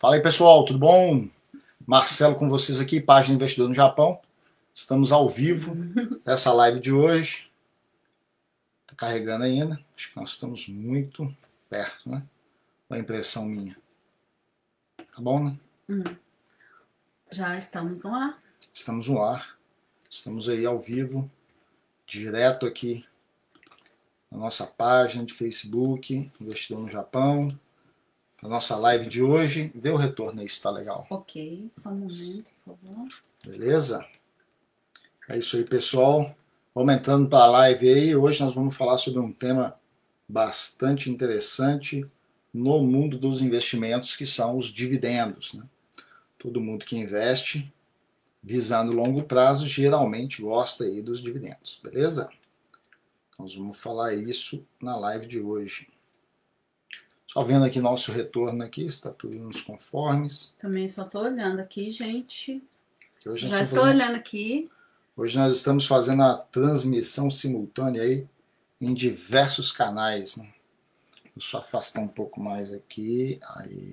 Fala aí pessoal, tudo bom? Marcelo com vocês aqui, página Investidor no Japão. Estamos ao vivo nessa live de hoje. Está carregando ainda. Acho que nós estamos muito perto, né? A impressão minha. Tá bom, né? Hum. Já estamos no ar. Estamos no ar. Estamos aí ao vivo, direto aqui na nossa página de Facebook, Investidor no Japão a nossa live de hoje. Vê o retorno aí se tá legal. Ok, só um momento, por favor. Beleza? É isso aí, pessoal. Vamos entrando para a live aí. Hoje nós vamos falar sobre um tema bastante interessante no mundo dos investimentos, que são os dividendos. Né? Todo mundo que investe visando longo prazo geralmente gosta aí dos dividendos, beleza? Nós vamos falar isso na live de hoje. Só vendo aqui nosso retorno aqui, está tudo nos conformes. Também só estou olhando aqui, gente. Hoje Já estou fazendo... olhando aqui. Hoje nós estamos fazendo a transmissão simultânea aí em diversos canais. Né? Vou só afastar um pouco mais aqui. Aí.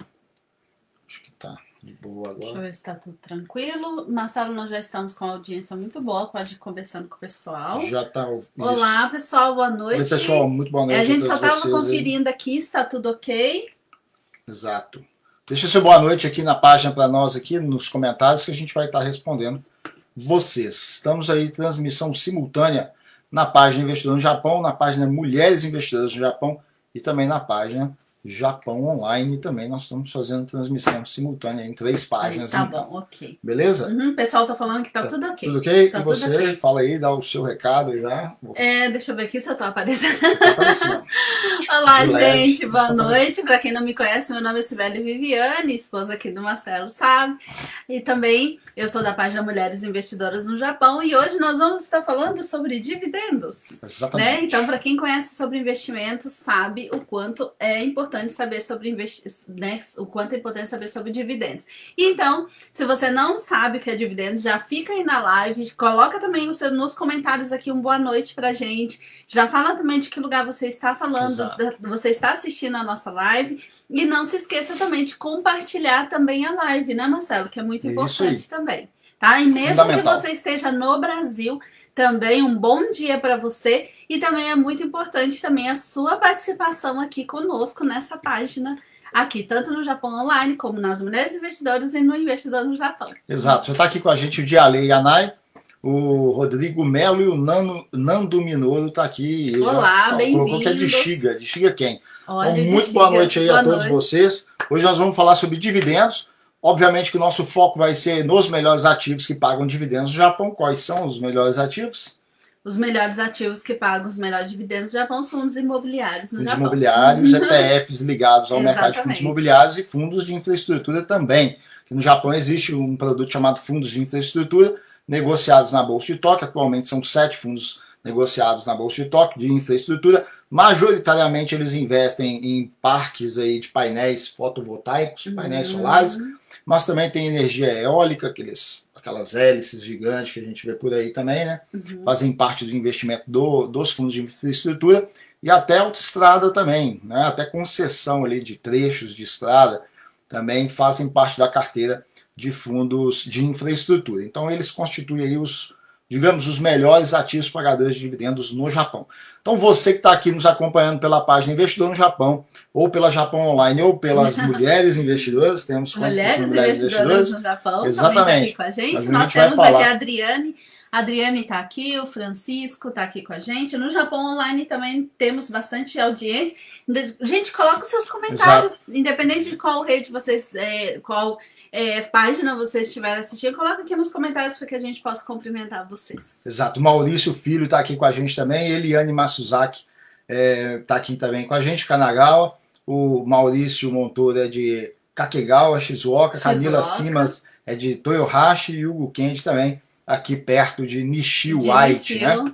Acho que tá de boa agora. Deixa eu ver se está tudo tranquilo. Marcelo, nós já estamos com uma audiência muito boa, pode ir conversando com o pessoal. Já está. Olá, pessoal, boa noite. Oi, pessoal, muito boa noite. A gente só estava conferindo aí. aqui se está tudo ok. Exato. Deixa seu boa noite aqui na página para nós, aqui nos comentários, que a gente vai estar tá respondendo vocês. Estamos aí transmissão simultânea na página Investidor no Japão, na página Mulheres Investidoras no Japão e também na página Japão Online também nós estamos fazendo transmissão simultânea em três páginas. Tá então. bom, ok. Beleza? Uhum, o pessoal tá falando que tá, tá tudo ok. Tudo ok? Tá e você, okay. fala aí, dá o seu recado já. É, deixa eu ver aqui se eu tô aparecendo. Tá Olá, gente, boa noite. Para quem não me conhece, meu nome é Sibeli Viviane, esposa aqui do Marcelo, sabe? E também eu sou da página Mulheres Investidoras no Japão e hoje nós vamos estar falando sobre dividendos. Exatamente. Né? Então, para quem conhece sobre investimentos, sabe o quanto é importante importante saber sobre investir, né, o quanto é importante saber sobre dividendos. Então, se você não sabe o que é dividendos, já fica aí na live, coloca também seu, nos comentários aqui um boa noite pra gente. Já fala também de que lugar você está falando, da, você está assistindo a nossa live. E não se esqueça também de compartilhar também a live, né, Marcelo? Que é muito importante também. Tá? E mesmo que você esteja no Brasil, também um bom dia para você e também é muito importante também a sua participação aqui conosco nessa página aqui, tanto no Japão Online como nas Mulheres Investidoras e no Investidor no Japão. Exato, já está aqui com a gente o Diale Yanai, o Rodrigo Melo e o Nano, Nando Minoro está aqui. Olá, bem-vindos. Colocou que é de Xiga, de Xiga quem? Olha, então, muito boa noite aí boa a todos noite. vocês. Hoje nós vamos falar sobre dividendos. Obviamente que o nosso foco vai ser nos melhores ativos que pagam dividendos no Japão. Quais são os melhores ativos? Os melhores ativos que pagam os melhores dividendos no Japão são fundos imobiliários no fundos Japão. imobiliários, ETFs ligados ao mercado de fundos imobiliários e fundos de infraestrutura também. no Japão existe um produto chamado fundos de infraestrutura, negociados na Bolsa de Tóquio. Atualmente são sete fundos negociados na Bolsa de Tóquio de infraestrutura. Majoritariamente eles investem em parques aí de painéis fotovoltaicos, painéis uhum. solares mas também tem energia eólica, aqueles, aquelas hélices gigantes que a gente vê por aí também, né? Uhum. Fazem parte do investimento do, dos fundos de infraestrutura e até autoestrada também, né? Até concessão ali de trechos de estrada também fazem parte da carteira de fundos de infraestrutura. Então eles constituem aí os, digamos, os melhores ativos pagadores de dividendos no Japão. Então você que está aqui nos acompanhando pela página Investidor no Japão, ou pela Japão Online, ou pelas mulheres investidoras, temos mulheres, mulheres investidoras, investidoras no Japão, Exatamente. Tá aqui com a gente. Nós temos aqui a Adriane. A Adriane está aqui, o Francisco está aqui com a gente. No Japão Online também temos bastante audiência. Gente, coloca os seus comentários, Exato. independente de qual rede vocês, é, qual é, página vocês estiverem assistindo, coloca aqui nos comentários para que a gente possa cumprimentar vocês. Exato. Maurício Filho está aqui com a gente também, Eliane Masuzaki está é, tá aqui também com a gente, Kanagawa. O Maurício Montoro é de Kakegawa, Shizuoka. Shizuoka. Camila Simas é de Toyohashi e Hugo Kendi também, aqui perto de Nishiwaichi, né?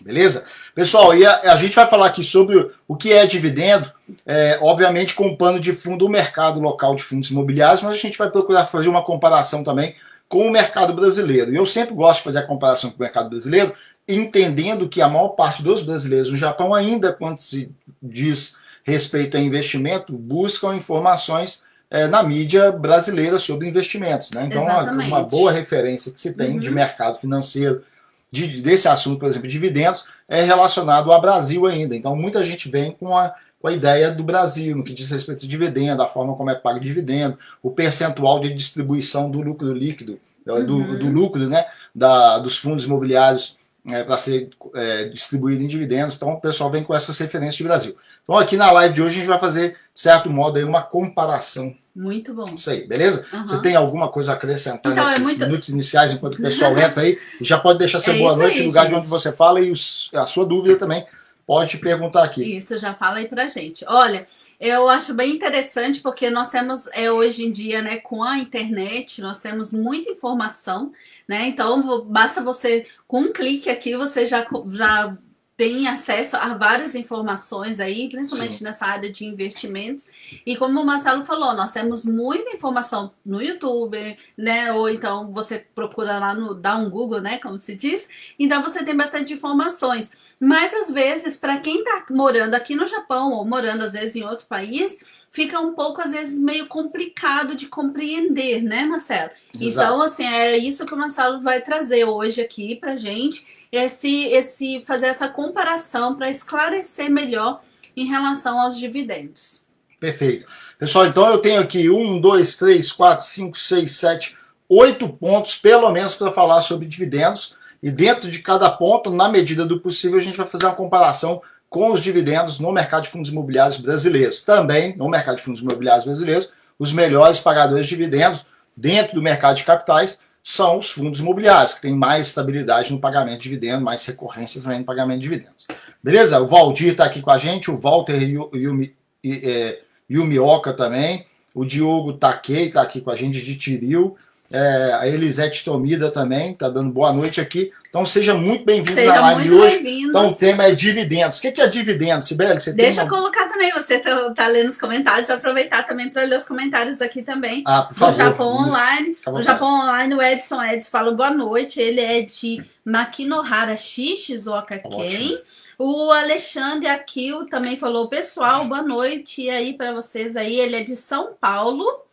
Beleza? Pessoal, e a, a, gente vai falar aqui sobre o que é dividendo, é, obviamente com o pano de fundo do mercado local de fundos imobiliários, mas a gente vai procurar fazer uma comparação também com o mercado brasileiro. E eu sempre gosto de fazer a comparação com o mercado brasileiro, entendendo que a maior parte dos brasileiros no Japão, ainda quando se diz respeito a investimento, buscam informações é, na mídia brasileira sobre investimentos. Né? Então, uma, uma, boa referência que se tem uhum. de mercado financeiro, de, desse assunto, por exemplo, dividendos, é relacionado ao Brasil ainda. Então, muita gente vem com a, com a ideia do Brasil, no que diz respeito ao dividendo, a forma como é pago o dividendo, o percentual de distribuição do lucro líquido, uhum. do, do, lucro né, da, dos fundos imobiliários é, para ser é, distribuído em dividendos. Então, o pessoal vem com essas referências de Brasil. Então, aqui na live de hoje, a gente vai fazer, de certo modo, aí, uma comparação. Muito bom. Isso aí, beleza? Uhum. Você tem alguma coisa a acrescentar então, nesses é muito... minutos iniciais, enquanto o pessoal entra aí? Já pode deixar seu é boa noite aí, no lugar gente. de onde você fala e os, a sua dúvida também. Pode te perguntar aqui. Isso, já fala aí pra gente. Olha, eu acho bem interessante porque nós temos é, hoje em dia, né, com a internet, nós temos muita informação, né? Então basta você, com um clique aqui, você já, já tem acesso a várias informações aí, principalmente Sim. nessa área de investimentos. E como o Marcelo falou, nós temos muita informação no YouTube, né? Ou então você procura lá no dá um Google, né? Como se diz. Então você tem bastante informações. Mas às vezes, para quem está morando aqui no Japão ou morando às vezes em outro país, fica um pouco às vezes meio complicado de compreender, né, Marcelo? Exato. Então, assim, é isso que o Marcelo vai trazer hoje aqui pra gente esse, esse fazer essa comparação para esclarecer melhor em relação aos dividendos. Perfeito. Pessoal, então eu tenho aqui um, dois, três, quatro, cinco, seis, sete, oito pontos, pelo menos, para falar sobre dividendos. E dentro de cada ponto, na medida do possível, a gente vai fazer uma comparação com os dividendos no mercado de fundos imobiliários brasileiros. Também, no mercado de fundos imobiliários brasileiros, os melhores pagadores de dividendos dentro do mercado de capitais são os fundos imobiliários, que têm mais estabilidade no pagamento de dividendos, mais recorrência também no pagamento de dividendos. Beleza? O Valdir está aqui com a gente, o Walter Yumi, é, Yumioka também, o Diogo Takei está aqui com a gente de Tiril, é, a Elisete Tomida também está dando boa noite aqui. Então seja muito bem-vindo na live de hoje. Então o tema é dividendos. O que é dividendos, Sibeli? Você Deixa eu colocar também, você está tá lendo os comentários, aproveitar também para ler os comentários aqui também. Ah, por favor. No Japão Isso. Online. No Japão Online, o Edson Edson fala boa noite. Ele é de Makinohara Shizuoka Ken. O Alexandre Akil também falou, pessoal, boa noite aí para vocês aí. Ele é de São Paulo.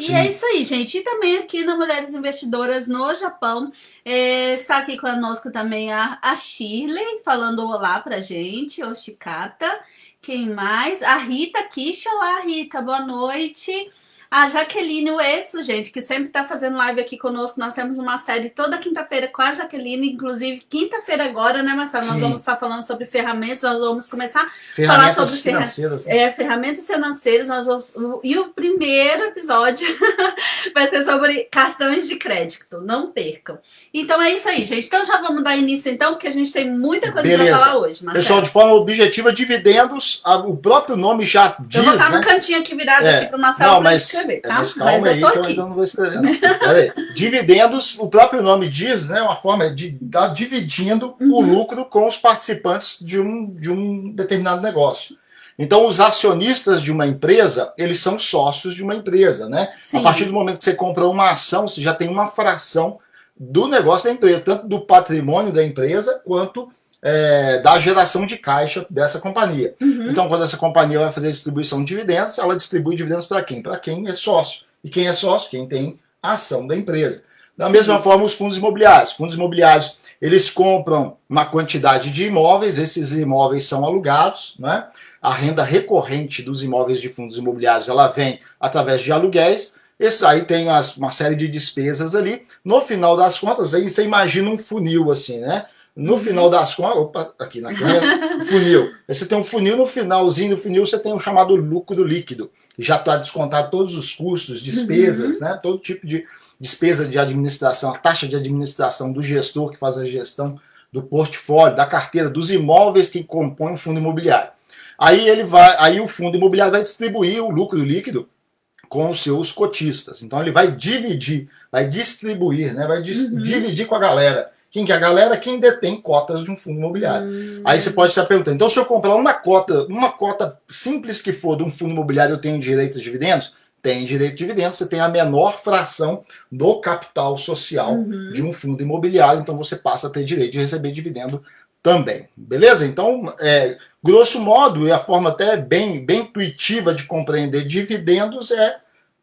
E Sim. é isso aí, gente. E também aqui na Mulheres Investidoras no Japão, é, está aqui conosco também a, a Shirley, falando olá pra gente, o Chicata. Quem mais? A Rita Kisha. Olá, Rita, boa noite. A Jaqueline Uesso, gente, que sempre está fazendo live aqui conosco. Nós temos uma série toda quinta-feira com a Jaqueline, inclusive quinta-feira agora, né, Marcelo? Nós vamos estar falando sobre ferramentas, nós vamos começar a falar sobre financeiras. Ferra é, ferramentas financeiras. Nós vamos... E o primeiro episódio vai ser sobre cartões de crédito. Não percam. Então é isso aí, gente. Então já vamos dar início, então, porque a gente tem muita coisa para falar hoje. Marcelo. Pessoal, de forma objetiva, dividendos, o próprio nome já diz. Eu vou estar né? no cantinho aqui virado é. aqui para o Marcelo. Não, mas escrever, tá? Mas calma mas aí que eu ainda não vou escrever. Não. Dividendos, o próprio nome diz, né? Uma forma de estar tá dividindo uhum. o lucro com os participantes de um, de um determinado negócio. Então, os acionistas de uma empresa, eles são sócios de uma empresa, né? Sim. A partir do momento que você compra uma ação, você já tem uma fração do negócio da empresa, tanto do patrimônio da empresa quanto é, da geração de caixa dessa companhia. Uhum. Então, quando essa companhia vai fazer distribuição de dividendos, ela distribui dividendos para quem? Para quem é sócio. E quem é sócio? Quem tem a ação da empresa. Da Sim. mesma forma, os fundos imobiliários. Fundos imobiliários, eles compram uma quantidade de imóveis, esses imóveis são alugados, né? A renda recorrente dos imóveis de fundos imobiliários, ela vem através de aluguéis, isso aí tem uma série de despesas ali. No final das contas, aí você imagina um funil assim, né? No uhum. final das contas, opa, aqui na câmera, funil. Aí você tem um funil, no finalzinho do funil você tem o um chamado lucro líquido, que já está descontado todos os custos, despesas, uhum. né? Todo tipo de despesa de administração, a taxa de administração do gestor que faz a gestão do portfólio, da carteira, dos imóveis que compõem o fundo imobiliário. Aí ele vai, aí o fundo imobiliário vai distribuir o lucro líquido com os seus cotistas. Então ele vai dividir, vai distribuir, né? Vai uhum. dividir com a galera quem que é a galera? Quem detém cotas de um fundo imobiliário. Hum. Aí você pode estar perguntando, então se eu comprar uma cota, uma cota simples que for de um fundo imobiliário, eu tenho direito a dividendos? Tem direito a dividendos, você tem a menor fração do capital social uhum. de um fundo imobiliário, então você passa a ter direito de receber dividendo também. Beleza? Então, é, grosso modo, e a forma até bem, bem intuitiva de compreender dividendos é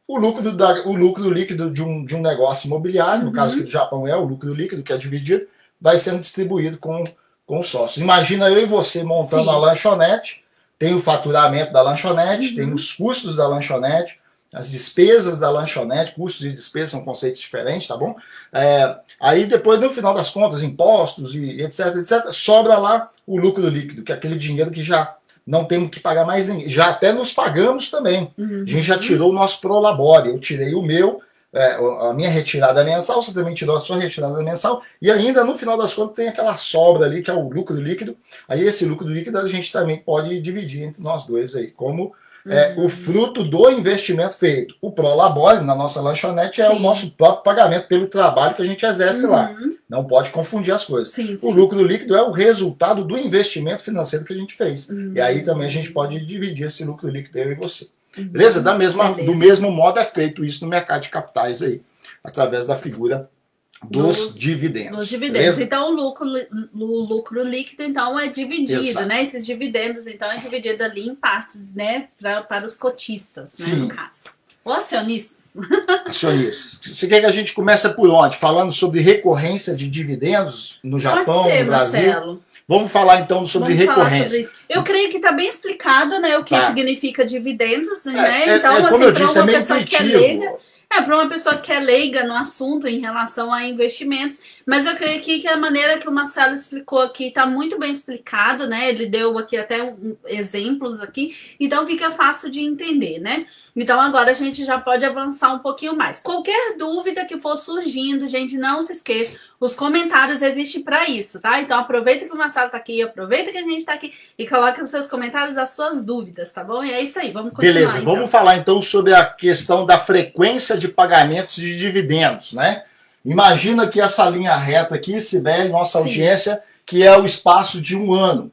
o lucro, da, o lucro líquido de um, de um negócio imobiliário, uhum. no caso aqui do Japão é o lucro líquido que é dividido, vai sendo distribuído com, com os sócios. Imagina eu e você montando Sim. a lanchonete, tem o faturamento da lanchonete, uhum. tem os custos da lanchonete, as despesas da lanchonete, custos e despesas são conceitos diferentes, tá bom? É, aí depois, no final das contas, impostos e etc, etc, sobra lá o lucro líquido, que é aquele dinheiro que já não temos que pagar mais ninguém. Já até nos pagamos também. Uhum. A gente já tirou o nosso prolabore. Eu tirei o meu, é, a minha retirada mensal, você também tirou a sua retirada mensal, e ainda no final das contas tem aquela sobra ali, que é o lucro líquido. Aí esse lucro líquido a gente também pode dividir entre nós dois aí, como é, uhum. o fruto do investimento feito. O Prolabore, na nossa lanchonete, sim. é o nosso próprio pagamento pelo trabalho que a gente exerce uhum. lá. Não pode confundir as coisas. Sim, sim. O lucro líquido é o resultado do investimento financeiro que a gente fez. Uhum. E aí também a gente pode dividir esse lucro líquido, eu e você. Uhum. Beleza? Da mesma, Beleza. Do mesmo modo é feito isso no mercado de capitais aí, através da figura dos do, dividendos. Dos dividendos. Beleza? Então, o lucro, o lucro líquido, então, é dividido, Exato. né? Esses dividendos, então, é dividido ali em partes, né? Pra, para os cotistas, né? Sim. No caso. Ou acionistas. Acionistas. Você quer que a gente comece por onde? Falando sobre recorrência de dividendos no Japão, ser, no Brasil? Marcelo. Vamos falar então sobre Vamos recorrência. Sobre eu creio que está bem explicado, né, o que tá. significa dividendos, né? É, então, é, assim, para uma é pessoa intuitivo. É para uma pessoa que é leiga no assunto em relação a investimentos, mas eu creio que, que a maneira que o Marcelo explicou aqui está muito bem explicado, né? Ele deu aqui até um, exemplos aqui, então fica fácil de entender, né? Então agora a gente já pode avançar um pouquinho mais. Qualquer dúvida que for surgindo, gente, não se esqueça, os comentários existem para isso, tá? Então aproveita que o Marcelo tá aqui, aproveita que a gente tá aqui e coloca nos seus comentários as suas dúvidas, tá bom? E é isso aí, vamos continuar. Beleza, então. vamos falar então sobre a questão da frequência de pagamentos de dividendos, né? Imagina que essa linha reta aqui, Sibeli, nossa Sim. audiência, que é o espaço de um ano.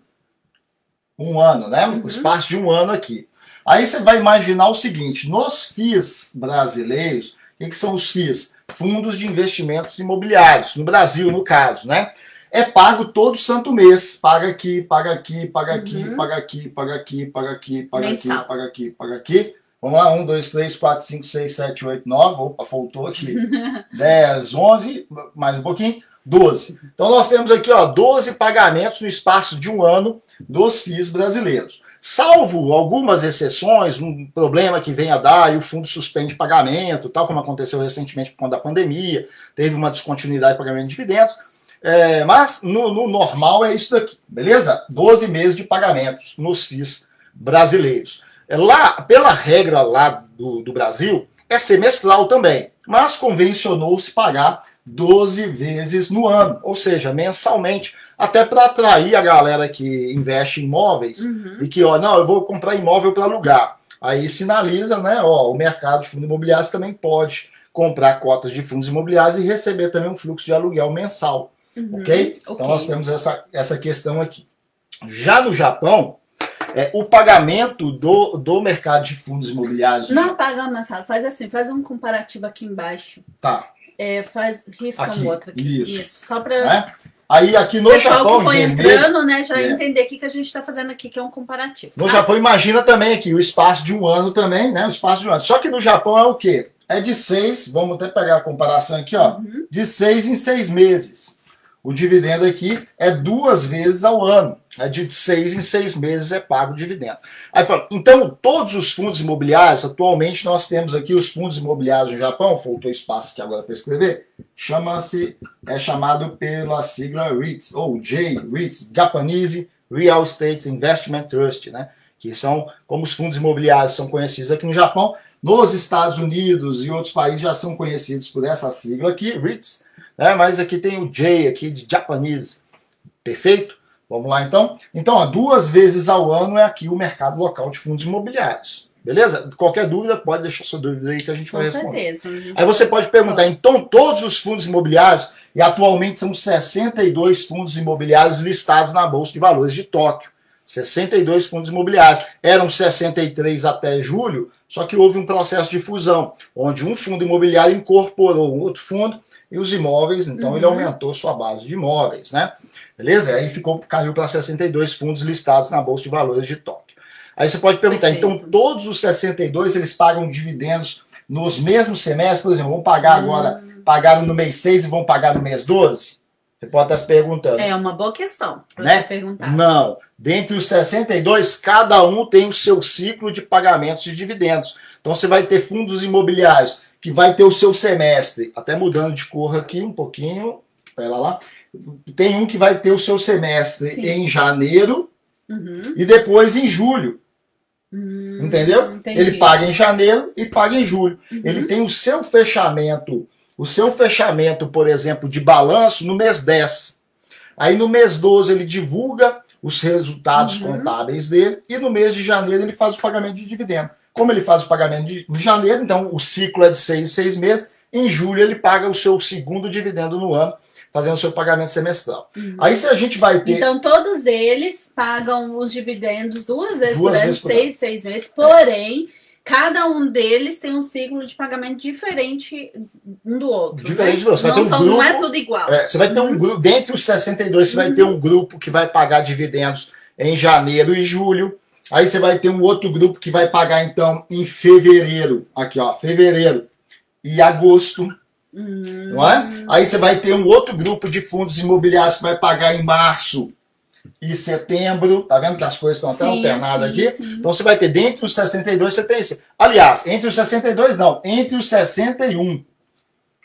Um ano, né? Uhum. O espaço de um ano aqui. Aí você vai imaginar o seguinte: nos FIIs brasileiros, o que são os FIIs? fundos de investimentos imobiliários, no Brasil, no caso, né? É pago todo santo mês. Paga aqui, paga aqui, paga aqui, uhum. paga aqui, paga aqui, paga aqui, paga Mensal. aqui, paga aqui, paga aqui. Vamos lá, 1, 2, 3, 4, 5, 6, 7, 8, 9. Opa, faltou aqui. 10, 11, mais um pouquinho. 12. Então nós temos aqui ó, 12 pagamentos no espaço de um ano dos FIIs brasileiros. Salvo algumas exceções, um problema que venha a dar e o fundo suspende pagamento, tal como aconteceu recentemente por conta da pandemia, teve uma descontinuidade de pagamento de dividendos. É, mas no, no, normal é isso daqui, beleza? 12 meses de pagamentos nos FIIs brasileiros. É, lá, pela regra lá do, do Brasil, é semestral também, mas convencionou-se pagar 12 vezes no ano, ou seja, mensalmente até para atrair a galera que investe em imóveis uhum. e que, ó, não, eu vou comprar imóvel para alugar. Aí sinaliza, né, ó, o mercado de fundos imobiliários também pode comprar cotas de fundos imobiliários e receber também um fluxo de aluguel mensal, uhum. ok? Então nós temos essa, essa questão aqui. Já no Japão, é, o pagamento do, do mercado de fundos imobiliários. Não apaga mensal, faz assim, faz um comparativo aqui embaixo. Tá. É, faz, risca aqui, um outro aqui. Isso. isso só para. É? Aí aqui no Pessoal Japão. que foi entrando, né, já é. entender o que, que a gente está fazendo aqui, que é um comparativo. No Japão, imagina também aqui o espaço de um ano também, né? O espaço de um ano. Só que no Japão é o quê? É de seis, vamos até pegar a comparação aqui, ó. Uhum. De seis em seis meses. O dividendo aqui é duas vezes ao ano. É de seis em seis meses é pago o dividendo. Aí fala, então, todos os fundos imobiliários, atualmente nós temos aqui os fundos imobiliários no Japão, faltou espaço aqui agora para escrever, chama-se, é chamado pela sigla REITs, ou J-REITs, Japanese Real Estate Investment Trust, né? Que são, como os fundos imobiliários são conhecidos aqui no Japão, nos Estados Unidos e outros países já são conhecidos por essa sigla aqui, REITs, né? mas aqui tem o J aqui de Japanese. Perfeito? Vamos lá então? Então, ó, duas vezes ao ano é aqui o mercado local de fundos imobiliários. Beleza? Qualquer dúvida, pode deixar sua dúvida aí que a gente vai Com responder. certeza. Aí você pode perguntar, então todos os fundos imobiliários, e atualmente são 62 fundos imobiliários listados na Bolsa de Valores de Tóquio. 62 fundos imobiliários. Eram 63 até julho, só que houve um processo de fusão, onde um fundo imobiliário incorporou um outro fundo e os imóveis, então uhum. ele aumentou sua base de imóveis, né? Beleza? Aí ficou, caiu para 62 fundos listados na Bolsa de Valores de Tóquio. Aí você pode perguntar, Perfeito. então todos os 62 eles pagam dividendos nos mesmos semestres, por exemplo, vão pagar hum. agora, pagaram no mês 6 e vão pagar no mês 12? Você pode estar se perguntando. É uma boa questão para né? perguntar. Não. Dentre os 62, cada um tem o seu ciclo de pagamentos de dividendos. Então você vai ter fundos imobiliários que vai ter o seu semestre, até mudando de cor aqui um pouquinho, pera lá. Tem um que vai ter o seu semestre Sim. em janeiro uhum. e depois em julho. Hum, Entendeu? Entendi. Ele paga em janeiro e paga em julho. Uhum. Ele tem o seu fechamento, o seu fechamento, por exemplo, de balanço no mês 10. Aí no mês 12 ele divulga os resultados uhum. contábeis dele e no mês de janeiro ele faz o pagamento de dividendo. Como ele faz o pagamento de, de janeiro, então o ciclo é de seis, seis meses. Em julho ele paga o seu segundo dividendo no ano fazendo o seu pagamento semestral. Uhum. Aí se a gente vai ter. Então todos eles pagam os dividendos duas vezes duas por ano, seis, seis meses, porém. É. Cada um deles tem um ciclo de pagamento diferente um do outro. Diferente né? do outro. Não, um grupo, não é tudo igual. É, você vai ter um uhum. grupo, dentre os 62, você uhum. vai ter um grupo que vai pagar dividendos em janeiro e julho. Aí você vai ter um outro grupo que vai pagar, então, em fevereiro. Aqui, ó, fevereiro e agosto. Hum. Não é? Aí você vai ter um outro grupo de fundos imobiliários que vai pagar em março e setembro. Tá vendo que as coisas estão até alternadas aqui? Sim. Então você vai ter dentro dos 62, você tem esse. Aliás, entre os 62, não, entre os 61.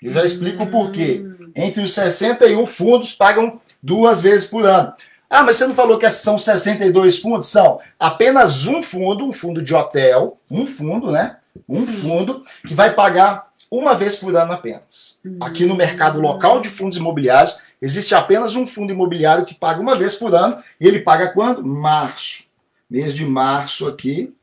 Eu já explico hum. o porquê. Hum. Entre os 61 fundos pagam duas vezes por ano. Ah, mas você não falou que são 62 fundos? São apenas um fundo, um fundo de hotel, um fundo, né? Um Sim. fundo que vai pagar uma vez por ano apenas. Aqui no mercado local de fundos imobiliários, existe apenas um fundo imobiliário que paga uma vez por ano, e ele paga quando? Março. Mês de março aqui,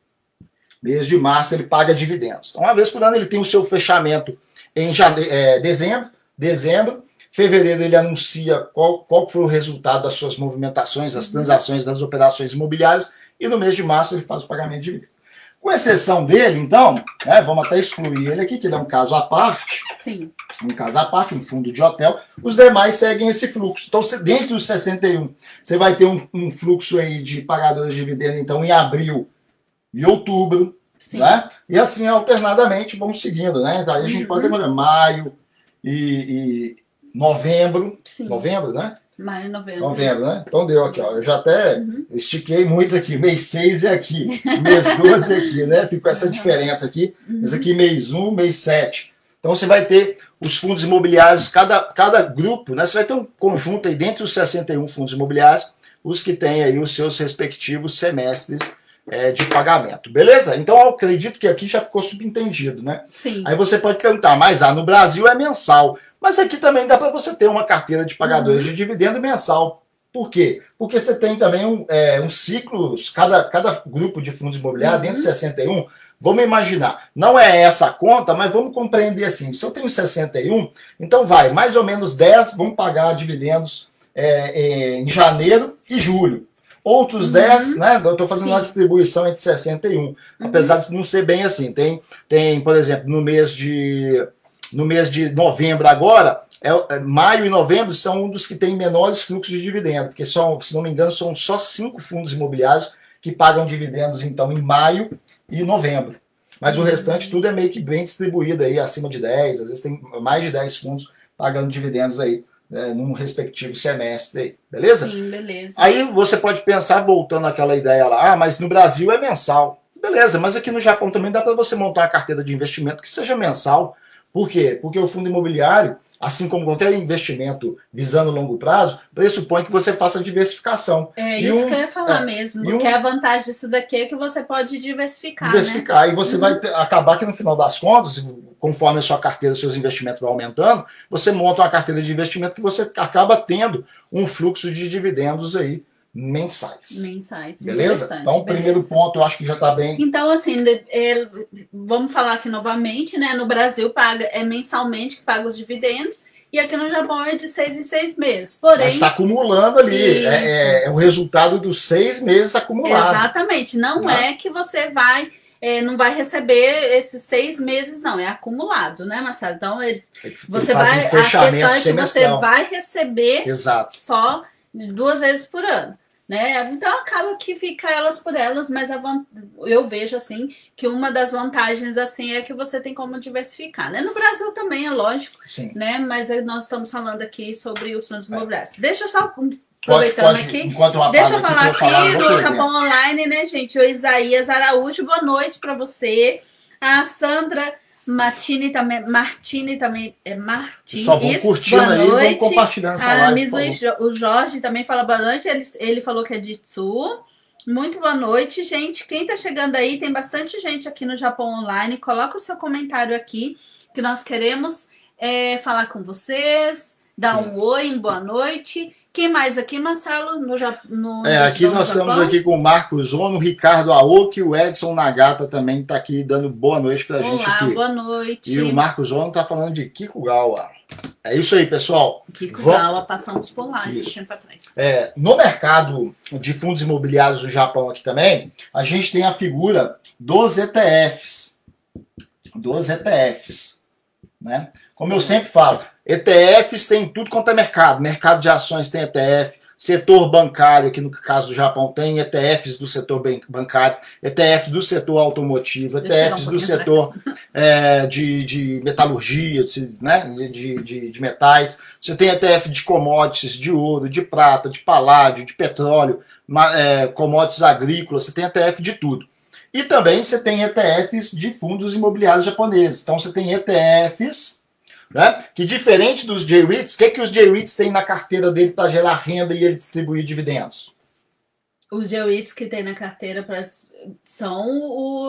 mês de março ele paga dividendos. Então, uma vez por ano ele tem o seu fechamento em jane... É, dezembro, dezembro, fevereiro ele anuncia qual, qual foi o resultado das suas movimentações, das transações, das operações imobiliárias, e no mês de março ele faz o pagamento de dividendos. Com exceção dele, então, né, vamos até excluir ele aqui, que ele é um caso à parte. Sim. Um caso à parte, um fundo de hotel. Os demais seguem esse fluxo. Então, dentro dos 61, você vai ter um, um fluxo aí de pagadores de dividendo, então, em abril e outubro. Sim. Né? E assim, alternadamente, vamos seguindo, né? Então, aí a gente uhum. pode ter maio e, e novembro. Sim. Novembro, né? Maio, novembro. Novembro, né? Então deu aqui, ó. Eu já até uhum. estiquei muito aqui. Mês 6 é aqui, mês 12 é aqui, né? Fica essa diferença aqui. Uhum. Mas aqui mês 1, mês 7. Então você vai ter os fundos imobiliários, cada, cada grupo, né? Você vai ter um conjunto aí dentro dos 61 fundos imobiliários, os que têm aí os seus respectivos semestres é, de pagamento. Beleza? Então eu acredito que aqui já ficou subentendido, né? Sim. Aí você pode perguntar, mas ah, no Brasil é mensal. Mas aqui também dá para você ter uma carteira de pagadores uhum. de dividendo mensal. Por quê? Porque você tem também um, é, um ciclo, cada, cada grupo de fundos imobiliários, uhum. dentro de 61, vamos imaginar, não é essa a conta, mas vamos compreender assim. Se eu tenho 61, então vai, mais ou menos 10 vão pagar dividendos é, é, em janeiro e julho. Outros uhum. 10, né? Eu estou fazendo Sim. uma distribuição entre 61. Uhum. Apesar de não ser bem assim. Tem, tem, por exemplo, no mês de no mês de novembro agora, é, é, maio e novembro são um dos que têm menores fluxos de dividendos, porque são, se não me engano, são só cinco fundos imobiliários que pagam dividendos então em maio e novembro. Mas o restante tudo é meio que bem distribuído aí, acima de 10, às vezes tem mais de 10 fundos pagando dividendos aí né, num respectivo semestre aí, beleza? Sim, beleza. Aí você pode pensar, voltando àquela ideia lá, ah, mas no Brasil é mensal. Beleza, mas aqui no Japão também dá para você montar uma carteira de investimento que seja mensal, por quê? Porque o fundo imobiliário, assim como qualquer investimento visando longo prazo, pressupõe que você faça diversificação. É e isso um, que eu ia falar é, mesmo. Porque um, a vantagem disso daqui é que você pode diversificar. Diversificar. Né? E você uhum. vai ter, acabar que no final das contas, conforme a sua carteira, seus investimentos vão aumentando, você monta uma carteira de investimento que você acaba tendo um fluxo de dividendos aí mensais. Mensais. Beleza? Então, o primeiro ponto eu acho que já está bem. Então, assim, é, vamos falar aqui novamente, né? No Brasil paga, é mensalmente que paga os dividendos. E aqui no Japão é de seis em seis meses. Porém. está acumulando ali. É, é, é, o resultado dos seis meses acumulados. Exatamente. Não, não. é que você vai. É, não vai receber esses seis meses, não, é acumulado, né, Marcelo? Então, ele, você vai. Um a questão é que você vai receber Exato. só duas vezes por ano. Né? Então acaba que fica elas por elas, mas eu vejo assim que uma das vantagens assim é que você tem como diversificar. Né? No Brasil também é lógico, Sim. né? Mas nós estamos falando aqui sobre os fundos imobiliários. É. Deixa eu só aproveitando pode, pode, aqui. Deixa eu falar aqui, aqui do Capão Online, né, gente? O Isaías Araújo, boa noite para você. A Sandra Martini também, Martini também, é Martini. Só vão curtindo boa aí, noite. vão compartilhando essa a live. O Jorge também fala boa noite, ele, ele falou que é de Tsu. Muito boa noite, gente. Quem tá chegando aí, tem bastante gente aqui no Japão Online. Coloca o seu comentário aqui, que nós queremos é, falar com vocês, dar Sim. um oi, boa noite. Quem mais aqui, Marcelo? No, no, é, aqui nós estamos aqui com o Marcos Ono, o Ricardo Aoki, o Edson Nagata também está aqui dando boa noite para a gente aqui. boa noite. E o Marcos Ono está falando de Kiko Gawa. É isso aí, pessoal. Kiko Vamos... Passamos por lá esse tempo atrás. É, no mercado de fundos imobiliários do Japão aqui também, a gente tem a figura dos ETFs. Dos ETFs. Né? Como eu sempre falo, ETFs tem tudo quanto é mercado. Mercado de ações tem ETF, setor bancário, aqui no caso do Japão tem ETFs do setor bancário, ETFs do setor automotivo, ETFs um do setor é, de, de metalurgia, de, né, de, de, de, metais. Você tem ETF de commodities, de ouro, de prata, de paládio, de petróleo, é, commodities agrícolas, você tem ETF de tudo. E também você tem ETFs de fundos imobiliários japoneses. Então você tem ETFs né? Que diferente dos J-REITs, o que, é que os J-REITs têm na carteira dele para gerar renda e ele distribuir dividendos? Os J-REITs que tem na carteira pra, são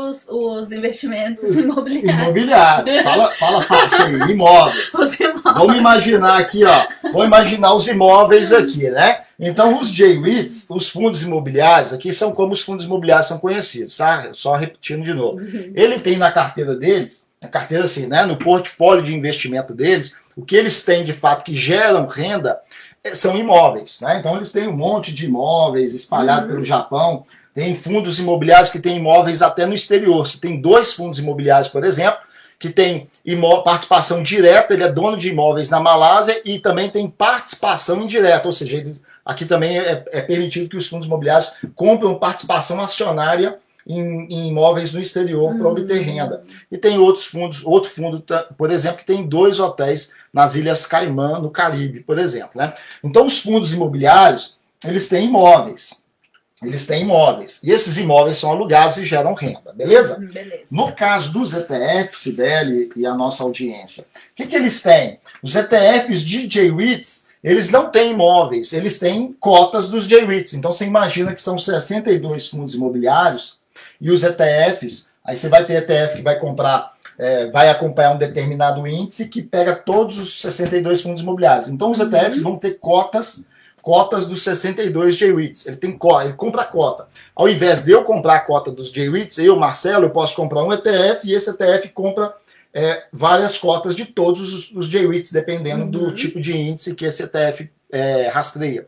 os, os investimentos imobiliários. Imobiliários, fala, fala fácil aí, imóveis. Os imóveis. Vamos imaginar aqui, ó. Vamos imaginar os imóveis aqui, né? Então, os J-REITs, os fundos imobiliários, aqui são como os fundos imobiliários são conhecidos, tá? Só repetindo de novo. Uhum. Ele tem na carteira deles na carteira assim, né, no portfólio de investimento deles, o que eles têm de fato que geram renda eh, são imóveis. Né? Então eles têm um monte de imóveis espalhados uhum. pelo Japão, tem fundos imobiliários que têm imóveis até no exterior. Você tem dois fundos imobiliários, por exemplo, que tem participação direta, ele é dono de imóveis na Malásia e também tem participação indireta, ou seja, ele, aqui também é, é permitido que os fundos imobiliários compram participação acionária em, em imóveis no exterior para obter renda. E tem outros fundos, outro fundo, por exemplo, que tem dois hotéis nas Ilhas Caimã, no Caribe, por exemplo. Né? Então, os fundos imobiliários, eles têm imóveis. Eles têm imóveis. E esses imóveis são alugados e geram renda, beleza? Hum, beleza. No caso dos ETFs, Sibeli e a nossa audiência, o que, que eles têm? Os ETFs de J-REITs, eles não têm imóveis, eles têm cotas dos J-REITs. Então você imagina que são 62 fundos imobiliários e os ETFs, aí você vai ter ETF que vai comprar, é, vai acompanhar um determinado índice que pega todos os 62 fundos imobiliários. Então os ETFs uhum. vão ter cotas cotas dos 62 J-REITs. Ele tem ele compra a cota. Ao invés de eu comprar a cota dos J-REITs, eu, Marcelo, eu posso comprar um ETF e esse ETF compra é, várias cotas de todos os, os J-REITs, dependendo uhum. do tipo de índice que esse ETF é, rastreia.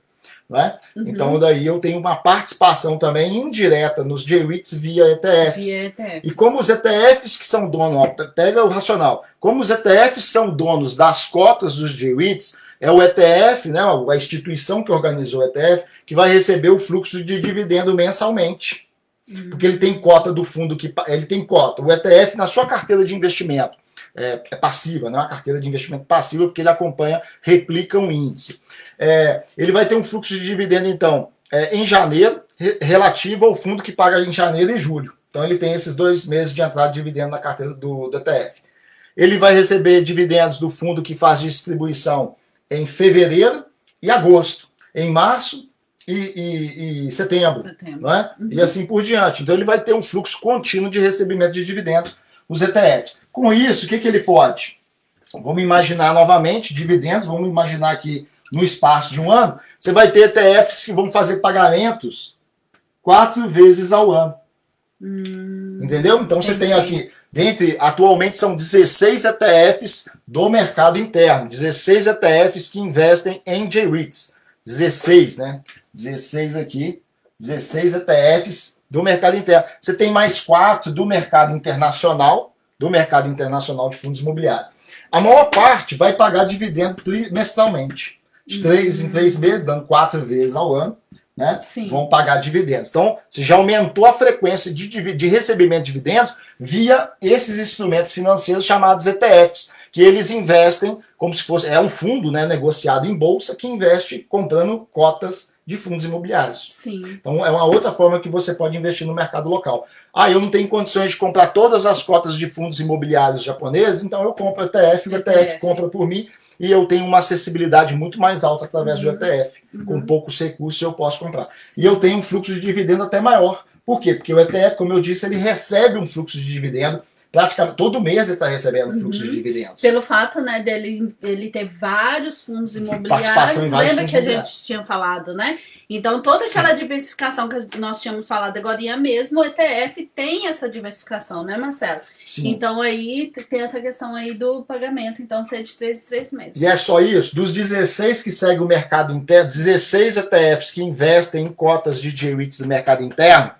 Né? Uhum. Então daí eu tenho uma participação também indireta nos J-REITs via ETFs. via ETFs. E como os ETFs que são donos, ó, pega o racional, como os ETFs são donos das cotas dos J-REITs, é o ETF, né, a instituição que organizou o ETF, que vai receber o fluxo de dividendo mensalmente. Uhum. Porque ele tem cota do fundo que ele tem cota. O ETF na sua carteira de investimento é, é passiva, não é uma carteira de investimento passiva, porque ele acompanha, replica um índice. É, ele vai ter um fluxo de dividendo, então, é, em janeiro, re relativo ao fundo que paga em janeiro e julho. Então ele tem esses dois meses de entrada de dividendo na carteira do, do ETF. Ele vai receber dividendos do fundo que faz distribuição em fevereiro e agosto, em março e, e, e setembro, setembro. Não é? Uhum. e assim por diante. Então ele vai ter um fluxo contínuo de recebimento de dividendos os ETFs. Com isso, o que, que ele pode? Vamos imaginar novamente dividendos, vamos imaginar que no espaço de um ano, você vai ter ETFs que vão fazer pagamentos quatro vezes ao ano. Hum, Entendeu? Então entendi. você tem aqui, dentre, atualmente são 16 ETFs do mercado interno, 16 ETFs que investem em J-REITs. 16, né? 16 aqui, 16 ETFs do mercado interno. Você tem mais quatro do mercado internacional, do mercado internacional de fundos imobiliários. A maior parte vai pagar dividendo trimestralmente de três em três meses, dando quatro vezes ao ano, né, vão pagar dividendos. Então, você já aumentou a frequência de, de recebimento de dividendos via esses instrumentos financeiros chamados ETFs, que eles investem como se fosse é um fundo né, negociado em bolsa que investe comprando cotas de fundos imobiliários. Sim. Então é uma outra forma que você pode investir no mercado local. Ah, eu não tenho condições de comprar todas as cotas de fundos imobiliários japoneses, então eu compro ETF, o ETF, ETF compra por mim e eu tenho uma acessibilidade muito mais alta através uhum. do ETF. Uhum. Com poucos recursos eu posso comprar. Sim. E eu tenho um fluxo de dividendo até maior. Por quê? Porque o ETF, como eu disse, ele recebe um fluxo de dividendo praticamente todo mês ele está recebendo uhum. fluxo de dividendos. Pelo fato né, dele ele ter vários fundos imobiliários, lembra fundos que a gente tinha falado, né? Então toda aquela Sim. diversificação que nós tínhamos falado agora mesmo, o ETF tem essa diversificação, né, Marcelo? Sim. Então aí tem essa questão aí do pagamento, então ser de 3 em 3 meses. E é só isso, dos 16 que seguem o mercado interno, 16 ETFs que investem em cotas de J-REITs do mercado interno,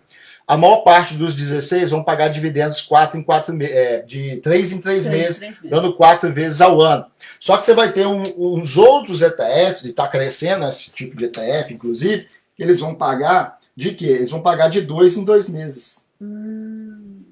a maior parte dos 16 vão pagar dividendos 4 em 4, é, de 3 em 3, 3 meses, 3 meses, dando 4 vezes ao ano. Só que você vai ter um, uns outros ETFs, e está crescendo esse tipo de ETF, inclusive, que eles vão pagar de quê? Eles vão pagar de 2 em 2 meses. Hum.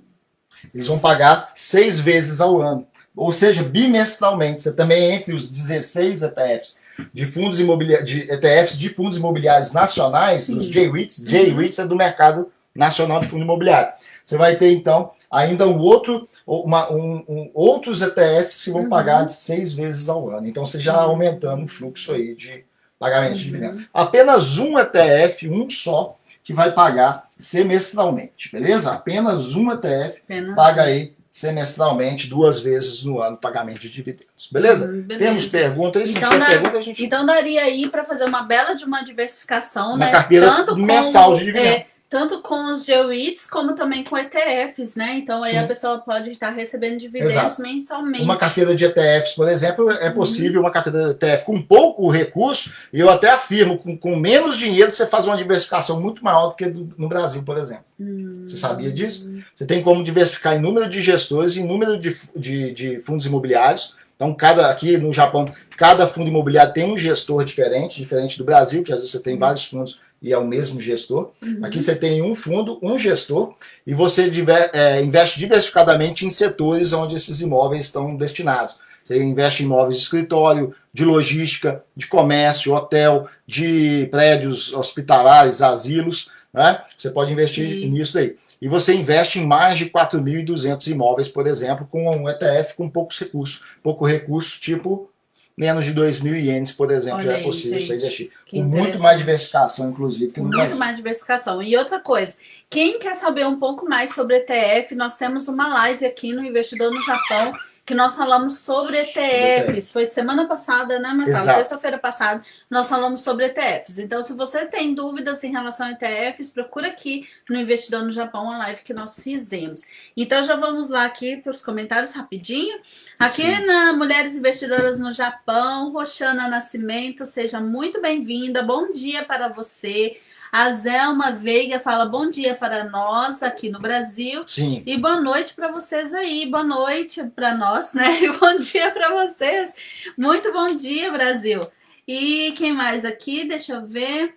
Eles vão pagar 6 vezes ao ano. Ou seja, bimestralmente. Você também entre os 16 ETFs de fundos imobiliários, de ETFs de fundos imobiliários nacionais, Sim. dos J-REITs. J-REITs uhum. é do mercado Nacional de Fundo Imobiliário. Você vai ter, então, ainda um outro, uma, um, um, outros ETFs que vão uhum. pagar seis vezes ao ano. Então, você já aumentando o fluxo aí de pagamento uhum. de dividendos. Apenas um ETF, um só, que vai pagar semestralmente, beleza? Apenas um ETF Apenas paga um. aí semestralmente, duas vezes no ano, pagamento de dividendos. Beleza? Uhum, beleza. Temos perguntas? Então, pergunta, gente... então daria aí para fazer uma bela de uma diversificação, uma né? carteira Tanto mensal como, de dividendos. É, tanto com os GEWITs como também com ETFs, né? Então aí Sim. a pessoa pode estar recebendo dividendos Exato. mensalmente. Uma carteira de ETFs, por exemplo, é uhum. possível uhum. uma carteira de ETF com pouco recurso, e eu até afirmo, com, com menos dinheiro você faz uma diversificação muito maior do que do, no Brasil, por exemplo. Uhum. Você sabia disso? Você tem como diversificar em número de gestores, em número de, de, de fundos imobiliários. Então, cada aqui no Japão, cada fundo imobiliário tem um gestor diferente, diferente do Brasil, que às vezes você tem uhum. vários fundos e é o mesmo gestor. Uhum. Aqui você tem um fundo, um gestor, e você diver, é, investe diversificadamente em setores onde esses imóveis estão destinados. Você investe em imóveis de escritório, de logística, de comércio, hotel, de prédios hospitalares, asilos. Né? Você pode investir Sim. nisso aí. E você investe em mais de 4.200 imóveis, por exemplo, com um ETF com poucos recursos. Pouco recurso, tipo menos de 2 mil ienes, por exemplo, Olha já é possível você investir. Com muito mais diversificação, inclusive, que no Muito Brasil. mais diversificação. E outra coisa, quem quer saber um pouco mais sobre ETF, nós temos uma live aqui no Investidor no Japão que nós falamos sobre ETFs. Foi semana passada, né, Marcelo? Terça-feira passada, nós falamos sobre ETFs. Então, se você tem dúvidas em relação a ETFs, procura aqui no Investidor no Japão, a live que nós fizemos. Então, já vamos lá aqui para os comentários rapidinho. Aqui Sim. na Mulheres Investidoras no Japão, Roxana Nascimento, seja muito bem-vinda. Bom dia para você. A Zelma Veiga fala bom dia para nós aqui no Brasil. Sim. E boa noite para vocês aí. Boa noite para nós, né? E bom dia para vocês. Muito bom dia, Brasil. E quem mais aqui? Deixa eu ver.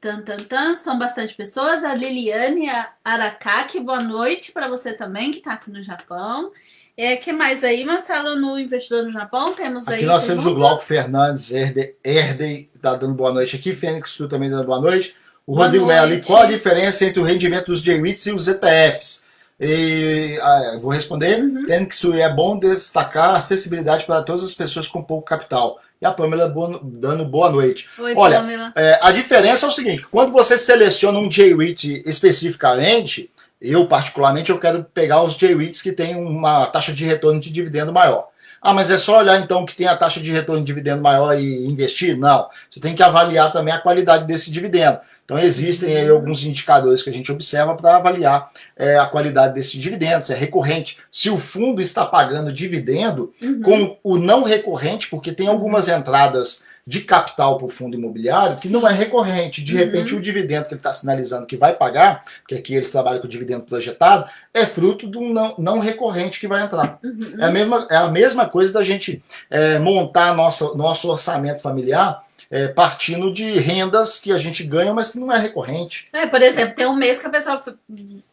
Tan, tan, tan. São bastante pessoas. A Liliane Aracaki, boa noite para você também, que está aqui no Japão. É, que mais aí, Marcelo, no Investidor no Japão? Temos aqui aí. nós temos o Glauco Fernandes, Erdei, está dando boa noite aqui. Fênix, tu também dando boa noite. O Boa Rodrigo Melli, qual a diferença entre o rendimento dos J-REITs e os ETFs? E, ah, vou responder. Uhum. Tendo que é bom destacar a acessibilidade para todas as pessoas com pouco capital. E a Pamela dando boa noite. Oi, Olha, Pamela. É, a diferença é o seguinte: quando você seleciona um J-REIT especificamente, eu particularmente eu quero pegar os J-REITs que têm uma taxa de retorno de dividendo maior. Ah, mas é só olhar então que tem a taxa de retorno de dividendo maior e investir? Não. Você tem que avaliar também a qualidade desse dividendo. Então existem aí alguns indicadores que a gente observa para avaliar é, a qualidade desse dividendo, se é recorrente, se o fundo está pagando dividendo uhum. com o não recorrente, porque tem algumas entradas de capital para o fundo imobiliário que Sim. não é recorrente. De uhum. repente, o dividendo que ele está sinalizando que vai pagar, porque aqui eles trabalham com o dividendo projetado, é fruto do não, não recorrente que vai entrar. Uhum. É, a mesma, é a mesma coisa da gente é, montar nossa, nosso orçamento familiar é, partindo de rendas que a gente ganha, mas que não é recorrente. É, por exemplo, tem um mês que a pessoa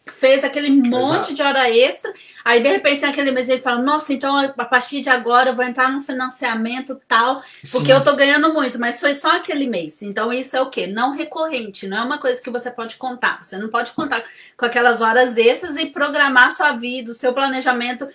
fez aquele monte Exato. de hora extra, aí de repente naquele mês ele fala, nossa, então a partir de agora eu vou entrar no financiamento tal, porque Sim. eu tô ganhando muito, mas foi só aquele mês. Então isso é o quê? Não recorrente, não é uma coisa que você pode contar. Você não pode contar com aquelas horas extras e programar sua vida, o seu planejamento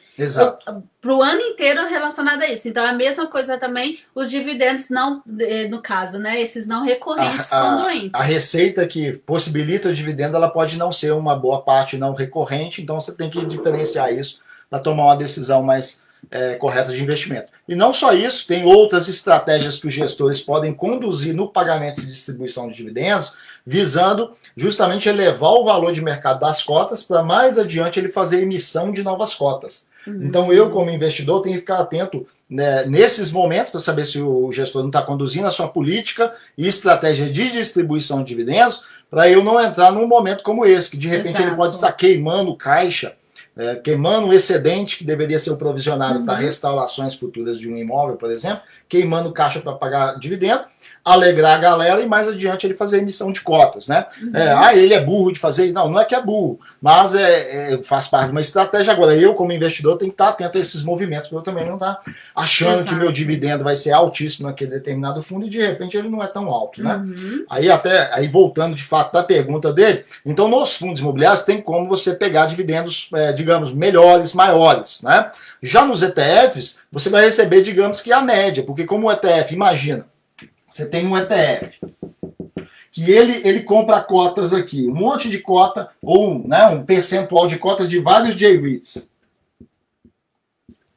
para o ano inteiro relacionado a isso. Então é a mesma coisa também os dividendos não, no caso, né? Esses não recorrentes a, a, quando entram. A receita que possibilita o dividendo, ela pode não ser uma boa parte não recorrente, então você tem que diferenciar isso para tomar uma decisão mais é, correta de investimento. E não só isso, tem outras estratégias que os gestores podem conduzir no pagamento de distribuição de dividendos, visando justamente elevar o valor de mercado das cotas para mais adiante ele fazer emissão de novas cotas. Uhum. Então eu, como investidor, tenho que ficar atento né, nesses momentos para saber se o gestor não está conduzindo a sua política e estratégia de distribuição de dividendos, para eu não entrar num momento como esse, que de repente Exato. ele pode estar queimando caixa, é, queimando o excedente que deveria ser o provisionado uhum. para restaurações futuras de um imóvel, por exemplo, queimando caixa para pagar dividendo, alegrar a galera e mais adiante ele fazer emissão de cotas, né? Uhum. É, ah, ele é burro de fazer. Não, não é que é burro, mas é, é, faz parte de uma estratégia. Agora, eu, como investidor, tenho que estar atento a esses movimentos, para eu também não estar achando Exato. que meu dividendo vai ser altíssimo naquele determinado fundo e de repente ele não é tão alto, né? Uhum. Aí, até aí voltando de fato da pergunta dele, então nos fundos imobiliários tem como você pegar dividendos, é, digamos, melhores, maiores, né? Já nos ETFs, você vai receber, digamos que a média, porque como o ETF, imagina, você tem um ETF que ele, ele compra cotas aqui, um monte de cota, ou né, um percentual de cota de vários J-REITs.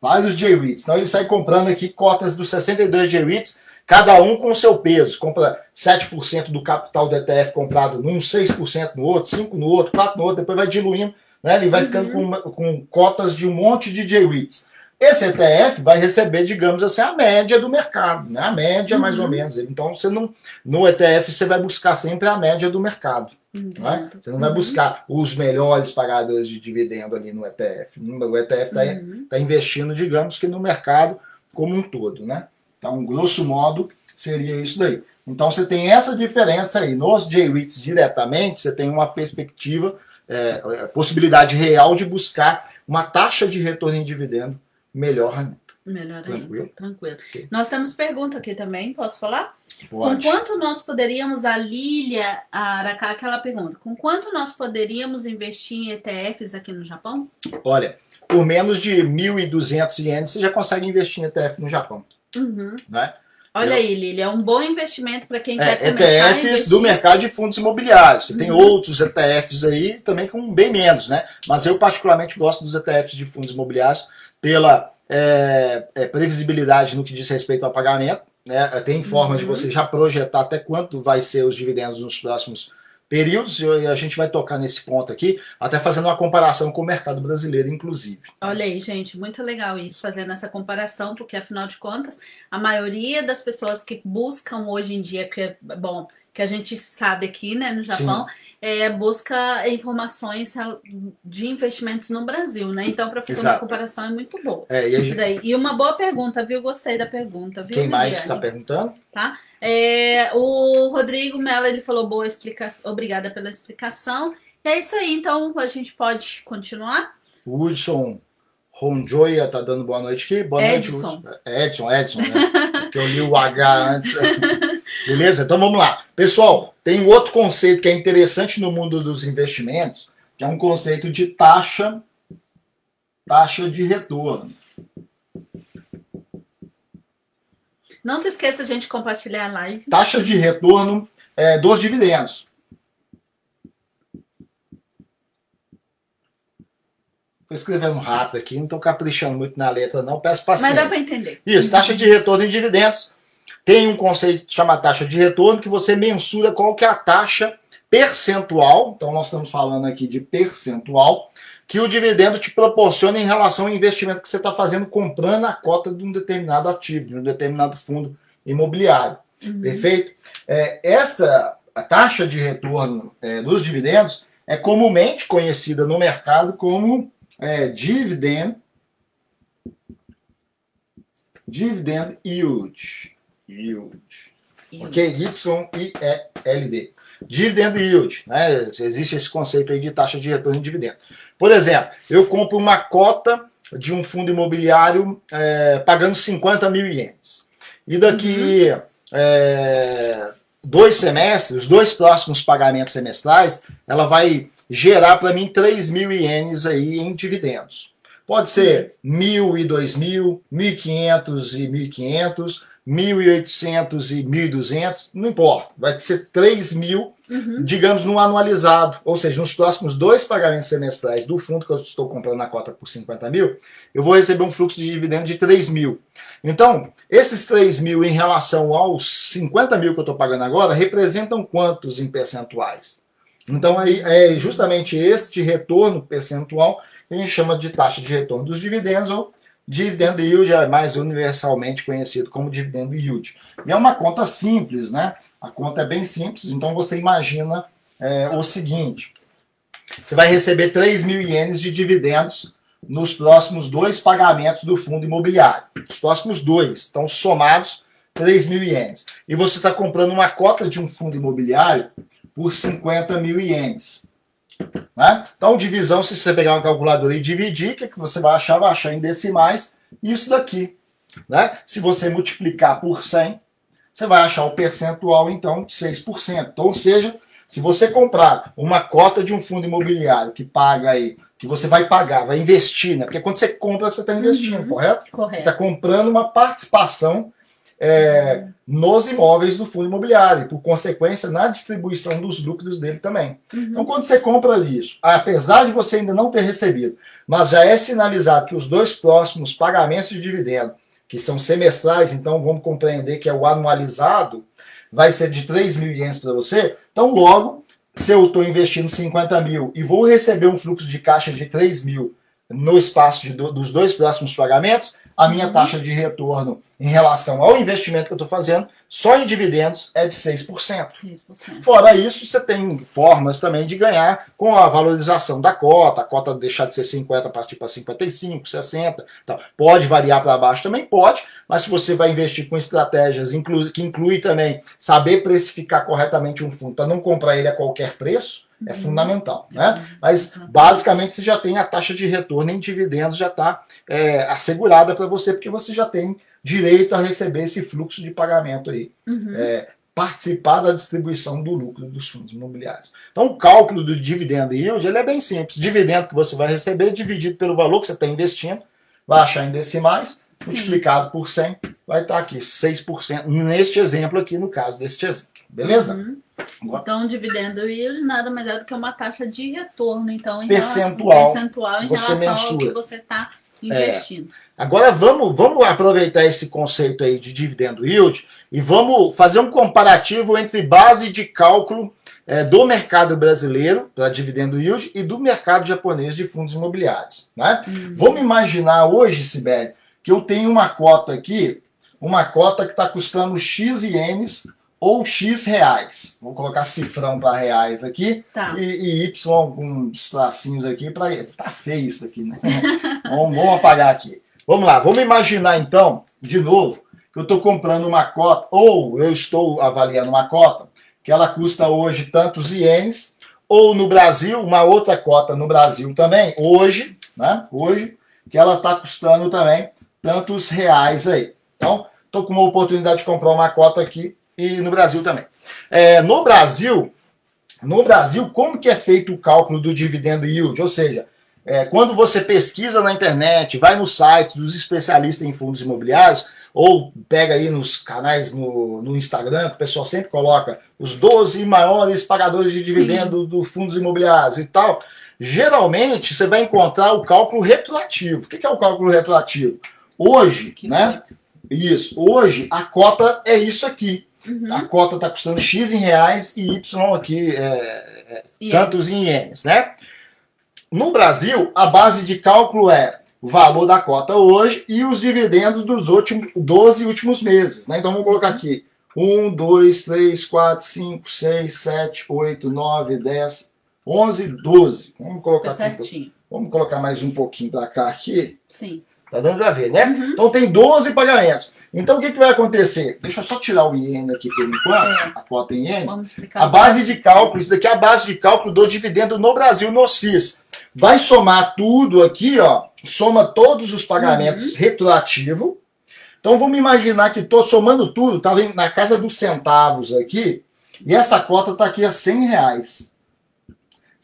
Vários J-REITs. Então ele sai comprando aqui cotas dos 62 J-REITs, cada um com o seu peso. Compra 7% do capital do ETF comprado num, 6% no outro, 5% no outro, 4% no outro, depois vai diluindo. Né, ele vai uhum. ficando com, com cotas de um monte de J-REITs. Esse ETF vai receber, digamos assim, a média do mercado, né? A média uhum. mais ou menos. Então você não no ETF você vai buscar sempre a média do mercado. Uhum. Né? Você não vai uhum. buscar os melhores pagadores de dividendo ali no ETF. O ETF está uhum. tá investindo, digamos que no mercado como um todo, né? Então, grosso modo, seria isso daí. Então você tem essa diferença aí. Nos J-REITs diretamente, você tem uma perspectiva, é, é possibilidade real de buscar uma taxa de retorno em dividendo melhor ainda. Melhor Tranquilo? ainda. Tranquilo. Okay. Nós temos pergunta aqui também, posso falar? Pode. Com quanto nós poderíamos, a Lília a Aracá, aquela pergunta, com quanto nós poderíamos investir em ETFs aqui no Japão? Olha, por menos de 1.200 ienes você já consegue investir em ETF no Japão. Uhum. Né? Olha eu, aí, Lili, é um bom investimento para quem é, quer começar ETFs do mercado de fundos imobiliários. Você uhum. tem outros ETFs aí também com bem menos, né? Mas eu particularmente gosto dos ETFs de fundos imobiliários pela é, é, previsibilidade no que diz respeito ao pagamento. Né? Tem forma uhum. de você já projetar até quanto vai ser os dividendos nos próximos períodos, e a gente vai tocar nesse ponto aqui, até fazendo uma comparação com o mercado brasileiro, inclusive. Olha aí, gente, muito legal isso, fazendo essa comparação, porque afinal de contas, a maioria das pessoas que buscam hoje em dia, que é bom, que a gente sabe aqui, né, no Japão, é, busca informações de investimentos no Brasil, né? Então, para fazer Exato. uma comparação é muito boa. É, e, gente... e uma boa pergunta, viu? Gostei da pergunta, viu? Quem mais está perguntando? Tá. É, o Rodrigo Mello ele falou boa explicação, obrigada pela explicação. E é isso aí, então a gente pode continuar. O Hudson Ronjoia tá dando boa noite aqui. Boa Edson. noite, Edson. Edson, né? Porque eu li o H antes. Beleza? Então vamos lá. Pessoal, tem outro conceito que é interessante no mundo dos investimentos, que é um conceito de taxa, taxa de retorno. Não se esqueça, de compartilhar a live. Taxa de retorno é, dos dividendos. Estou escrevendo rápido aqui, não estou caprichando muito na letra, não. Peço paciência. Mas dá para entender. Isso, taxa de retorno em dividendos. Tem um conceito chamado taxa de retorno, que você mensura qual que é a taxa percentual. Então, nós estamos falando aqui de percentual que o dividendo te proporciona em relação ao investimento que você está fazendo comprando a cota de um determinado ativo, de um determinado fundo imobiliário. Uhum. Perfeito? É, esta a taxa de retorno é, dos dividendos é comumente conhecida no mercado como é dividend, dividend yield. Yield. Ok? Y-I-E-L-D. Dividend yield. Né? Existe esse conceito aí de taxa de retorno de dividendo. Por exemplo, eu compro uma cota de um fundo imobiliário é, pagando 50 mil ienes. E daqui uhum. é, dois semestres, os dois próximos pagamentos semestrais, ela vai gerar para mim 3 mil ienes aí em dividendos. Pode ser mil e dois mil, mil quinhentos e mil quinhentos, 1.800 e 1.200, não importa, vai ser 3 mil, uhum. digamos, no anualizado, ou seja, nos próximos dois pagamentos semestrais do fundo que eu estou comprando na cota por 50 mil, eu vou receber um fluxo de dividendo de 3 mil. Então, esses 3 mil em relação aos 50 mil que eu estou pagando agora, representam quantos em percentuais? Então, aí é justamente este retorno percentual que a gente chama de taxa de retorno dos dividendos ou Dividend yield é mais universalmente conhecido como dividend yield. E é uma conta simples, né? A conta é bem simples, então você imagina é, o seguinte: você vai receber 3 mil ienes de dividendos nos próximos dois pagamentos do fundo imobiliário. Os próximos dois estão somados 3 mil ienes. E você está comprando uma cota de um fundo imobiliário por 50 mil ienes. Né? Então, divisão, se você pegar uma calculadora e dividir, o que, que você vai achar? Vai achar em decimais isso daqui. Né? Se você multiplicar por 100, você vai achar o percentual, então, de 6%. Então, ou seja, se você comprar uma cota de um fundo imobiliário que paga aí, que você vai pagar, vai investir, né? Porque quando você compra, você está investindo, uhum. correto? Correto. Você está comprando uma participação é, nos imóveis do fundo imobiliário, e por consequência, na distribuição dos lucros dele também. Uhum. Então, quando você compra isso, apesar de você ainda não ter recebido, mas já é sinalizado que os dois próximos pagamentos de dividendo, que são semestrais, então vamos compreender que é o anualizado, vai ser de 3 mil ienes para você, então logo, se eu estou investindo 50 mil e vou receber um fluxo de caixa de 3 mil no espaço de, dos dois próximos pagamentos, a minha uhum. taxa de retorno em relação ao investimento que eu estou fazendo, só em dividendos é de 6%. 6%. Fora isso, você tem formas também de ganhar com a valorização da cota, a cota deixar de ser 50 partir para 55, 60. Então, pode variar para baixo também? Pode, mas se você vai investir com estratégias que inclui também saber precificar corretamente um fundo para não comprar ele a qualquer preço, é uhum. fundamental. Né? Uhum. Mas basicamente você já tem a taxa de retorno em dividendos já está é, assegurada para você, porque você já tem direito a receber esse fluxo de pagamento aí. Uhum. É, participar da distribuição do lucro dos fundos imobiliários. Então, o cálculo do dividendo yield ele é bem simples. Dividendo que você vai receber dividido pelo valor que você está investindo, vai achar em decimais, Sim. multiplicado por 100, vai estar tá aqui 6%, neste exemplo aqui, no caso deste exemplo. Beleza? Uhum. Então, dividendo yield nada mais é do que uma taxa de retorno, então, em percentual, relação, percentual em relação mensura. ao que você está investindo. É. Agora vamos, vamos aproveitar esse conceito aí de dividendo yield e vamos fazer um comparativo entre base de cálculo é, do mercado brasileiro para dividendo yield e do mercado japonês de fundos imobiliários. Né? Uhum. Vamos imaginar hoje, Sibeli, que eu tenho uma cota aqui, uma cota que está custando X ienes ou X reais. Vou colocar cifrão para reais aqui tá. e, e, Y alguns tracinhos aqui para. Tá feio isso aqui, né? vamos, vamos apagar aqui. Vamos lá, vamos imaginar então, de novo, que eu estou comprando uma cota, ou eu estou avaliando uma cota, que ela custa hoje tantos ienes, ou no Brasil, uma outra cota no Brasil também, hoje, né? Hoje, que ela está custando também tantos reais aí. Então, estou com uma oportunidade de comprar uma cota aqui e no Brasil também. É, no Brasil, no Brasil, como que é feito o cálculo do dividendo yield? Ou seja, é, quando você pesquisa na internet, vai nos sites dos especialistas em fundos imobiliários, ou pega aí nos canais no, no Instagram, que o pessoal sempre coloca os 12 maiores pagadores de dividendo dos fundos imobiliários e tal. Geralmente você vai encontrar o cálculo retroativo. O que é o cálculo retroativo? Hoje, que né? Foi? Isso. Hoje a cota é isso aqui. Uhum. A cota está custando X em reais e Y aqui, é, é, tantos em ienes, né? No Brasil, a base de cálculo é o valor da cota hoje e os dividendos dos últimos 12 últimos meses, né? Então vamos colocar aqui 1, 2, 3, 4, 5, 6, 7, 8, 9, 10, 11, 12. Vamos colocar tá certinho. Vamos colocar mais um pouquinho para cá aqui. Sim. Tá dando para ver, né? Uhum. Então tem 12 pagamentos. Então o que, que vai acontecer? Deixa eu só tirar o iene aqui por enquanto, é. a cota em iene. A base de cálculo, isso daqui é a base de cálculo do dividendo no Brasil nos FIIs. Vai somar tudo aqui, ó, soma todos os pagamentos uhum. retroativo. Então vamos imaginar que estou somando tudo, tá na casa dos centavos aqui, e essa cota está aqui a 100 reais.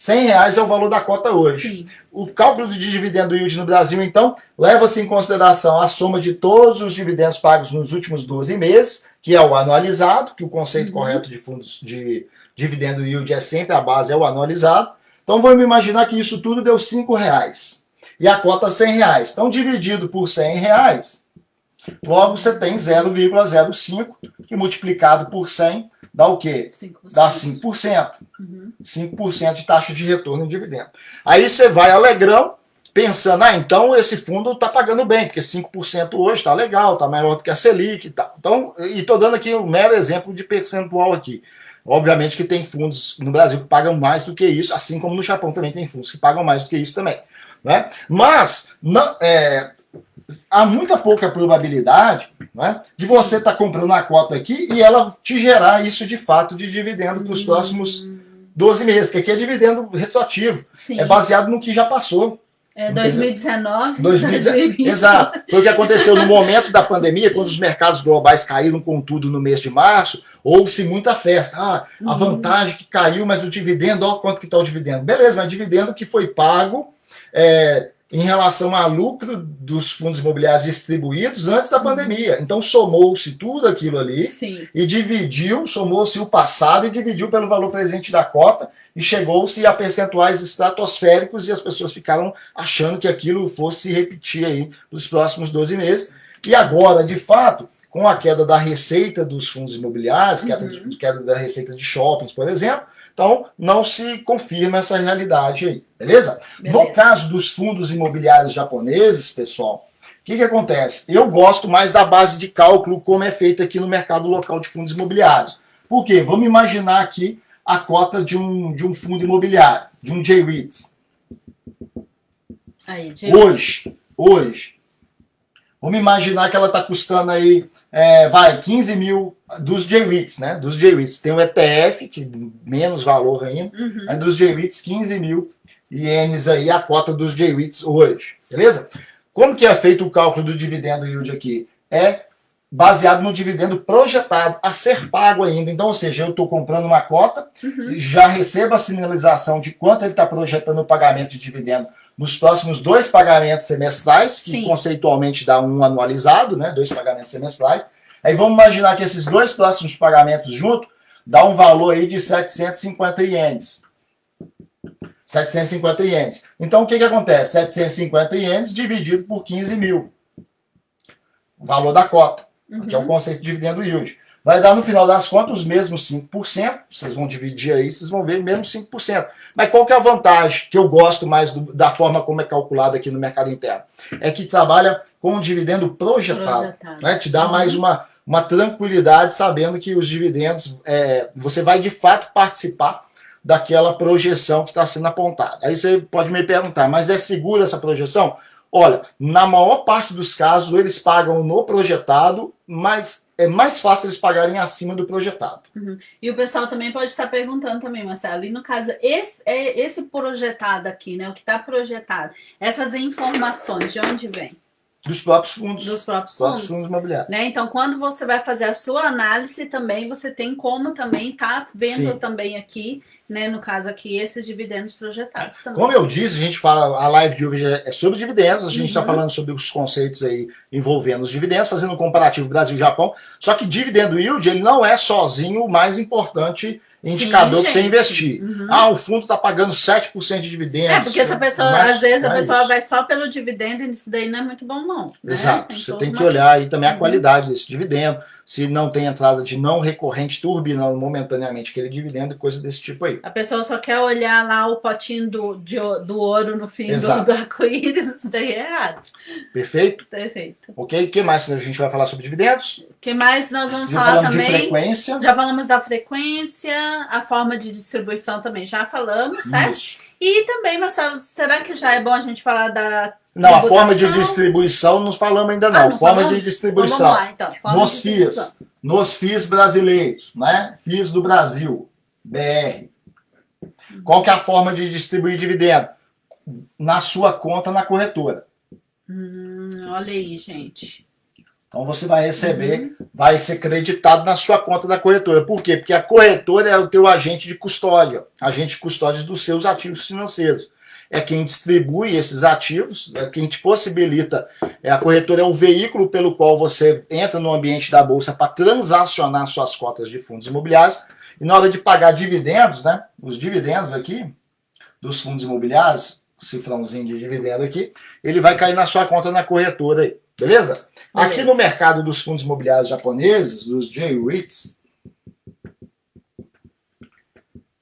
100 reais é o valor da cota hoje. Sim. O cálculo de dividendo yield no Brasil, então, leva-se em consideração a soma de todos os dividendos pagos nos últimos 12 meses, que é o anualizado, que o conceito uhum. correto de fundos de dividendo yield é sempre a base, é o anualizado. Então vamos imaginar que isso tudo deu 5 reais. E a cota 100 reais. Então, dividido por 100 reais, logo você tem 0,05, que multiplicado por 100 dá o quê? 5%. Dá 5%. Uhum. 5% de taxa de retorno em dividendo. Aí você vai alegrão, pensando, ah, então esse fundo está pagando bem, porque 5% hoje está legal, está maior do que a Selic e tal. Então, e estou dando aqui um mero exemplo de percentual aqui. Obviamente que tem fundos no Brasil que pagam mais do que isso, assim como no Japão também tem fundos que pagam mais do que isso também. Né? Mas não, é, há muita pouca probabilidade né, de você estar tá comprando a cota aqui e ela te gerar isso de fato de dividendo para os hum. próximos 12 meses, porque aqui é dividendo retroativo. Sim. É baseado no que já passou. É 2019, 2020. Exato. Foi o que aconteceu no momento da pandemia, quando os mercados globais caíram com tudo no mês de março, houve-se muita festa. Ah, a uhum. vantagem que caiu, mas o dividendo, olha quanto que está o dividendo. Beleza, mas dividendo que foi pago é, em relação ao lucro dos fundos imobiliários distribuídos antes da uhum. pandemia. Então somou-se tudo aquilo ali Sim. e dividiu, somou-se o passado e dividiu pelo valor presente da cota e chegou-se a percentuais estratosféricos e as pessoas ficaram achando que aquilo fosse repetir aí nos próximos 12 meses. E agora, de fato, com a queda da receita dos fundos imobiliários, uhum. queda, queda da receita de shoppings, por exemplo, então, não se confirma essa realidade aí, beleza? beleza. No caso dos fundos imobiliários japoneses, pessoal, o que, que acontece? Eu gosto mais da base de cálculo como é feita aqui no mercado local de fundos imobiliários. Por quê? Vamos imaginar aqui a cota de um, de um fundo imobiliário, de um J-REITs. Hoje, hoje, vamos imaginar que ela está custando aí, é, vai, 15 mil dos J-REITs, né? Dos J-REITs. Tem o ETF, que menos valor ainda, uhum. é dos J-REITs 15 mil ienes aí, a cota dos J-REITs hoje, beleza? Como que é feito o cálculo do dividendo yield aqui? É baseado no dividendo projetado a ser pago ainda. Então, ou seja, eu estou comprando uma cota, uhum. já recebo a sinalização de quanto ele está projetando o pagamento de dividendo nos próximos dois pagamentos semestrais, Sim. que conceitualmente dá um anualizado, né? Dois pagamentos semestrais. Aí vamos imaginar que esses dois próximos pagamentos juntos dá um valor aí de 750 ienes. 750 ienes. Então o que, que acontece? 750 ienes dividido por 15 mil. O valor da cota, uhum. que é o conceito de dividendo yield. Vai dar no final das contas os mesmos 5%. Vocês vão dividir aí, vocês vão ver mesmo 5%. Mas qual que é a vantagem que eu gosto mais do, da forma como é calculado aqui no mercado interno? É que trabalha com um dividendo projetado. projetado. Né? Te dá uhum. mais uma, uma tranquilidade sabendo que os dividendos, é, você vai de fato participar daquela projeção que está sendo apontada. Aí você pode me perguntar, mas é segura essa projeção? Olha, na maior parte dos casos eles pagam no projetado, mas é mais fácil eles pagarem acima do projetado. Uhum. E o pessoal também pode estar perguntando também, Marcelo, e no caso, esse, é, esse projetado aqui, né, o que está projetado, essas informações, de onde vem? Dos próprios fundos. Dos próprios, próprios fundos. fundos imobiliários. Né? Então, quando você vai fazer a sua análise, também você tem como também estar tá vendo Sim. também aqui, né, no caso aqui, esses dividendos projetados também. Como eu disse, a gente fala, a live de hoje é sobre dividendos, a gente está uhum. falando sobre os conceitos aí envolvendo os dividendos, fazendo um comparativo Brasil-Japão. Só que dividendo yield, ele não é sozinho o mais importante indicador para você investir. Uhum. Ah, o fundo está pagando 7% de dividendos. É, porque essa pessoa, mas, às vezes, a pessoa isso. vai só pelo dividendo e isso daí não é muito bom, não. Né? Exato. Tem você tem que olhar aí também a uhum. qualidade desse dividendo se não tem entrada de não recorrente turbinando momentaneamente aquele dividendo e coisa desse tipo aí. A pessoa só quer olhar lá o potinho do, de, do ouro no fim do, do arco-íris, isso daí é errado. Perfeito? Perfeito. Ok, o que mais a gente vai falar sobre dividendos? O que mais nós vamos já falar também? De frequência. Já falamos da frequência, a forma de distribuição também já falamos, certo? Isso. E também, Marcelo, será que já é bom a gente falar da Não, a forma de distribuição não falamos ainda não. Ah, não forma falamos? de distribuição. Então, vamos lá, então. Forma nos FIIs, nos FIIs brasileiros, né? FIIs do Brasil, BR. Qual que é a forma de distribuir dividendo? Na sua conta na corretora. Hum, olha aí, gente. Então você vai receber, uhum. vai ser creditado na sua conta da corretora. Por quê? Porque a corretora é o teu agente de custódia, agente de custódia dos seus ativos financeiros. É quem distribui esses ativos, é quem te possibilita. É, a corretora é o veículo pelo qual você entra no ambiente da bolsa para transacionar suas cotas de fundos imobiliários. E na hora de pagar dividendos, né? Os dividendos aqui dos fundos imobiliários, cifrãozinho de dividendo aqui, ele vai cair na sua conta na corretora aí. Beleza? Beleza? Aqui no mercado dos fundos imobiliários japoneses, dos J-REITs,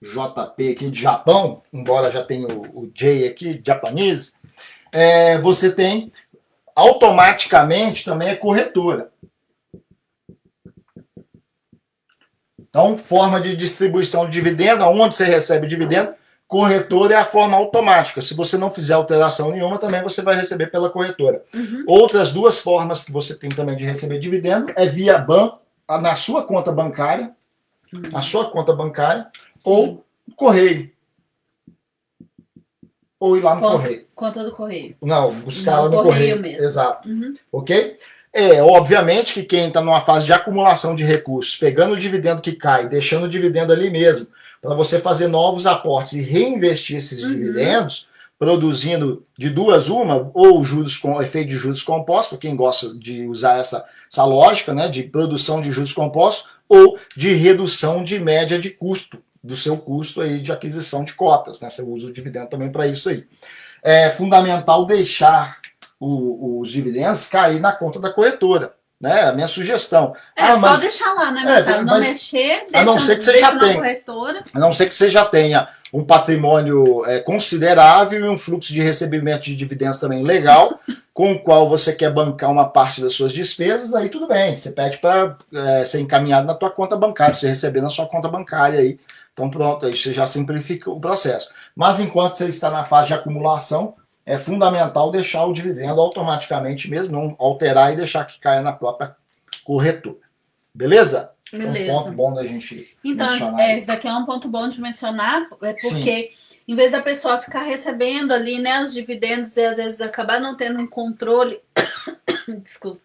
JP aqui de Japão, embora já tenha o, o J aqui, japonês, é, você tem automaticamente também é corretora. Então, forma de distribuição de dividendo, onde você recebe dividendo, corretora é a forma automática. Se você não fizer alteração nenhuma, também você vai receber pela corretora. Uhum. Outras duas formas que você tem também de receber dividendo é via banco, na sua conta bancária, uhum. na sua conta bancária. Ou correio. Ou ir lá no conta, correio. Conta do correio. Não, buscar no lá no correio. correio mesmo. Exato. Uhum. Ok? É, obviamente que quem está numa fase de acumulação de recursos, pegando o dividendo que cai, deixando o dividendo ali mesmo, para você fazer novos aportes e reinvestir esses uhum. dividendos, produzindo de duas uma, ou juros com efeito de juros compostos, para quem gosta de usar essa, essa lógica né, de produção de juros compostos, ou de redução de média de custo, do seu custo aí de aquisição de cotas. Né? Você usa o dividendo também para isso aí. É fundamental deixar o, os dividendos cair na conta da corretora né? A minha sugestão. É ah, só deixar lá, né, é, Marcelo? É, não mexer, deixa, a não ser que você já tenha, corretora. A não ser que você já tenha um patrimônio é, considerável e um fluxo de recebimento de dividendos também legal, com o qual você quer bancar uma parte das suas despesas, aí tudo bem. Você pede para é, ser encaminhado na tua conta bancária, você receber na sua conta bancária aí. Então pronto, aí você já simplifica o processo. Mas enquanto você está na fase de acumulação, é fundamental deixar o dividendo automaticamente mesmo, não alterar e deixar que caia na própria corretora. Beleza? Beleza. Um ponto bom da gente Então, é, esse daqui é um ponto bom de mencionar, é porque Sim. em vez da pessoa ficar recebendo ali, né, os dividendos e às vezes acabar não tendo um controle, desculpa,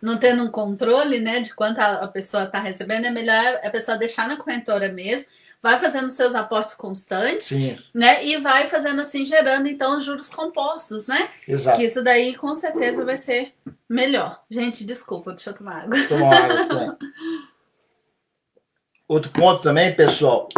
não tendo um controle, né, de quanto a pessoa está recebendo, é melhor a pessoa deixar na corretora mesmo vai fazendo seus aportes constantes, Sim. né? E vai fazendo assim, gerando então juros compostos, né? Exato. Que isso daí com certeza vai ser melhor. Gente, desculpa, deixa eu tomar água. Tomar água, Outro ponto também, pessoal,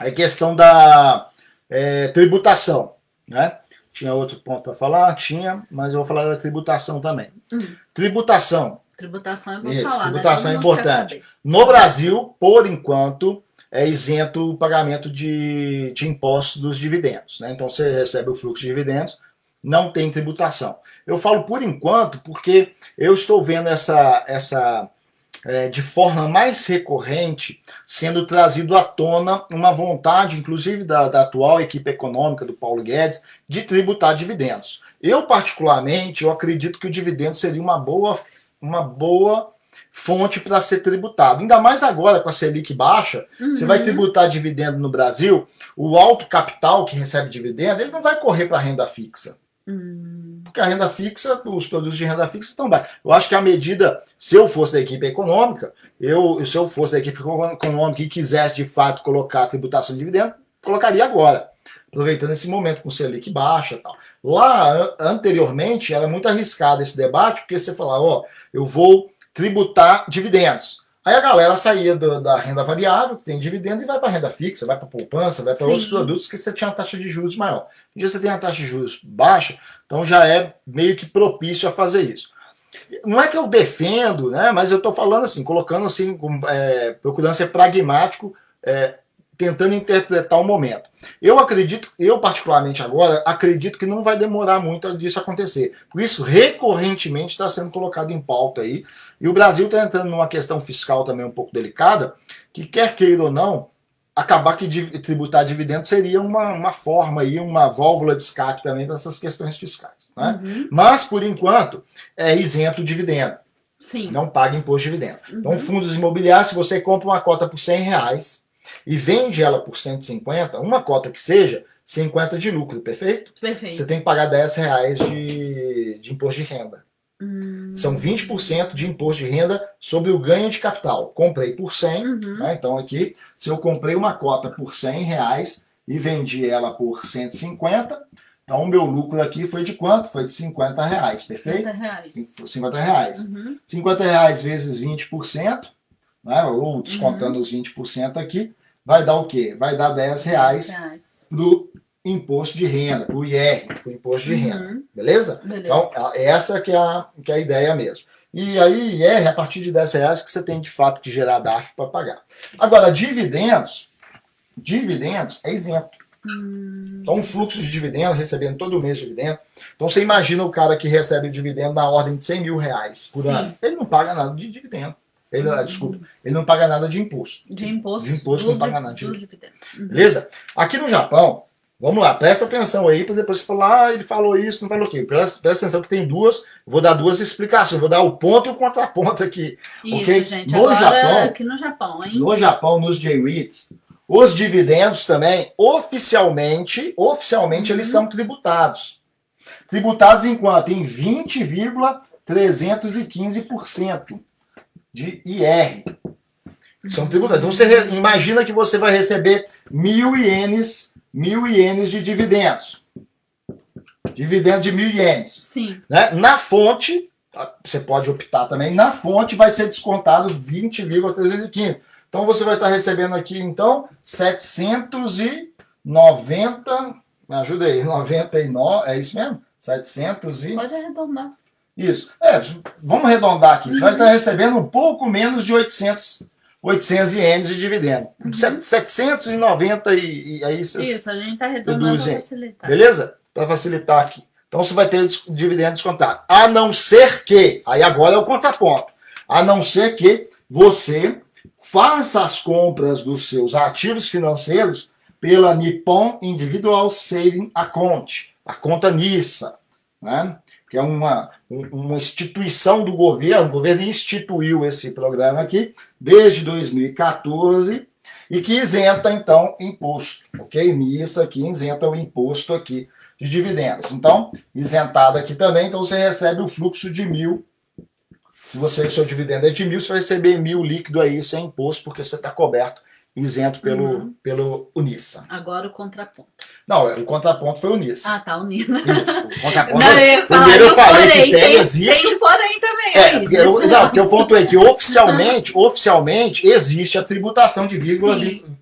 é a questão da é, tributação, né? Tinha outro ponto para falar? Tinha, mas eu vou falar da tributação também. Uhum. Tributação. Tributação é bom Isso, falar, né? Tributação né? é importante. No Brasil, por enquanto, é isento o pagamento de, de impostos dos dividendos. Né? Então você recebe o fluxo de dividendos, não tem tributação. Eu falo por enquanto porque eu estou vendo essa, essa é, de forma mais recorrente sendo trazido à tona uma vontade, inclusive da, da atual equipe econômica do Paulo Guedes, de tributar dividendos. Eu particularmente, eu acredito que o dividendo seria uma boa, uma boa fonte para ser tributado. Ainda mais agora com a Selic baixa, uhum. você vai uhum. tributar dividendo no Brasil, o alto capital que recebe dividendo, ele não vai correr para a renda fixa. Uhum. Porque a renda fixa, os produtos de renda fixa estão baixos. Eu acho que a medida, se eu fosse da equipe econômica, eu, se eu fosse da equipe econômica e quisesse de fato colocar a tributação de dividendo, colocaria agora, aproveitando esse momento com Selic baixa e tal. Lá, anteriormente, era muito arriscado esse debate, porque você falava, ó, eu vou tributar dividendos. Aí a galera saía do, da renda variável, que tem dividendo, e vai para renda fixa, vai para poupança, vai para outros produtos que você tinha uma taxa de juros maior. Um dia você tem uma taxa de juros baixa, então já é meio que propício a fazer isso. Não é que eu defendo, né, mas eu estou falando assim, colocando assim, é, procurando ser pragmático, é, tentando interpretar o momento. Eu acredito, eu particularmente agora, acredito que não vai demorar muito disso acontecer. Por isso, recorrentemente está sendo colocado em pauta aí. E o Brasil está entrando numa questão fiscal também um pouco delicada, que quer queira ou não, acabar que tributar dividendo seria uma, uma forma aí, uma válvula de escape também para essas questões fiscais. Né? Uhum. Mas, por enquanto, é isento o dividendo. Sim. Não paga imposto de dividendo. Uhum. Então, fundos imobiliários, se você compra uma cota por 100 reais e vende ela por 150, uma cota que seja, 50 de lucro, perfeito? Perfeito. Você tem que pagar 10 reais de, de imposto de renda. Hum. São 20% de imposto de renda sobre o ganho de capital. Comprei por 100, uhum. né? então aqui, se eu comprei uma cota por 100 reais e vendi ela por 150, então o meu lucro aqui foi de quanto? Foi de 50 reais, perfeito? 50 reais. 50 reais. Uhum. 50 reais vezes 20%, né? ou descontando uhum. os 20% aqui, vai dar o quê? Vai dar 10 reais, 10 reais. pro imposto de renda, pro IR, pro imposto de renda. Uhum. Beleza? Beleza? Então, essa que é, a, que é a ideia mesmo. E aí, IR, a partir de 10 reais que você tem de fato que gerar DAF para pagar. Agora, dividendos, dividendos é isento. Hum. Então, um fluxo de dividendo, recebendo todo mês dividendo. Então, você imagina o cara que recebe dividendo na ordem de 100 mil reais por Sim. ano. Ele não paga nada de dividendo. Ele, uhum. Desculpa, ele não paga nada de imposto. De imposto. De imposto não paga nada de dividendo. Uhum. Beleza? Aqui no Japão, vamos lá, presta atenção aí, para depois você falar, ah, ele falou isso, não falou aquilo. Presta, presta atenção que tem duas, vou dar duas explicações, vou dar o ponto e o contraponto aqui. Isso, gente. No Agora, Japão, aqui no Japão, hein? No Japão, nos J-REITs, os dividendos também, oficialmente, oficialmente uhum. eles são tributados. Tributados em quanto? Em 20,315% de IR. São tributados. Então você imagina que você vai receber mil ienes, mil ienes de dividendos. Dividendo de mil ienes. Sim. Né? Na fonte, você pode optar também, na fonte vai ser descontado 20,315. Então você vai estar recebendo aqui, então, 790, me ajuda aí, 99, é isso mesmo? 700 e... Pode arredondar. Isso. É, vamos arredondar aqui. Você vai estar recebendo um pouco menos de 800, 800 ienes de dividendo. Uhum. 790 e, e aí Isso, a gente está arredondando para facilitar. Beleza? Para facilitar aqui. Então você vai ter dividendo descontado. A não ser que, aí agora é o contraponto, a não ser que você faça as compras dos seus ativos financeiros pela Nippon Individual Saving Account, a conta NISA. Né? Que é uma, uma instituição do governo, o governo instituiu esse programa aqui desde 2014 e que isenta então imposto, ok? Nisso aqui isenta o imposto aqui de dividendos. Então, isentado aqui também, então você recebe o fluxo de mil. Se você, seu dividendo é de mil, você vai receber mil líquido aí sem imposto, porque você está coberto isento pelo, uhum. pelo Unissa. Agora o contraponto. Não, o contraponto foi o Unissa. Ah, tá, o Unissa. Isso, o contraponto. Não, eu primeiro eu falei porém, que tem, tem, existe. Tem um porém também. É, aí, porque eu, não, porque o ponto é que oficialmente, oficialmente existe a tributação de vírgula,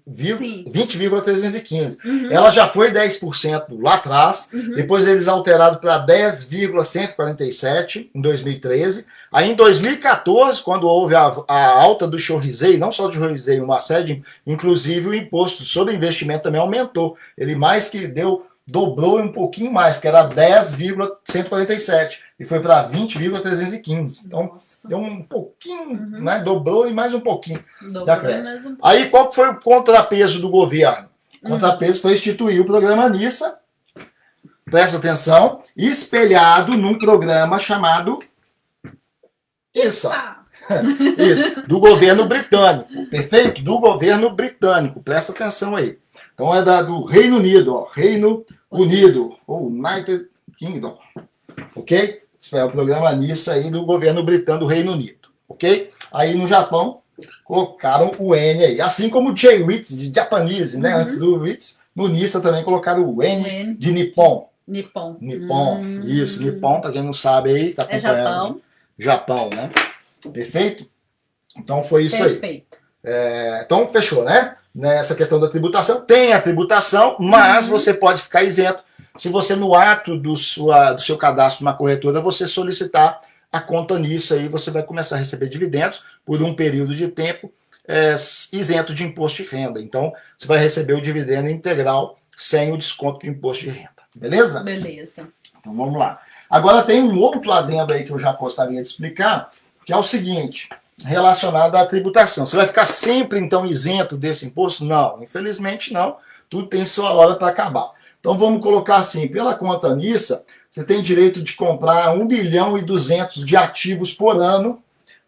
20,315. Uhum. Ela já foi 10% lá atrás, uhum. depois eles alteraram para 10,147 em 2013. Aí em 2014, quando houve a, a alta do Chorrisei, não só do Chorrisei, uma série, inclusive o imposto sobre investimento também aumentou. Ele mais que deu, dobrou um pouquinho mais, porque era 10,147 e foi para 20,315. Então Nossa. deu um pouquinho, uhum. né? Dobrou e mais um pouquinho dobrou da cresce. Um Aí qual foi o contrapeso do governo? O uhum. contrapeso foi instituir o programa NISA, presta atenção, espelhado num programa chamado isso. Isso, do governo britânico, perfeito? Do governo britânico, presta atenção aí. Então é da, do Reino Unido, ó, Reino Unido, ou United Kingdom, ok? Isso é o programa NISA aí do governo britânico do Reino Unido, ok? Aí no Japão, colocaram o N aí, assim como o J-Wits de Japanese, né? Uhum. Antes do Wits, no NISA também colocaram o N, N. de Nippon. Nippon. Nippon, hum. isso, Nippon, pra quem não sabe aí, tá acompanhando. É Japão. Japão, né? Perfeito? Então foi isso Perfeito. aí. É, então fechou, né? Nessa questão da tributação, tem a tributação, mas uhum. você pode ficar isento se você no ato do, sua, do seu cadastro numa corretora você solicitar a conta nisso aí, você vai começar a receber dividendos por um período de tempo é, isento de imposto de renda. Então você vai receber o dividendo integral sem o desconto de imposto de renda. Beleza? Beleza. Então vamos lá. Agora tem um outro adendo aí que eu já gostaria de explicar, que é o seguinte: relacionada à tributação. Você vai ficar sempre, então, isento desse imposto? Não, infelizmente não. Tudo tem sua hora para acabar. Então vamos colocar assim, pela conta NISA, você tem direito de comprar 1 bilhão e 200 de ativos por ano,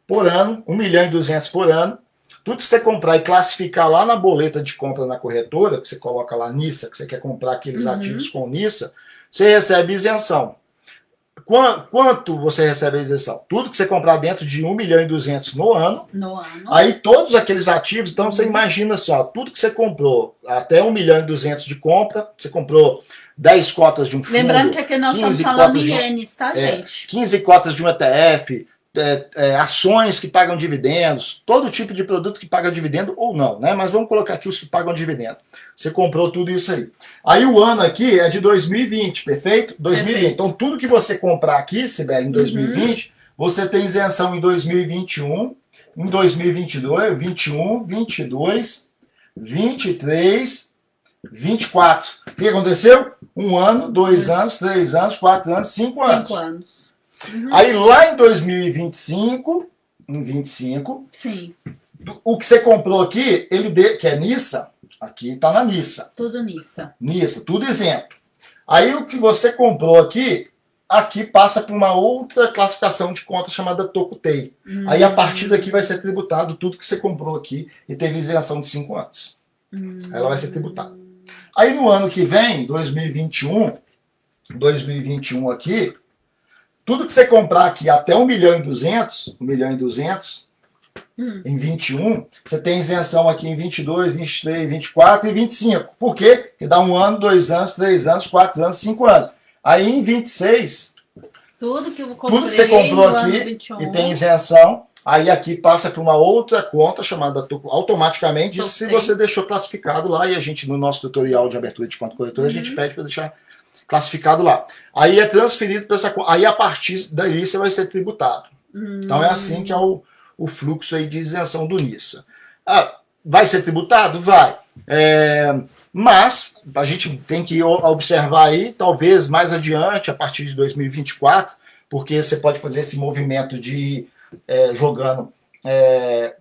por ano, 1 milhão e 200 por ano. Tudo que você comprar e classificar lá na boleta de compra na corretora, que você coloca lá NISA, que você quer comprar aqueles uhum. ativos com NISA, você recebe isenção. Quanto você recebe a isenção? Tudo que você comprar dentro de 1 milhão e 200 no ano. No ano. Aí todos aqueles ativos, então você imagina assim, ó, tudo que você comprou, até 1 milhão e 200 de compra, você comprou 10 cotas de um fundo. Lembrando que aqui nós estamos falando em ienes, tá, é, gente? 15 cotas de um ETF, é, é, ações que pagam dividendos, todo tipo de produto que paga dividendo ou não, né? Mas vamos colocar aqui os que pagam dividendo. Você comprou tudo isso aí. Aí o ano aqui é de 2020, perfeito? 2020. Perfeito. Então tudo que você comprar aqui, Sibeli, em 2020, uhum. você tem isenção em 2021, em 2022, 21, 22, 23, 24. O que aconteceu? Um ano, dois anos, três anos, quatro anos, cinco, cinco anos. Cinco anos. Uhum. Aí lá em 2025, em 25, Sim. o que você comprou aqui, ele de, que é Nissa, aqui está na Nissa. Tudo Nissa. Nissa, tudo isento. Aí o que você comprou aqui, aqui passa para uma outra classificação de conta chamada Tokutei. Hum. Aí a partir daqui vai ser tributado tudo que você comprou aqui e teve isenção de 5 anos. Hum. Ela vai ser tributada. Aí no ano que vem, 2021, 2021 aqui, tudo que você comprar aqui até 1 milhão e 200, 1 milhão e 200, hum. em 21, você tem isenção aqui em 22, 23, 24 e 25. Por quê? Porque dá um ano, dois anos, três anos, quatro anos, cinco anos. Aí em 26, tudo que, comprei tudo que você comprou aqui e tem isenção, aí aqui passa para uma outra conta chamada automaticamente, isso se você deixou classificado lá e a gente no nosso tutorial de abertura de conta corretora, uhum. a gente uhum. pede para deixar classificado lá. Aí é transferido para essa conta. Aí a partir daí você vai ser tributado. Hum. Então é assim que é o, o fluxo aí de isenção do NISA. Ah, vai ser tributado? Vai. É, mas a gente tem que observar aí, talvez mais adiante, a partir de 2024, porque você pode fazer esse movimento de é, jogando é,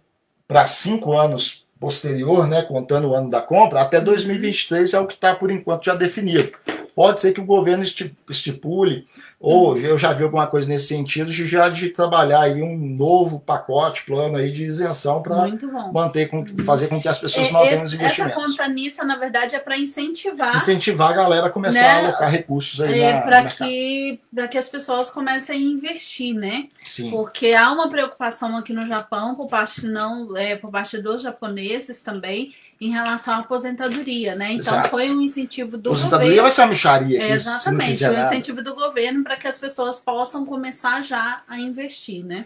para cinco anos posterior, né, contando o ano da compra, até 2023 é o que está por enquanto já definido. Pode ser que o governo estipule, ou eu já vi alguma coisa nesse sentido, de já de trabalhar aí um novo pacote, plano aí de isenção para manter, com, fazer com que as pessoas é, mantenham os investimentos. Essa conta nisso, na verdade, é para incentivar. Incentivar a galera a começar né? a alocar recursos aí é, para que, que as pessoas comecem a investir, né? Sim. Porque há uma preocupação aqui no Japão, por parte, não, é, por parte dos japoneses também, em relação à aposentadoria, né? Então Exato. foi um incentivo do aposentadoria governo. vai ser uma micharia é, Exatamente, foi um incentivo do governo para que as pessoas possam começar já a investir, né?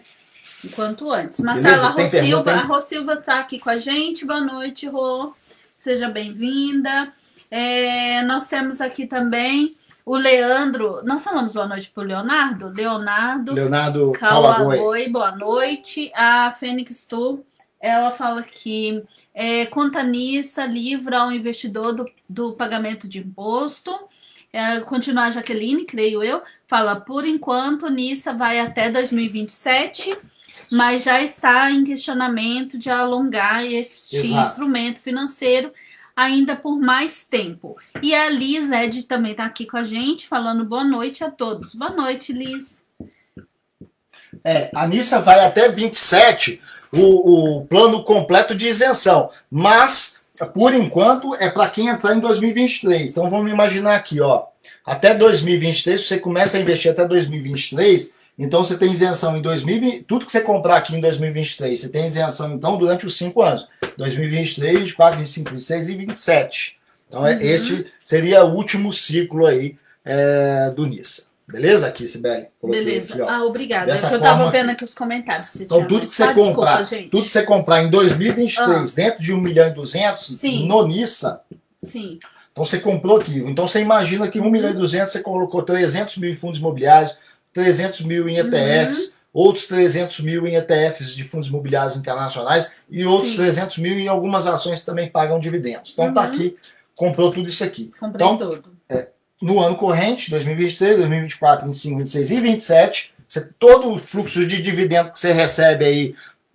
Enquanto antes. Marcela Rô Silva, a Rô Silva está aqui com a gente. Boa noite, Rô. Seja bem-vinda. É, nós temos aqui também o Leandro. Nós falamos boa noite para o Leonardo? Leonardo. Leonardo Kawagoi. Boa noite. A Fênix Tu ela fala que é, contanista livra ao investidor do, do pagamento de imposto. É, continuar a Jaqueline, creio eu, fala, por enquanto, Nissa vai até 2027, mas já está em questionamento de alongar este Exato. instrumento financeiro ainda por mais tempo. E a Liz Ed também está aqui com a gente, falando boa noite a todos. Boa noite, Liz. É, a Nissa vai até 27, o, o plano completo de isenção. Mas, por enquanto, é para quem entrar em 2023. Então vamos imaginar aqui, ó. Até 2023, você começa a investir até 2023, então você tem isenção em 2020. Tudo que você comprar aqui em 2023, você tem isenção então durante os cinco anos. 2023, 24, 25, 26 e 27. Então, é, uhum. este seria o último ciclo aí é, do NISA. Beleza aqui, Sibeli? Beleza. Aqui, ah, obrigada. É que eu tava vendo aqui os comentários. Então, tudo que, você ah, comprar, desculpa, tudo que você comprar em 2023, ah. dentro de 1 milhão e 200, Sim. no NISA, Sim. Então você comprou aqui. Então você imagina que 1 milhão e 200 você colocou 300 mil em fundos imobiliários, 300 mil em ETFs, uhum. outros 300 mil em ETFs de fundos imobiliários internacionais e outros Sim. 300 mil em algumas ações que também pagam dividendos. Então tá uhum. tá aqui, comprou tudo isso aqui. Comprei então, tudo. No ano corrente, 2023, 2024, 2025, 2026 e 2027, você, todo o fluxo de dividendo que você recebe aí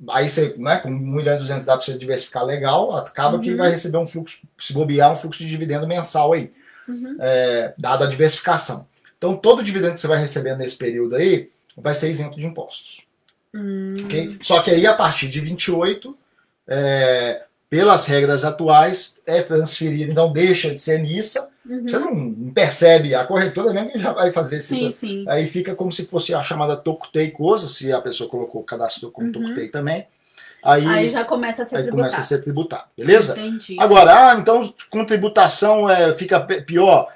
aí você, né, com 1 milhão e 200 dá para você diversificar legal, acaba uhum. que vai receber um fluxo, se bobear, um fluxo de dividendo mensal aí, uhum. é, dada a diversificação. Então, todo dividendo que você vai receber nesse período aí vai ser isento de impostos. Uhum. Okay? Só que aí, a partir de 28, é, pelas regras atuais, é transferido, então deixa de ser NISA, Uhum. Você não percebe, a corretora mesmo já vai fazer esse. Sim, sim. Aí fica como se fosse a chamada Tokutei coisa, se a pessoa colocou o cadastro como uhum. Tokutei também. Aí, aí, já começa a ser tributado. começa a ser tributado, beleza? Entendi. Agora, ah, então com tributação é, fica pior.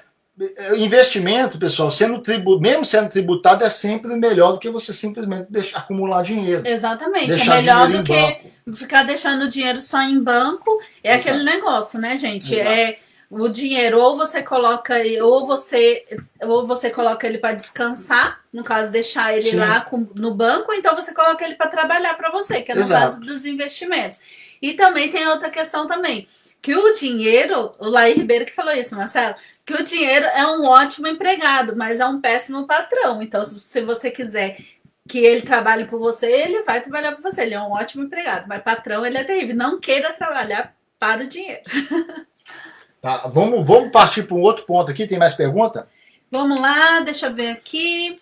Investimento, pessoal, sendo tribu, mesmo sendo tributado, é sempre melhor do que você simplesmente deixar, acumular dinheiro. Exatamente. é melhor do que banco. ficar deixando dinheiro só em banco. É Exato. aquele negócio, né, gente? Exato. É o dinheiro ou você coloca ou você ou você coloca ele para descansar, no caso deixar ele Sim. lá com, no banco, ou então você coloca ele para trabalhar para você, que é no Exato. caso dos investimentos. E também tem outra questão também, que o dinheiro, o Laí Ribeiro que falou isso, Marcelo, que o dinheiro é um ótimo empregado, mas é um péssimo patrão. Então, se você quiser que ele trabalhe por você, ele vai trabalhar por você. Ele é um ótimo empregado, mas patrão ele é terrível. Não queira trabalhar para o dinheiro. Tá, vamos, vamos partir para um outro ponto aqui. Tem mais pergunta? Vamos lá, deixa eu ver aqui.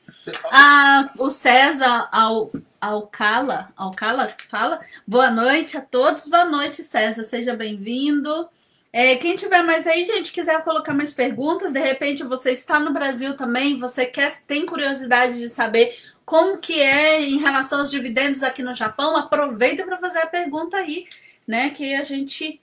Ah, o César Al, Alcala, Alcala que fala. Boa noite a todos. Boa noite, César. Seja bem-vindo. É, quem tiver mais aí, gente, quiser colocar mais perguntas, de repente você está no Brasil também, você quer, tem curiosidade de saber como que é em relação aos dividendos aqui no Japão, aproveita para fazer a pergunta aí, né? Que a gente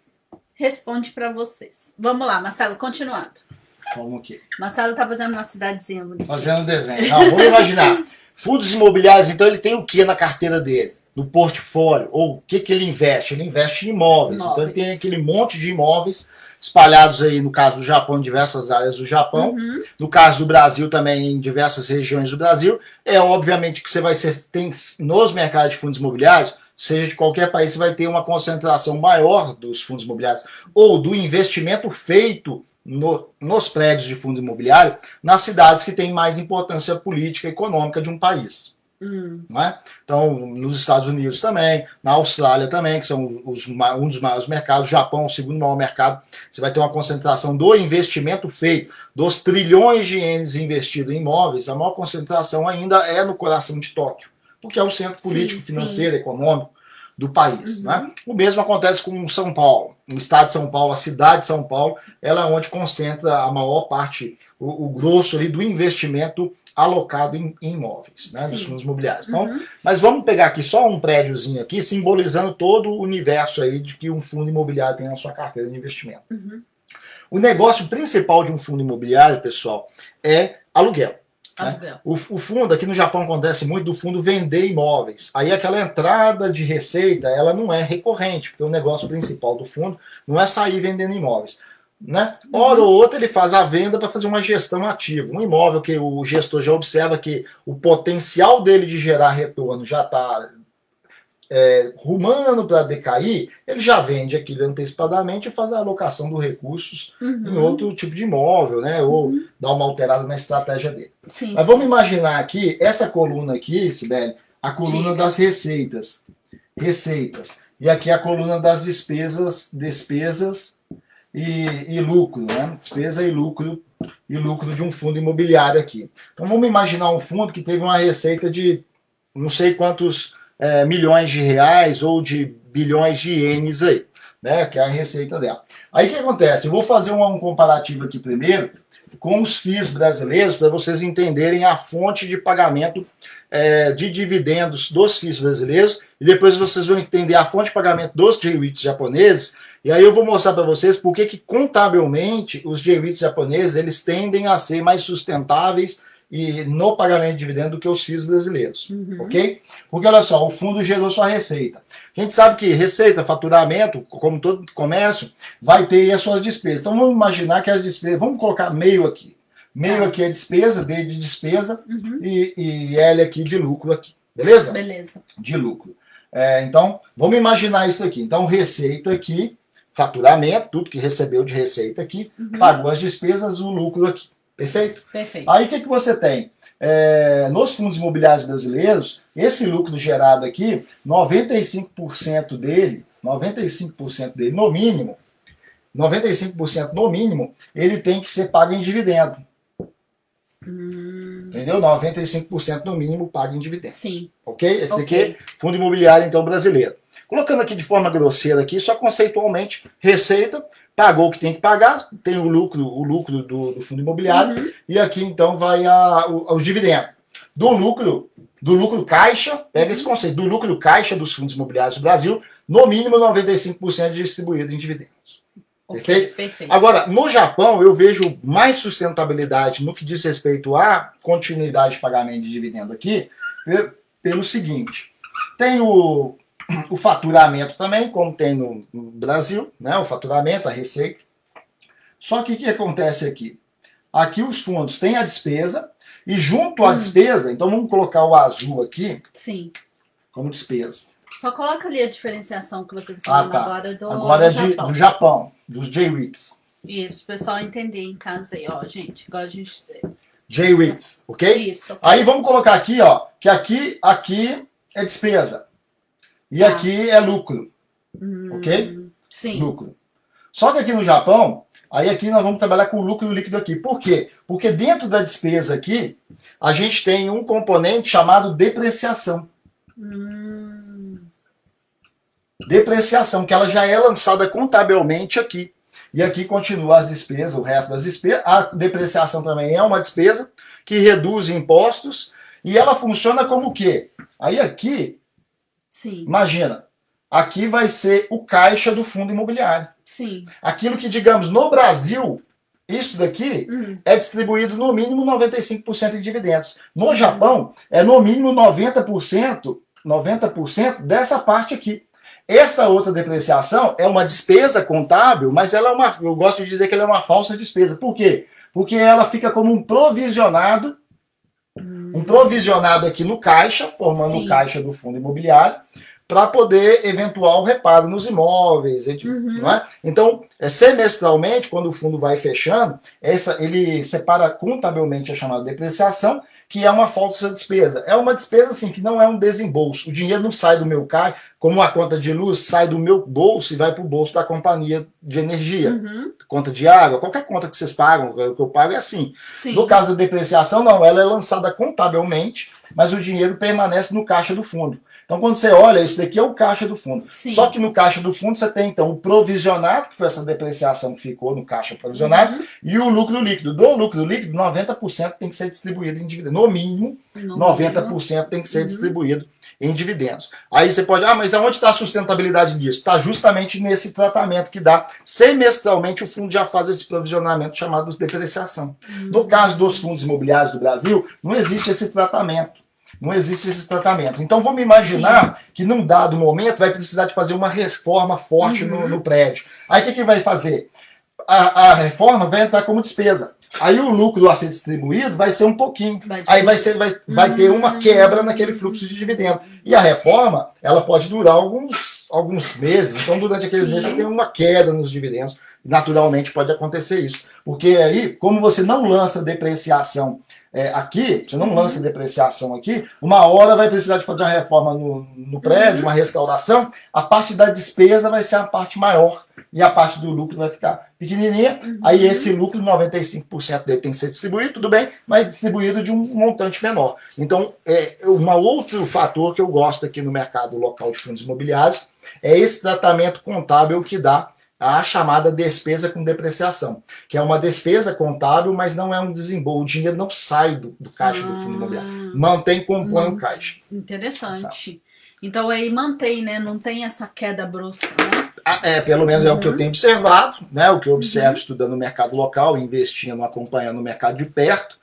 responde para vocês. Vamos lá, Marcelo, continuando. Vamos aqui. Marcelo tá fazendo uma cidadezinha bonitinha. Fazendo desenho. Não, vamos imaginar. Fundos imobiliários, então, ele tem o que na carteira dele? No portfólio? Ou o que, que ele investe? Ele investe em imóveis. imóveis. Então, ele tem aquele monte de imóveis espalhados aí, no caso do Japão, em diversas áreas do Japão. Uhum. No caso do Brasil, também em diversas regiões do Brasil. É obviamente que você vai ser, tem nos mercados de fundos imobiliários, seja de qualquer país, você vai ter uma concentração maior dos fundos imobiliários ou do investimento feito no, nos prédios de fundo imobiliário nas cidades que têm mais importância política e econômica de um país. Hum. É? Então, nos Estados Unidos também, na Austrália também, que são os, um dos maiores mercados, Japão, o segundo maior mercado, você vai ter uma concentração do investimento feito, dos trilhões de ienes investidos em imóveis, a maior concentração ainda é no coração de Tóquio porque é o centro político, sim, financeiro, sim. econômico do país. Uhum. Né? O mesmo acontece com São Paulo. O estado de São Paulo, a cidade de São Paulo, ela é onde concentra a maior parte, o, o grosso ali do investimento alocado em, em imóveis, né, nos fundos imobiliários. Então, uhum. Mas vamos pegar aqui só um prédiozinho aqui, simbolizando todo o universo aí de que um fundo imobiliário tem na sua carteira de investimento. Uhum. O negócio principal de um fundo imobiliário, pessoal, é aluguel. Né? O, o, fundo, aqui no Japão acontece muito do fundo vender imóveis. Aí aquela entrada de receita, ela não é recorrente, porque o negócio principal do fundo não é sair vendendo imóveis. Né? Uhum. Hora ou outra ele faz a venda para fazer uma gestão ativa. Um imóvel que o gestor já observa que o potencial dele de gerar retorno já está é, rumando para decair, ele já vende aquilo antecipadamente e faz a alocação dos recursos uhum. em outro tipo de imóvel, né? Ou uhum. dá uma alterada na estratégia dele. Sim, Mas sim. vamos imaginar aqui, essa coluna aqui, Sibeli, a coluna Diga. das receitas. Receitas. E aqui a coluna das despesas, despesas e, e lucro, né? Despesa e lucro e lucro de um fundo imobiliário aqui. Então vamos imaginar um fundo que teve uma receita de não sei quantos é, milhões de reais ou de bilhões de ienes aí, né? Que é a receita dela. Aí o que acontece? Eu vou fazer um, um comparativo aqui primeiro com os FIIs brasileiros para vocês entenderem a fonte de pagamento é, de dividendos dos FIIs brasileiros e depois vocês vão entender a fonte de pagamento dos J-REITs japoneses e aí eu vou mostrar para vocês por que contabilmente os J-REITs japoneses eles tendem a ser mais sustentáveis e no pagamento de dividendo do que os FIIs brasileiros, uhum. ok? Porque olha só, o fundo gerou sua receita. A gente sabe que receita, faturamento, como todo comércio, vai ter as suas despesas. Então vamos imaginar que as despesas, vamos colocar meio aqui. Meio tá. aqui é despesa, D de despesa uhum. e, e L aqui de lucro aqui. Beleza? Beleza. De lucro. É, então, vamos imaginar isso aqui. Então, receita aqui, faturamento, tudo que recebeu de receita aqui, uhum. pagou as despesas, o lucro aqui. Perfeito? Perfeito. Aí o que, que você tem? É, nos fundos imobiliários brasileiros, esse lucro gerado aqui, 95% dele, 95% dele, no mínimo, 95% no mínimo, ele tem que ser pago em dividendo. Hum. Entendeu? 95% no mínimo pago em dividendo. Sim. Ok? Esse Ok. aqui é fundo imobiliário, então, brasileiro. Colocando aqui de forma grosseira aqui, só conceitualmente, receita, pagou o que tem que pagar, tem o lucro, o lucro do, do fundo imobiliário, Uhum. e aqui então vai a, o- os dividendos. Do lucro, do lucro caixa, pega esse conceito, do lucro caixa dos fundos imobiliários do Brasil, no mínimo 95% distribuído em dividendos. Ok, Perfeito? Perfeito. Agora, no Japão, eu vejo mais sustentabilidade no que diz respeito à continuidade de pagamento de dividendo aqui, pe- pelo seguinte: tem o, o faturamento também, como tem no, Brasil, né? O faturamento, a receita. Só que o que acontece aqui? Aqui os fundos têm a despesa, e junto à Hum. despesa, então vamos colocar o azul aqui Sim. como despesa. Só coloca ali a diferenciação que você está Ah, falando tá. agora do, Agora é do de- Japão. do Japão, dos J-REITs. Isso, o pessoal entender em casa aí, ó, gente. Agora a gente. J-REITs, ok? Isso. Aí vamos colocar aqui, ó, que aqui, aqui é despesa. E Tá. aqui é lucro, Hum, ok? Sim. Lucro. Só que aqui no Japão, aí aqui nós vamos trabalhar com o lucro líquido aqui. Por quê? Porque dentro da despesa aqui, a gente tem um componente chamado depreciação. Hum, Depreciação, que ela já é lançada contabilmente aqui. E aqui continua as despesas, o resto das despesas. A depreciação também é uma despesa que reduz impostos e ela funciona como o quê? Aí aqui sim. Imagina, aqui vai ser o caixa do fundo imobiliário. Sim. Aquilo que, digamos, no Brasil, isso daqui Hum, é distribuído no mínimo 95% em dividendos. No Japão, é no mínimo 90%, 90% dessa parte aqui. Essa outra depreciação é uma despesa contábil, mas ela é uma, eu gosto de dizer que ela é uma falsa despesa. Por quê? Porque ela fica como um provisionado um provisionado aqui no caixa, formando Sim. o caixa do fundo imobiliário, para poder eventual reparo nos imóveis, et- Uhum. não é? Então, é, semestralmente, quando o fundo vai fechando, essa, ele separa contabilmente a chamada depreciação, que é uma falsa despesa. É uma despesa assim que não é um desembolso. O dinheiro não sai do meu caixa, como a conta de luz sai do meu bolso e vai para o bolso da companhia de energia, uhum, conta de água, qualquer conta que vocês pagam, o que eu pago é assim. Sim. No caso da depreciação, não, ela é lançada contabilmente, mas o dinheiro permanece no caixa do fundo. Então, quando você olha, esse daqui é o caixa do fundo. Sim. Só que no caixa do fundo você tem, então, o provisionado, que foi essa depreciação que ficou no caixa provisionado, Uhum. e o lucro líquido. Do lucro líquido, 90% tem que ser distribuído em dividendos. No mínimo, No 90% tem que ser Uhum. distribuído em dividendos. Aí você pode, ah, mas aonde está a sustentabilidade disso? Está justamente nesse tratamento que dá. Semestralmente o fundo já faz esse provisionamento chamado de depreciação. No caso dos fundos imobiliários do Brasil, não existe esse tratamento. Não existe esse tratamento. Então vamos imaginar que num dado momento vai precisar de fazer uma reforma forte no, Uhum. no prédio. Aí o que, que vai fazer? A, a reforma vai entrar como despesa. Aí o lucro a ser distribuído vai ser um pouquinho. Vai Aí vai, ser, vai, vai ter uma Hum. quebra naquele fluxo de dividendo. E a reforma, ela pode durar alguns, alguns meses. Então, durante aqueles Sim. meses, você tem uma queda nos dividendos. Naturalmente pode acontecer isso. Porque aí, como você não lança depreciação é, aqui, você não lança depreciação aqui, uma hora vai precisar de fazer uma reforma no, no prédio, uma restauração, a parte da despesa vai ser a parte maior e a parte do lucro vai ficar pequenininha. Uhum. Aí esse lucro, 95% dele tem que ser distribuído, tudo bem, mas distribuído de um montante menor. Então, é um outro fator que eu gosto aqui no mercado local de fundos imobiliários é esse tratamento contábil que dá a chamada despesa com depreciação, que é uma despesa contábil, mas não é um desembolso. O dinheiro não sai do, do caixa do fundo imobiliário. Ah, Mantém, compõe o Mantém. caixa. Interessante. Então aí mantém, né? Não tem essa queda brusca, né? Ah, É, pelo menos é o que eu Uhum. tenho observado, né? O que eu observo estudando o mercado local, investindo, acompanhando o mercado de perto.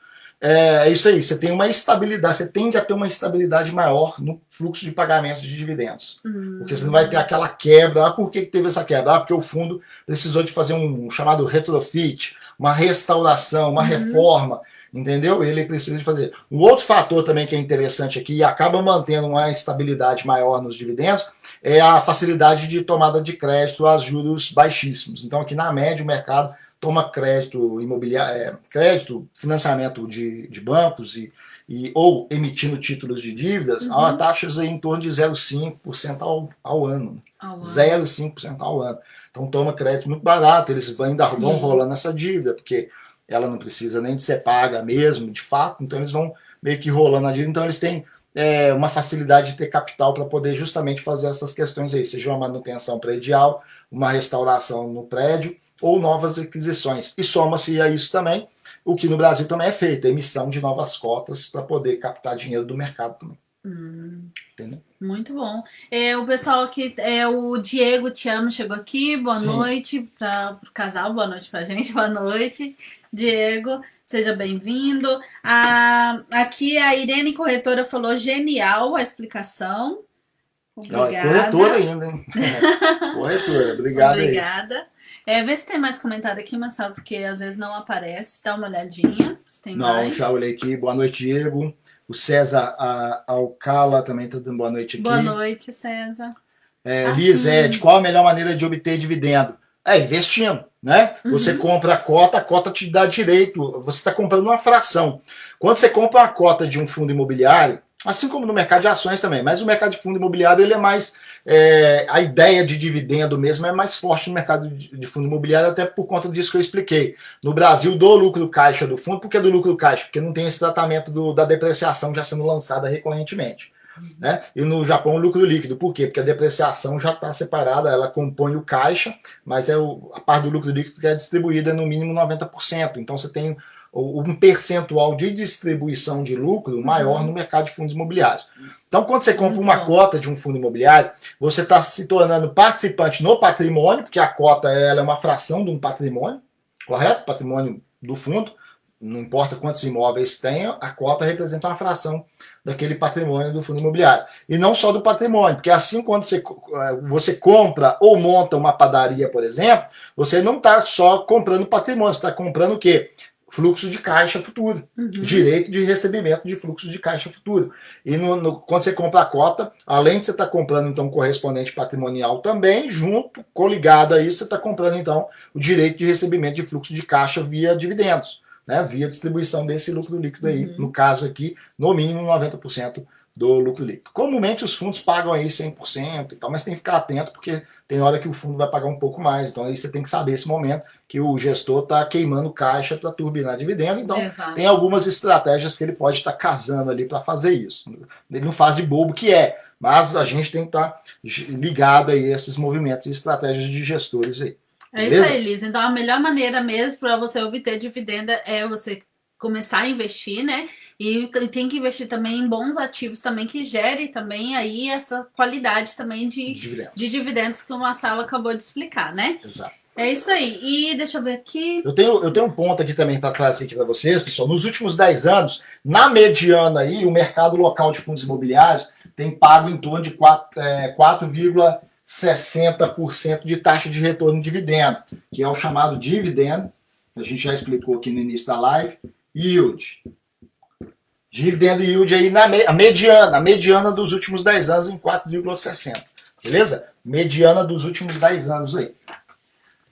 É isso aí, você tem uma estabilidade, você tende a ter uma estabilidade maior no fluxo de pagamentos de dividendos. Hum, Porque você não vai ter aquela quebra. Ah, por que que teve essa quebra? Ah, porque o fundo precisou de fazer um chamado retrofit, uma restauração, uma Uhum. reforma, entendeu? Ele precisa de fazer. Um outro fator também que é interessante aqui e acaba mantendo uma estabilidade maior nos dividendos é a facilidade de tomada de crédito a juros baixíssimos. Então, aqui na média, o mercado toma crédito imobiliário, é, crédito, financiamento de, de bancos e, e, ou emitindo títulos de dívidas, uhum. há taxas em torno de 0,5% ao, ao ano. Ao 0,5% ao ano. Então toma crédito muito barato, eles ainda Sim. vão rolando essa dívida, porque ela não precisa nem de ser paga mesmo, de fato, então eles vão meio que rolando a dívida, então eles têm é, uma facilidade de ter capital para poder justamente fazer essas questões aí, seja uma manutenção predial, uma restauração no prédio ou novas aquisições. E soma-se a isso também o que no Brasil também é feito, a emissão de novas cotas para poder captar dinheiro do mercado também. Hum, Entendeu? Muito bom. É, o pessoal aqui, é, o Diego Te Amo chegou aqui, boa Sim. noite para o casal, boa noite para gente, boa noite. Diego, seja bem-vindo. Aqui a Irene Corretora falou genial a explicação. Obrigada. corretora ainda, hein? corretora, obrigado. Obrigada. É, vê se tem mais comentário aqui, Marcelo, porque às vezes não aparece. Dá uma olhadinha. Se tem não, mais. já olhei aqui. Boa noite, Diego. O César a, Alcala também está dando boa noite aqui. Boa noite, César. É, assim. Lisete, qual a melhor maneira de obter dividendo? É investindo, né? Uhum. Você compra a cota, a cota te dá direito. Você está comprando uma fração. Quando você compra uma cota de um fundo imobiliário, assim como no mercado de ações também, mas o mercado de fundo imobiliário ele é mais é, a ideia de dividendo mesmo é mais forte no mercado de fundo imobiliário, até por conta disso que eu expliquei. No Brasil, do lucro caixa do fundo, por que do lucro caixa? Porque não tem esse tratamento do, da depreciação já sendo lançada recorrentemente. Né? E no Japão, lucro líquido. Por quê? Porque a depreciação já está separada, ela compõe o caixa, mas é o, a parte do lucro líquido que é distribuída no mínimo 90%. Então você tem um percentual de distribuição de lucro maior no mercado de fundos imobiliários. Então, quando você compra uma cota de um fundo imobiliário, você está se tornando participante no patrimônio, porque a cota ela é uma fração de um patrimônio, correto? Patrimônio do fundo, não importa quantos imóveis tenha, a cota representa uma fração daquele patrimônio do fundo imobiliário. E não só do patrimônio, porque assim quando você, eh, você compra ou monta uma padaria, por exemplo, você não está só comprando patrimônio, você está comprando o quê? Fluxo de caixa futuro, uhum. direito de recebimento de fluxo de caixa futuro. E no, no, quando você compra a cota, além de você estar tá comprando então correspondente patrimonial também, junto, coligado a isso, você está comprando então o direito de recebimento de fluxo de caixa via dividendos, né, via distribuição desse lucro líquido aí, uhum. no caso aqui, no mínimo 90% do lucro líquido. Comumente os fundos pagam aí 100% e tal, mas tem que ficar atento porque tem hora que o fundo vai pagar um pouco mais. Então aí você tem que saber esse momento que o gestor está queimando caixa para turbinar dividendo. Então Exato. tem algumas estratégias que ele pode estar tá casando ali para fazer isso. Ele não faz de bobo que é, mas a gente tem que estar tá ligado aí a esses movimentos e estratégias de gestores aí. É isso aí, Liz. Então a melhor maneira mesmo para você obter dividendo é você começar a investir, né? E tem que investir também em bons ativos também que gere também aí essa qualidade também de dividendos, de dividendos que o Marcelo acabou de explicar, né? Exato. É isso aí. E deixa eu ver aqui. Eu tenho, eu tenho um ponto aqui também para trazer aqui para vocês, pessoal. Nos últimos 10 anos, na mediana aí, o mercado local de fundos imobiliários tem pago em torno de 4,60% é, de taxa de retorno de dividendo, que é o chamado dividendo, a gente já explicou aqui no início da live, yield. Dividendo yield aí na a mediana, a mediana dos últimos 10 anos em 4,60. Beleza? Mediana dos últimos 10 anos aí.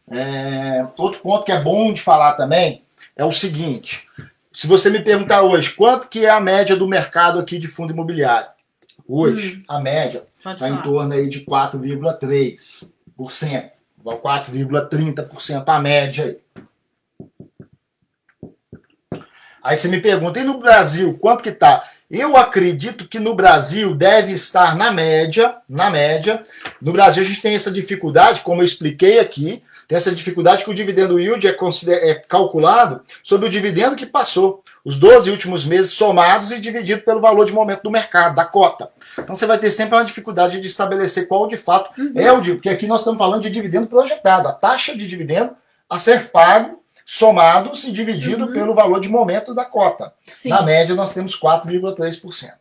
É, outro ponto que é bom de falar também é o seguinte: se você me perguntar hoje quanto que é a média do mercado aqui de fundo imobiliário, hoje hum, a média está em torno aí de 4,3%, 4,30% a média aí. Aí você me pergunta, e no Brasil, quanto que tá? Eu acredito que no Brasil deve estar na média, na média. No Brasil a gente tem essa dificuldade, como eu expliquei aqui, tem essa dificuldade que o dividendo yield é, é calculado sobre o dividendo que passou, os 12 últimos meses somados e dividido pelo valor de momento do mercado, da cota. Então você vai ter sempre uma dificuldade de estabelecer qual de fato uhum. é o dividendo, porque aqui nós estamos falando de dividendo projetado, a taxa de dividendo a ser pago somados e dividido uhum. pelo valor de momento da cota. Sim. Na média, nós temos 4,3%.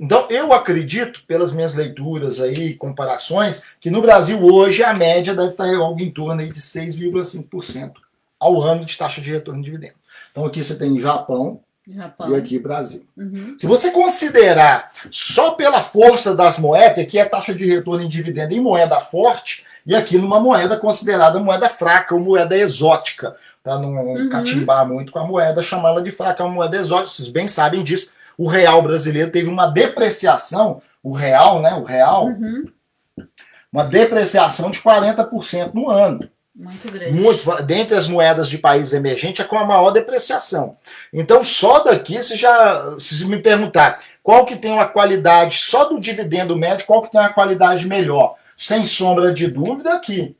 Então, eu acredito, pelas minhas leituras aí, comparações, que no Brasil hoje a média deve estar algo em torno aí de 6,5% ao ano de taxa de retorno de dividendo. Então, aqui você tem Japão, Japão. e aqui Brasil. Uhum. Se você considerar só pela força das moedas, que aqui é taxa de retorno em dividendo em moeda forte, e aqui numa moeda considerada moeda fraca ou moeda exótica, para não uhum. catimbar muito com a moeda, chamá-la de fraca, é uma moeda exótica, vocês bem sabem disso. O real brasileiro teve uma depreciação, o real, né, o real, uhum. uma depreciação de 40% no ano. Muito grande. Muito, dentre as moedas de países emergentes, é com a maior depreciação. Então, só daqui, se já se me perguntar qual que tem uma qualidade, só do dividendo médio, qual que tem uma qualidade melhor? Sem sombra de dúvida, aqui.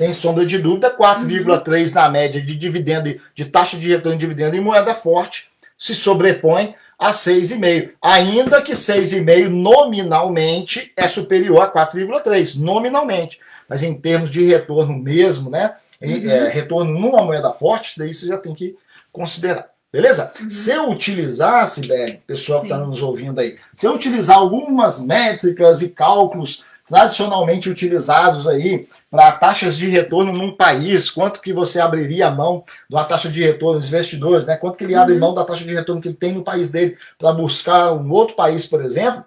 Sem sombra de dúvida, 4,3 uhum. na média de dividendo, de taxa de retorno de dividendo em moeda forte, se sobrepõe a 6,5. Ainda que 6,5 nominalmente é superior a 4,3, nominalmente mas em termos de retorno mesmo, né? Uhum. É, retorno numa moeda forte, daí você já tem que considerar. Beleza? Uhum. Se eu utilizasse, Beli, pessoal Sim. que está nos ouvindo aí, se eu utilizar algumas métricas e cálculos tradicionalmente utilizados aí para taxas de retorno num país, quanto que você abriria a mão da taxa de retorno dos investidores, né? Quanto que ele abre uhum. mão da taxa de retorno que ele tem no país dele para buscar um outro país, por exemplo,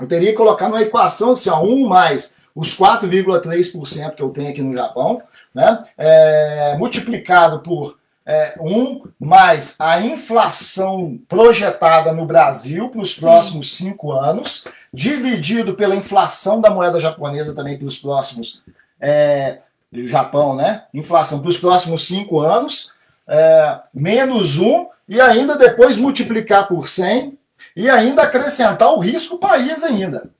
eu teria que colocar numa equação assim, ó, 1 mais os 4,3% que eu tenho aqui no Japão, né, é, multiplicado por é, 1 mais a inflação projetada no Brasil para os próximos 5 anos, dividido pela inflação da moeda japonesa também para os próximos. É, Japão, né? Inflação para os próximos 5 anos, é, menos 1, e ainda depois multiplicar por 100 e ainda acrescentar o risco país ainda.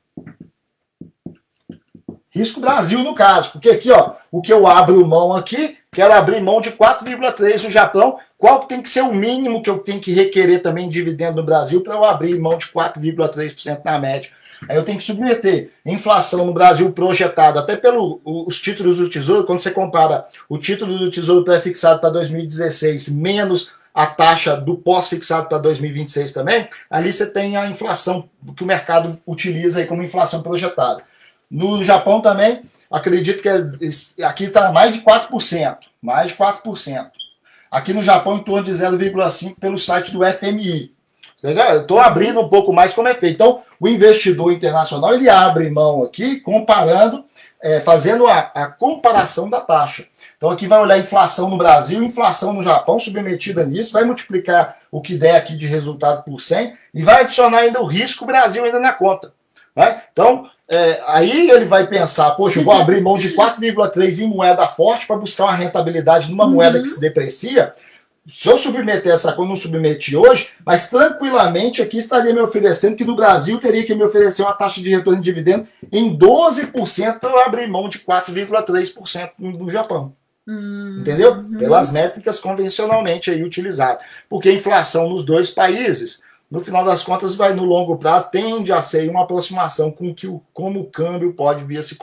Risco Brasil, no caso. Porque aqui, ó, o que eu abro mão aqui, quero abrir mão de 4,3 no Japão. Qual tem que ser o mínimo que eu tenho que requerer também de dividendo no Brasil para eu abrir mão de 4,3% na média? Aí eu tenho que submeter inflação no Brasil projetada até pelos títulos do Tesouro, quando você compara o título do Tesouro pré-fixado para 2016 menos a taxa do pós-fixado para 2026 também, ali você tem a inflação que o mercado utiliza aí como inflação projetada. No Japão também, acredito que é, aqui está mais de 4%. Mais de 4%. Aqui no Japão, em torno de 0,5% pelo site do FMI. Estou abrindo um pouco mais como é feito. Então, o investidor internacional ele abre mão aqui, comparando, é, fazendo a, a, comparação da taxa. Então, aqui vai olhar inflação no Brasil, inflação no Japão, submetida nisso, vai multiplicar o que der aqui de resultado por 100 e vai adicionar ainda o risco Brasil ainda na conta. Né? Então, é, aí ele vai pensar, poxa, eu vou abrir mão de 4,3 em moeda forte para buscar uma rentabilidade numa uhum. moeda que se deprecia. Se eu submeter essa conta, não submeti hoje, mas tranquilamente aqui estaria me oferecendo que no Brasil teria que me oferecer uma taxa de retorno de dividendo em 12% para eu abrir mão de 4,3% no Japão. Uhum. Entendeu? Pelas métricas convencionalmente aí utilizadas. Porque a inflação nos dois países no final das contas, vai no longo prazo, tende a ser uma aproximação com que o, como o câmbio pode vir a se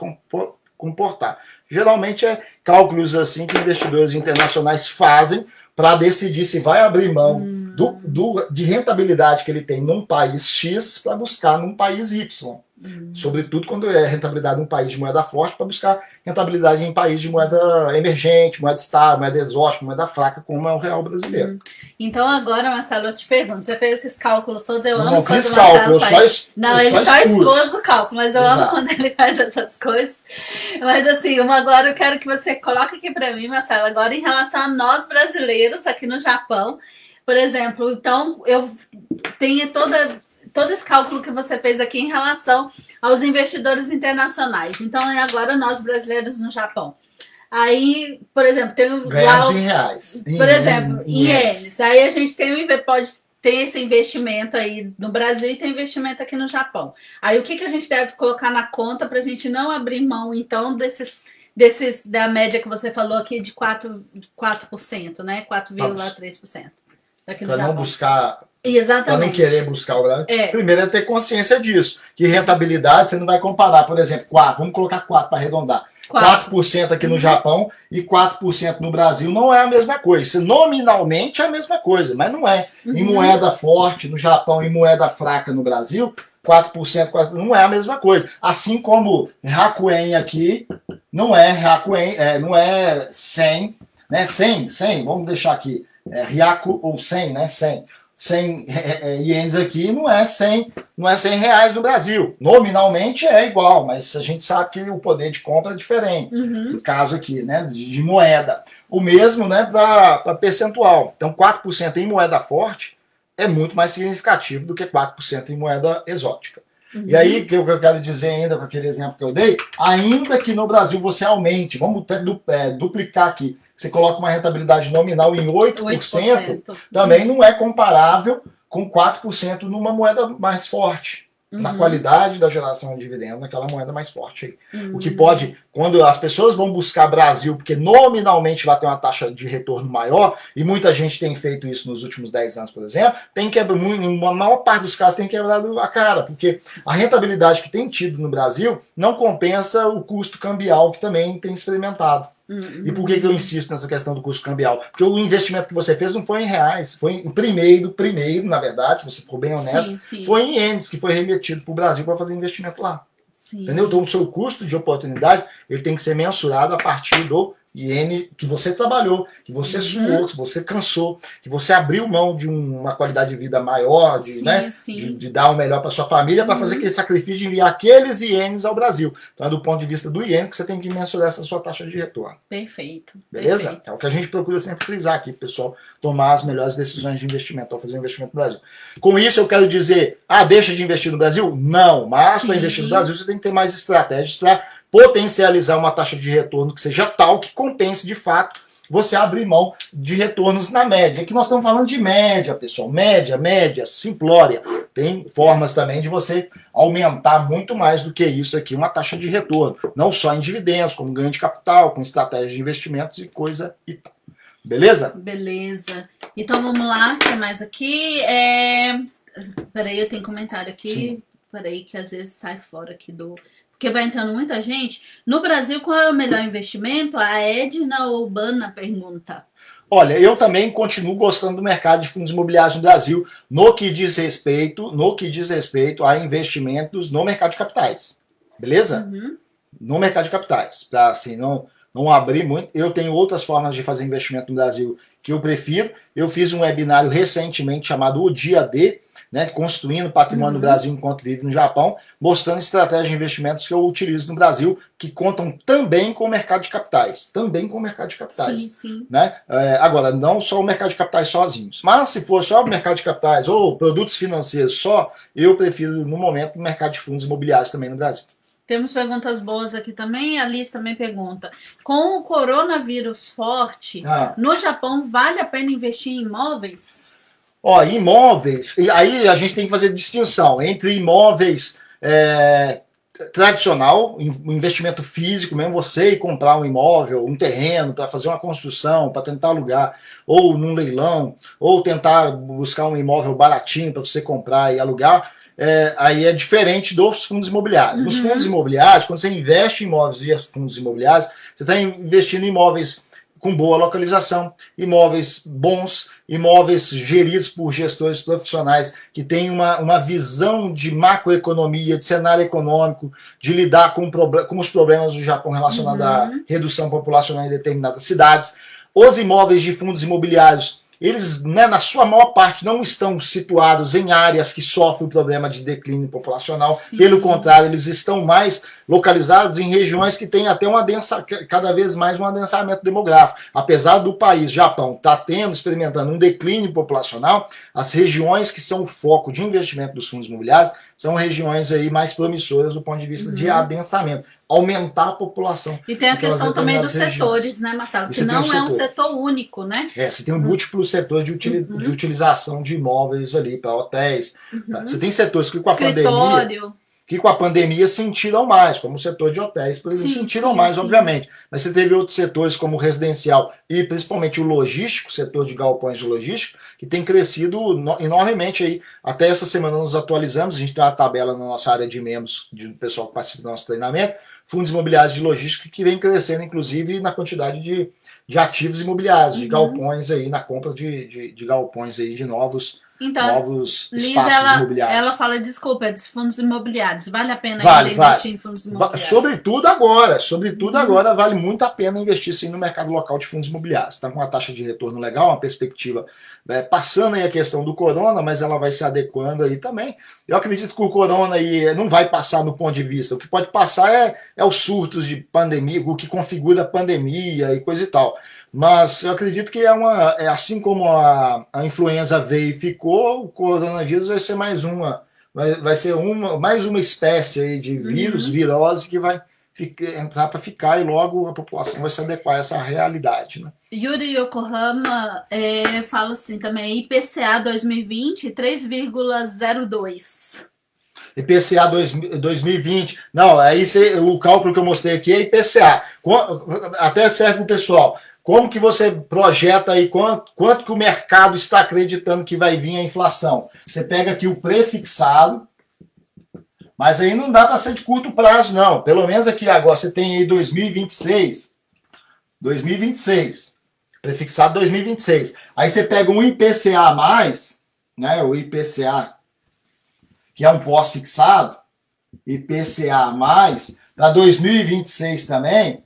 comportar. Geralmente é cálculos assim que investidores internacionais fazem para decidir se vai abrir mão hum. do, do, de rentabilidade que ele tem num país X para buscar num país Y. Hum. Sobretudo quando é rentabilidade em um país de moeda forte, para buscar rentabilidade em país de moeda emergente, moeda estável, moeda exótica, moeda fraca, como é o real brasileiro. Hum. Então agora, Marcelo, eu te pergunto, você fez esses cálculos todos, eu amo não quando fiz cálculo, faz. Não, ele só, só expôs o cálculo, mas eu Exato. amo quando ele faz essas coisas. Mas assim, uma agora eu quero que você coloque aqui para mim, Marcelo, agora em relação a nós brasileiros aqui no Japão, por exemplo, então eu tenho toda todo esse cálculo que você fez aqui em relação aos investidores internacionais. Então, agora nós brasileiros no Japão. Aí, por exemplo, tem o. Ganhamos em reais. Por em, exemplo, em, em ienes. Aí a gente tem o pode ter esse investimento aí no Brasil e tem investimento aqui no Japão. Aí o que, que a gente deve colocar na conta para a gente não abrir mão, então, desses, desses da média que você falou aqui de 4%, 4% né? 4,3%. Para não buscar Exatamente. Para não querer buscar o Brasil. É. Primeiro é ter consciência disso. Que rentabilidade você não vai comparar, por exemplo, 4, vamos colocar 4 para arredondar. 4%, 4% aqui no uhum. Japão e 4% no Brasil não é a mesma coisa. Nominalmente é a mesma coisa, mas não é. Uhum. Em moeda forte no Japão e moeda fraca no Brasil, 4%, 4% não é a mesma coisa. Assim como Hakuen aqui não é Hakuen, é, não é 100, né? 100, 100, vamos deixar aqui. É Ryaku ou 100, né? 100. 100 ienes aqui não é 100, não é 100 reais no Brasil. Nominalmente é igual, mas a gente sabe que o poder de compra é diferente. Uhum. No caso aqui, né, de, de moeda. O mesmo né, para percentual. Então, 4% em moeda forte é muito mais significativo do que 4% em moeda exótica. Uhum. E aí, o que eu quero dizer ainda com aquele exemplo que eu dei, ainda que no Brasil você aumente, vamos é, duplicar aqui, você coloca uma rentabilidade nominal em 8%, 8%. também não é comparável com 4% numa moeda mais forte uhum. na qualidade da geração de dividendo naquela moeda mais forte aí. Uhum. O que pode, quando as pessoas vão buscar Brasil, porque nominalmente lá tem uma taxa de retorno maior, e muita gente tem feito isso nos últimos 10 anos, por exemplo, tem quebrado, uma maior parte dos casos tem quebrado a cara, porque a rentabilidade que tem tido no Brasil não compensa o custo cambial que também tem experimentado. Uhum. E por que, que eu insisto nessa questão do custo cambial? Porque o investimento que você fez não foi em reais, foi em primeiro, primeiro, na verdade, se você for bem honesto, sim, sim. foi em ienes que foi remetido para o Brasil para fazer investimento lá. Sim. Entendeu? Então o seu custo de oportunidade ele tem que ser mensurado a partir do iene que você trabalhou, que você uhum. suou, que você cansou, que você abriu mão de uma qualidade de vida maior, de, sim, né, sim. de, de dar o melhor para sua família, uhum. para fazer aquele sacrifício de enviar aqueles ienes ao Brasil. Então é do ponto de vista do iene que você tem que mensurar essa sua taxa de retorno. Perfeito. Beleza? Perfeito. É o que a gente procura sempre frisar aqui, pessoal, tomar as melhores decisões de investimento ao fazer investimento no Brasil. Com isso eu quero dizer, ah, deixa de investir no Brasil? Não, mas para investir no Brasil você tem que ter mais estratégias para potencializar uma taxa de retorno que seja tal que compense de fato você abrir mão de retornos na média. Aqui nós estamos falando de média, pessoal. Média, média, simplória. Tem formas também de você aumentar muito mais do que isso aqui, uma taxa de retorno. Não só em dividendos, como ganho de capital, com estratégias de investimentos e coisa e tal. Beleza? Beleza. Então vamos lá, o que mais aqui? É... Peraí, eu tenho comentário aqui. Sim. Peraí, que às vezes sai fora aqui do porque vai entrando muita gente. No Brasil, qual é o melhor investimento? A Edna Urbana pergunta. Olha, eu também continuo gostando do mercado de fundos imobiliários no Brasil, no que diz respeito, no que diz respeito a investimentos no mercado de capitais. Beleza? Uhum. No mercado de capitais. Para assim, não, não abrir muito. Eu tenho outras formas de fazer investimento no Brasil que eu prefiro. Eu fiz um webinário recentemente chamado O Dia D, né, construindo patrimônio uhum. no Brasil enquanto vive no Japão, mostrando estratégias de investimentos que eu utilizo no Brasil, que contam também com o mercado de capitais. Também com o mercado de capitais. Sim, sim. Né? É, agora, não só o mercado de capitais sozinhos. Mas se for só o mercado de capitais ou produtos financeiros só, eu prefiro, no momento, o mercado de fundos imobiliários também no Brasil. Temos perguntas boas aqui também. A Liz também pergunta: com o coronavírus forte, ah. no Japão vale a pena investir em imóveis? Ó, imóveis, e aí a gente tem que fazer distinção entre imóveis é, tradicional, investimento físico, mesmo você ir comprar um imóvel, um terreno para fazer uma construção, para tentar alugar, ou num leilão, ou tentar buscar um imóvel baratinho para você comprar e alugar, é, aí é diferente dos fundos imobiliários. Uhum. Nos fundos imobiliários, quando você investe em imóveis via fundos imobiliários, você está investindo em imóveis com boa localização, imóveis bons, imóveis geridos por gestores profissionais que têm uma, uma visão de macroeconomia, de cenário econômico, de lidar com, com os problemas do Japão relacionados uhum. à redução populacional em determinadas cidades. Os imóveis de fundos imobiliários eles, né, na sua maior parte, não estão situados em áreas que sofrem o problema de declínio populacional. Sim. Pelo contrário, eles estão mais localizados em regiões que têm até uma densa, cada vez mais um adensamento demográfico. Apesar do país, Japão, estar tá tendo, experimentando um declínio populacional, as regiões que são o foco de investimento dos fundos imobiliários são regiões aí mais promissoras do ponto de vista uhum. de adensamento aumentar a população. E tem a questão também dos regiões. setores, né, Marcelo? Que não um é setor. um setor único, né? É, você tem um múltiplos setores de, utili uhum. de utilização de imóveis ali para hotéis. Uhum. Você tem setores que com a pandemia que com a pandemia sentiram mais, como o setor de hotéis, por exemplo, sim, sentiram sim, mais, sim. obviamente. Mas você teve outros setores, como o residencial e principalmente o logístico, o setor de galpões de logístico, que tem crescido enormemente aí. Até essa semana nos atualizamos, a gente tem uma tabela na nossa área de membros, de pessoal que participa do nosso treinamento, fundos imobiliários de logística que vem crescendo, inclusive, na quantidade de, de ativos imobiliários, uhum. de galpões aí, na compra de, de, de galpões aí, de novos então, novos Liz, espaços ela, imobiliários. ela fala, desculpa, é dos fundos imobiliários. Vale a pena Vale, ainda vale. investir em fundos imobiliários? Sobretudo agora, sobretudo Uhum. agora vale muito a pena investir sim no mercado local de fundos imobiliários. Está com uma taxa de retorno legal, uma perspectiva é, passando aí a questão do corona, mas ela vai se adequando aí também. Eu acredito que o corona aí não vai passar no ponto de vista. O que pode passar é, é os surtos de pandemia, o que configura a pandemia e coisa e tal. Mas eu acredito que é uma. É assim como a, a influenza veio e ficou, o coronavírus vai ser mais uma. Vai, vai ser uma, mais uma espécie de vírus, virose, que vai ficar, entrar para ficar e logo a população vai se adequar a essa realidade. Né? Yuri Yokohama é, fala assim também, IPCA 2020, 3,02. IPCA dois- 2020. Não, aí cê- o cálculo que eu mostrei aqui é IPCA. Até serve para o pessoal. Como que você projeta aí quanto, quanto que o mercado está acreditando que vai vir a inflação? Você pega aqui o prefixado, mas aí não dá para ser de curto prazo, não. Pelo menos aqui agora você tem aí 2026. 2026. Prefixado 2026. Aí você pega um IPCA a mais, né? O IPCA que é um pós-fixado, IPCA mais, para 2026 também,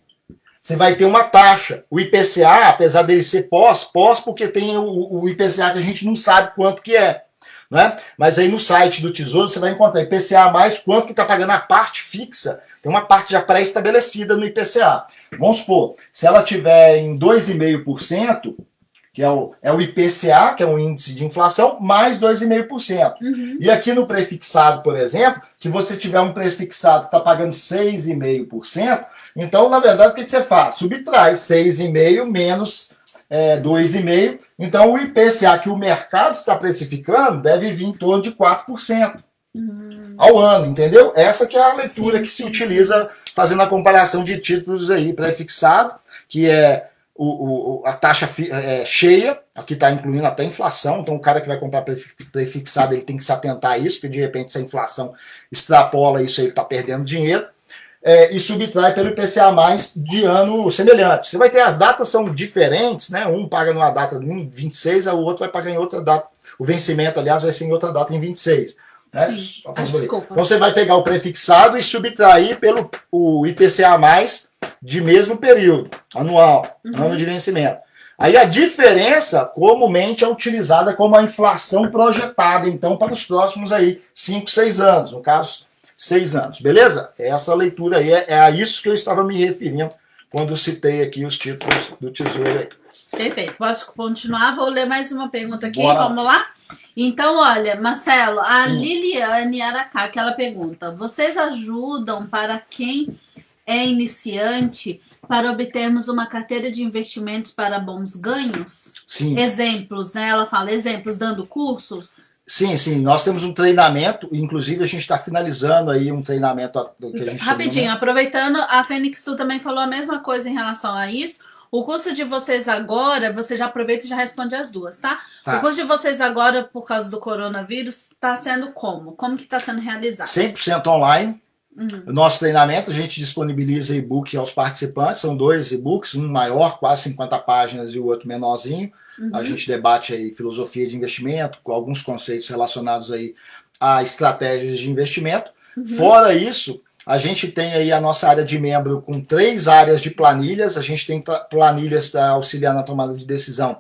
você vai ter uma taxa. O IPCA, apesar dele ser pós, pós porque tem o, o IPCA que a gente não sabe quanto que é. Né? Mas aí no site do Tesouro você vai encontrar IPCA mais quanto que está pagando a parte fixa. Tem uma parte já pré-estabelecida no IPCA. Vamos supor, se ela tiver em 2,5%, que é o, é o IPCA, que é um índice de inflação, mais 2,5%. Uhum. E aqui no prefixado, por exemplo, se você tiver um prefixado que está pagando 6,5%, então, na verdade, o que, que você faz? Subtrai 6,5% menos é, 2,5%. Então, o IPCA que o mercado está precificando deve vir em torno de 4% ao ano, entendeu? Essa que é a leitura Sim, que se sim, utiliza fazendo a comparação de títulos aí prefixado, que é o, o- a taxa fi- é, cheia, aqui está incluindo até inflação, então o cara que vai comprar prefi- prefixado ele tem que se atentar a isso, porque de repente se a inflação extrapola isso ele está perdendo dinheiro. É, e subtrai pelo IPCA mais de ano semelhante. Você vai ter as datas são diferentes, né? Um paga numa data em 26, o outro vai pagar em outra data. O vencimento, aliás, vai ser em outra data em 26. Né? Sim. Ah, desculpa. Então você vai pegar o prefixado e subtrair pelo o IPCA mais de mesmo período, anual, ano de vencimento. Aí a diferença comumente é utilizada como a inflação projetada, então, para os próximos aí 5, 6 anos, no caso, 6 anos, beleza? Essa leitura aí é, é a isso que eu estava me referindo quando citei aqui os títulos do Tesouro aí. Perfeito. Posso continuar? Vou ler mais uma pergunta aqui. Bora. Vamos lá? Então, olha, Marcelo, a Sim. Liliane Aracá, que ela pergunta: vocês ajudam para quem é iniciante para obtermos uma carteira de investimentos para bons ganhos? Sim. Exemplos, né? Ela fala exemplos dando cursos. Sim, sim, nós temos um treinamento, inclusive a gente está finalizando aí um treinamento que a gente Rapidinho, aproveitando, a Fênix Tu também falou a mesma coisa em relação a isso. O curso de vocês agora, você já aproveita e já responde as duas, tá? Tá. O curso de vocês agora, por causa do coronavírus, está sendo como? Como que está sendo realizado? 100% online. Uhum. O nosso treinamento, a gente disponibiliza e-book aos participantes, são dois e-books, um maior, quase 50 páginas, e o outro menorzinho. Uhum. A gente debate aí filosofia de investimento, com alguns conceitos relacionados aí a estratégias de investimento. Uhum. Fora isso, a gente tem aí a nossa área de membro com três áreas de planilhas. A gente tem pla- planilhas para auxiliar na tomada de decisão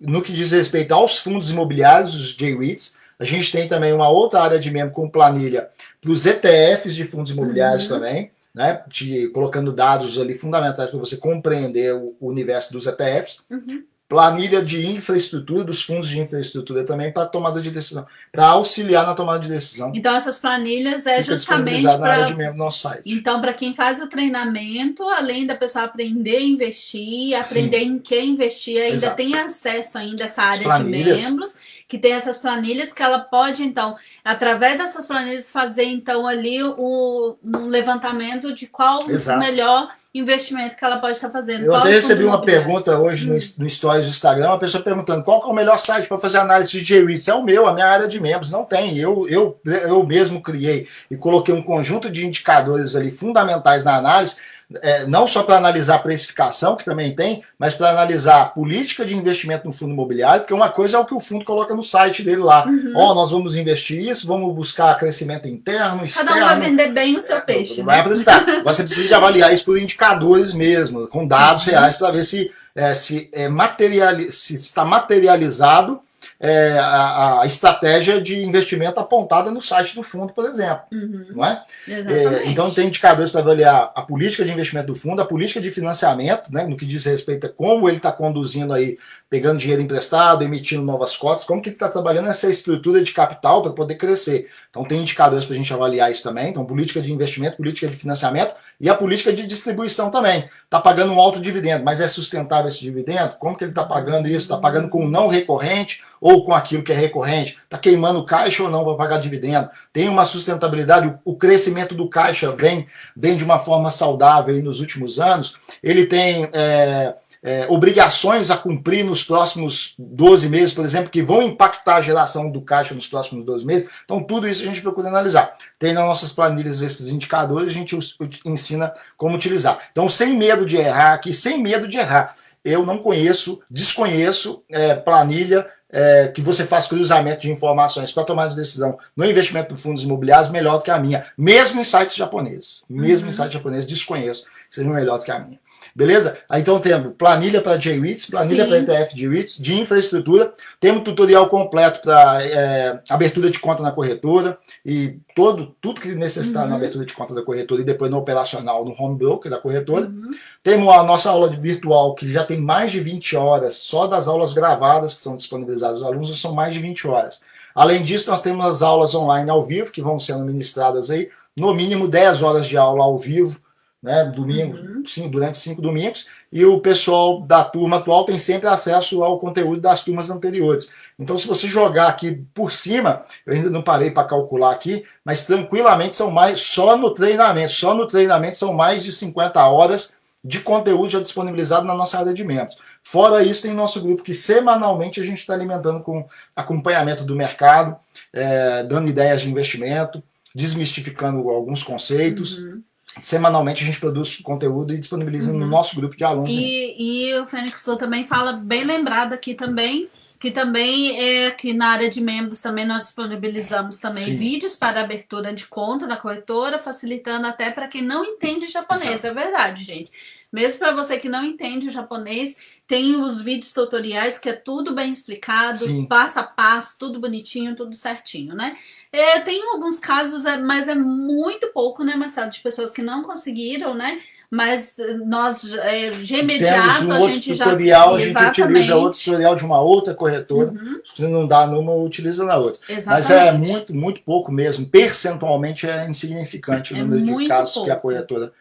no que diz respeito aos fundos imobiliários, os J-REITs. A gente tem também uma outra área de membro com planilha para os ETFs de fundos imobiliários Uhum. também, né? Te colocando dados ali fundamentais para você compreender o, o universo dos ETFs. Uhum. Planilha de infraestrutura, dos fundos de infraestrutura também para tomada de decisão, para auxiliar na tomada de decisão. Então, essas planilhas é Fica justamente disponibilizado na área para de membro do nosso site. Então, para quem faz o treinamento, além da pessoa aprender a investir, aprender em que investir, ainda Exato. tem acesso ainda a essa área de membros, que tem essas planilhas que ela pode, então, através dessas planilhas, fazer, então, ali o, um levantamento de qual Exato. o melhor investimento que ela pode estar fazendo. Eu até recebi uma pergunta hoje no, no Stories do Instagram, uma pessoa perguntando qual é o melhor site para fazer análise de J-REITs. É o meu, a minha área de membros. Não tem. Eu, eu, eu mesmo criei e coloquei um conjunto de indicadores ali fundamentais na análise. É, não só para analisar a precificação, que também tem, mas para analisar a política de investimento no fundo imobiliário, porque uma coisa é o que o fundo coloca no site dele lá. Uhum. Ó, uhum. oh, nós vamos investir isso, vamos buscar crescimento interno, externo. Cada um vai vender bem o seu peixe. Vai né? apresentar. Você precisa de avaliar isso por indicadores mesmo, com dados uhum. reais, para ver se, é, se, é materiali se está materializado é, a, a, estratégia de investimento apontada no site do fundo, por exemplo. Uhum. Não é? é? então tem indicadores para avaliar a política de investimento do fundo, a política de financiamento, né, no que diz respeito a como ele está conduzindo aí, pegando dinheiro emprestado, emitindo novas cotas, como que ele está trabalhando essa estrutura de capital para poder crescer. Então tem indicadores para a gente avaliar isso também. Então, política de investimento, política de financiamento e a política de distribuição também. Está pagando um alto dividendo, mas é sustentável esse dividendo? Como que ele está pagando isso? Está pagando com não recorrente ou com aquilo que é recorrente? Está queimando caixa ou não para pagar dividendo? Tem uma sustentabilidade, o crescimento do caixa vem, vem de uma forma saudável nos últimos anos. Ele tem. É, é, obrigações a cumprir nos próximos 12 meses, por exemplo, que vão impactar a geração do caixa nos próximos 12 meses. Então, tudo isso a gente procura analisar. Tem nas nossas planilhas esses indicadores, a gente ensina como utilizar. Então, sem medo de errar aqui, sem medo de errar. Eu não conheço, desconheço é, planilha é, que você faz cruzamento de informações para tomar de decisão no investimento de fundos imobiliários melhor do que a minha, mesmo em sites japoneses. Mesmo uhum. em sites japoneses, desconheço que seja melhor do que a minha. Beleza? Aí, então temos planilha para JREITs, planilha para ETF de REITs, de infraestrutura, temos tutorial completo para é, abertura de conta na corretora e todo, tudo que necessitar uhum. na abertura de conta da corretora e depois no operacional, no home broker da corretora. Uhum. Temos a nossa aula virtual, que já tem mais de 20 horas, só das aulas gravadas que são disponibilizadas aos alunos, são mais de 20 horas. Além disso, nós temos as aulas online ao vivo, que vão sendo ministradas aí, no mínimo 10 horas de aula ao vivo, né, domingo, uhum. sim, durante cinco domingos, e o pessoal da turma atual tem sempre acesso ao conteúdo das turmas anteriores. Então, se você jogar aqui por cima, eu ainda não parei para calcular aqui, mas tranquilamente são mais, só no treinamento, só no treinamento são mais de 50 horas de conteúdo já disponibilizado na nossa área de membros. Fora isso, tem nosso grupo que semanalmente a gente está alimentando com acompanhamento do mercado, é, dando ideias de investimento, desmistificando alguns conceitos. Uhum. Semanalmente a gente produz conteúdo e disponibiliza uhum. no nosso grupo de alunos. E, e o Fênix Flow também fala, bem lembrado aqui também, que também é que na área de membros também nós disponibilizamos também Sim. vídeos para abertura de conta na corretora, facilitando até para quem não entende japonês. Exato. É verdade, gente. Mesmo para você que não entende o japonês, tem os vídeos tutoriais que é tudo bem explicado, Sim. passo a passo, tudo bonitinho, tudo certinho, né? É, tem alguns casos, é, mas é muito pouco, né, Marcelo, de pessoas que não conseguiram, né? Mas nós, é, de imediato, um a gente tutorial, já... A gente utiliza outro tutorial de uma outra corretora. Uhum. Se não dá numa, utiliza na outra. Exatamente. Mas é muito, muito pouco mesmo. Percentualmente é insignificante o é número de casos pouco. que a corretora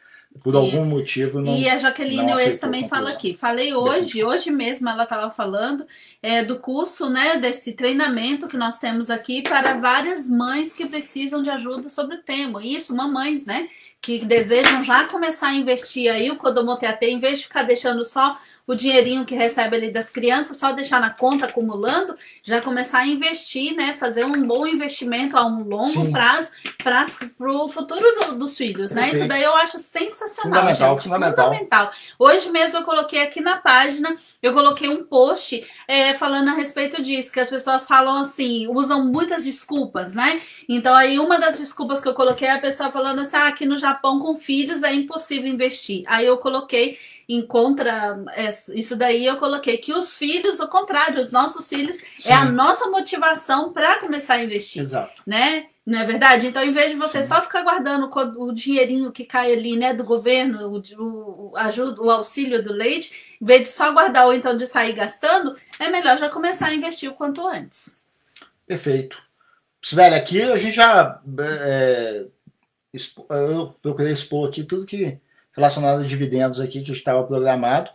por Isso. algum motivo não. E a Jaqueline Oes também fala aqui. Falei hoje, hoje mesmo ela estava falando é, do curso, né, desse treinamento que nós temos aqui para várias mães que precisam de ajuda sobre o tema. Isso, mamães, né? Que desejam já começar a investir aí o Kodomo TAT, em vez de ficar deixando só o dinheirinho que recebe ali das crianças, só deixar na conta acumulando, já começar a investir, né? Fazer um bom investimento a um longo Sim. prazo para o futuro do, dos filhos, né? Isso daí eu acho sensacional, fundamental, gente. Fundamental. fundamental. Hoje mesmo eu coloquei aqui na página, eu coloquei um post é, falando a respeito disso, que as pessoas falam assim, usam muitas desculpas, né? Então aí uma das desculpas que eu coloquei é a pessoa falando assim, ah, aqui no Japão com filhos é impossível investir. Aí eu coloquei encontra isso daí eu coloquei que os filhos, ao contrário, os nossos filhos Sim. é a nossa motivação para começar a investir, Exato. né? Não é verdade? Então, em vez de você Sim. só ficar guardando o dinheirinho que cai ali, né, do governo, o, o, ajuda, o auxílio do leite, em vez de só guardar ou então de sair gastando, é melhor já começar a investir o quanto antes. Perfeito. Velho, aqui a gente já. É, eu procurei expor aqui tudo que relacionado a dividendos aqui que estava programado.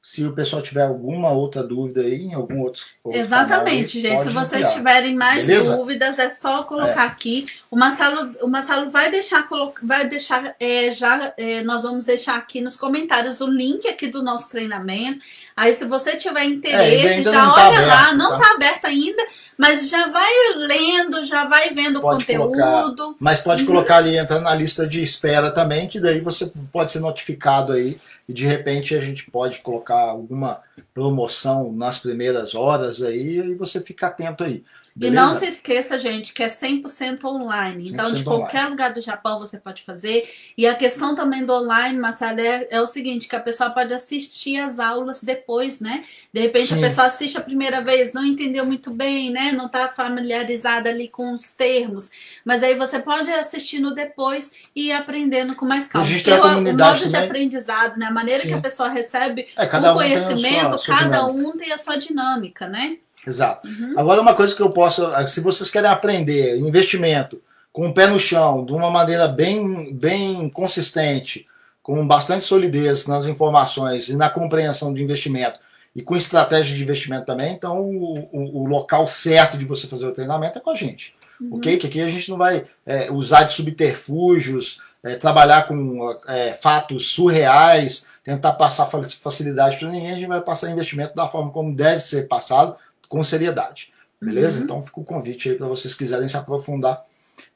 Se o pessoal tiver alguma outra dúvida aí, em algum outro. outro Exatamente, aí, gente. Se vocês enviar. tiverem mais Beleza? dúvidas, é só colocar é. aqui. O Marcelo, o Marcelo vai deixar, vai deixar é, já. É, nós vamos deixar aqui nos comentários o link aqui do nosso treinamento. Aí, se você tiver interesse, já tá olha aberto, lá. Não está tá aberto ainda, mas já vai lendo, já vai vendo pode o conteúdo. Colocar, mas pode uhum. colocar ali, entrando na lista de espera também, que daí você pode ser notificado aí e de repente a gente pode colocar alguma promoção nas primeiras horas aí e você fica atento aí. Beleza? E não se esqueça, gente, que é 100% online. Então, 100% de qualquer online. lugar do Japão você pode fazer. E a questão também do online, Marcelo, é, é, o seguinte, que a pessoa pode assistir as aulas depois, né? De repente Sim. a pessoa assiste a primeira vez, não entendeu muito bem, né? Não está familiarizada ali com os termos. Mas aí você pode assistir no depois e ir aprendendo com mais calma. Porque o, o modo também. de aprendizado, né? A maneira Sim. que a pessoa recebe é, o conhecimento, um sua, cada um tem a sua dinâmica, né? Exato. Uhum. Agora, uma coisa que eu posso, se vocês querem aprender investimento com o pé no chão, de uma maneira bem, bem consistente, com bastante solidez nas informações e na compreensão de investimento, e com estratégia de investimento também, então o, o, o local certo de você fazer o treinamento é com a gente. Uhum. Ok? Que aqui a gente não vai é, usar de subterfúgios, é, trabalhar com é, fatos surreais, tentar passar facilidade para ninguém, a gente vai passar investimento da forma como deve ser passado, com seriedade. Beleza? Uhum. Então fica o convite aí para vocês quiserem se aprofundar.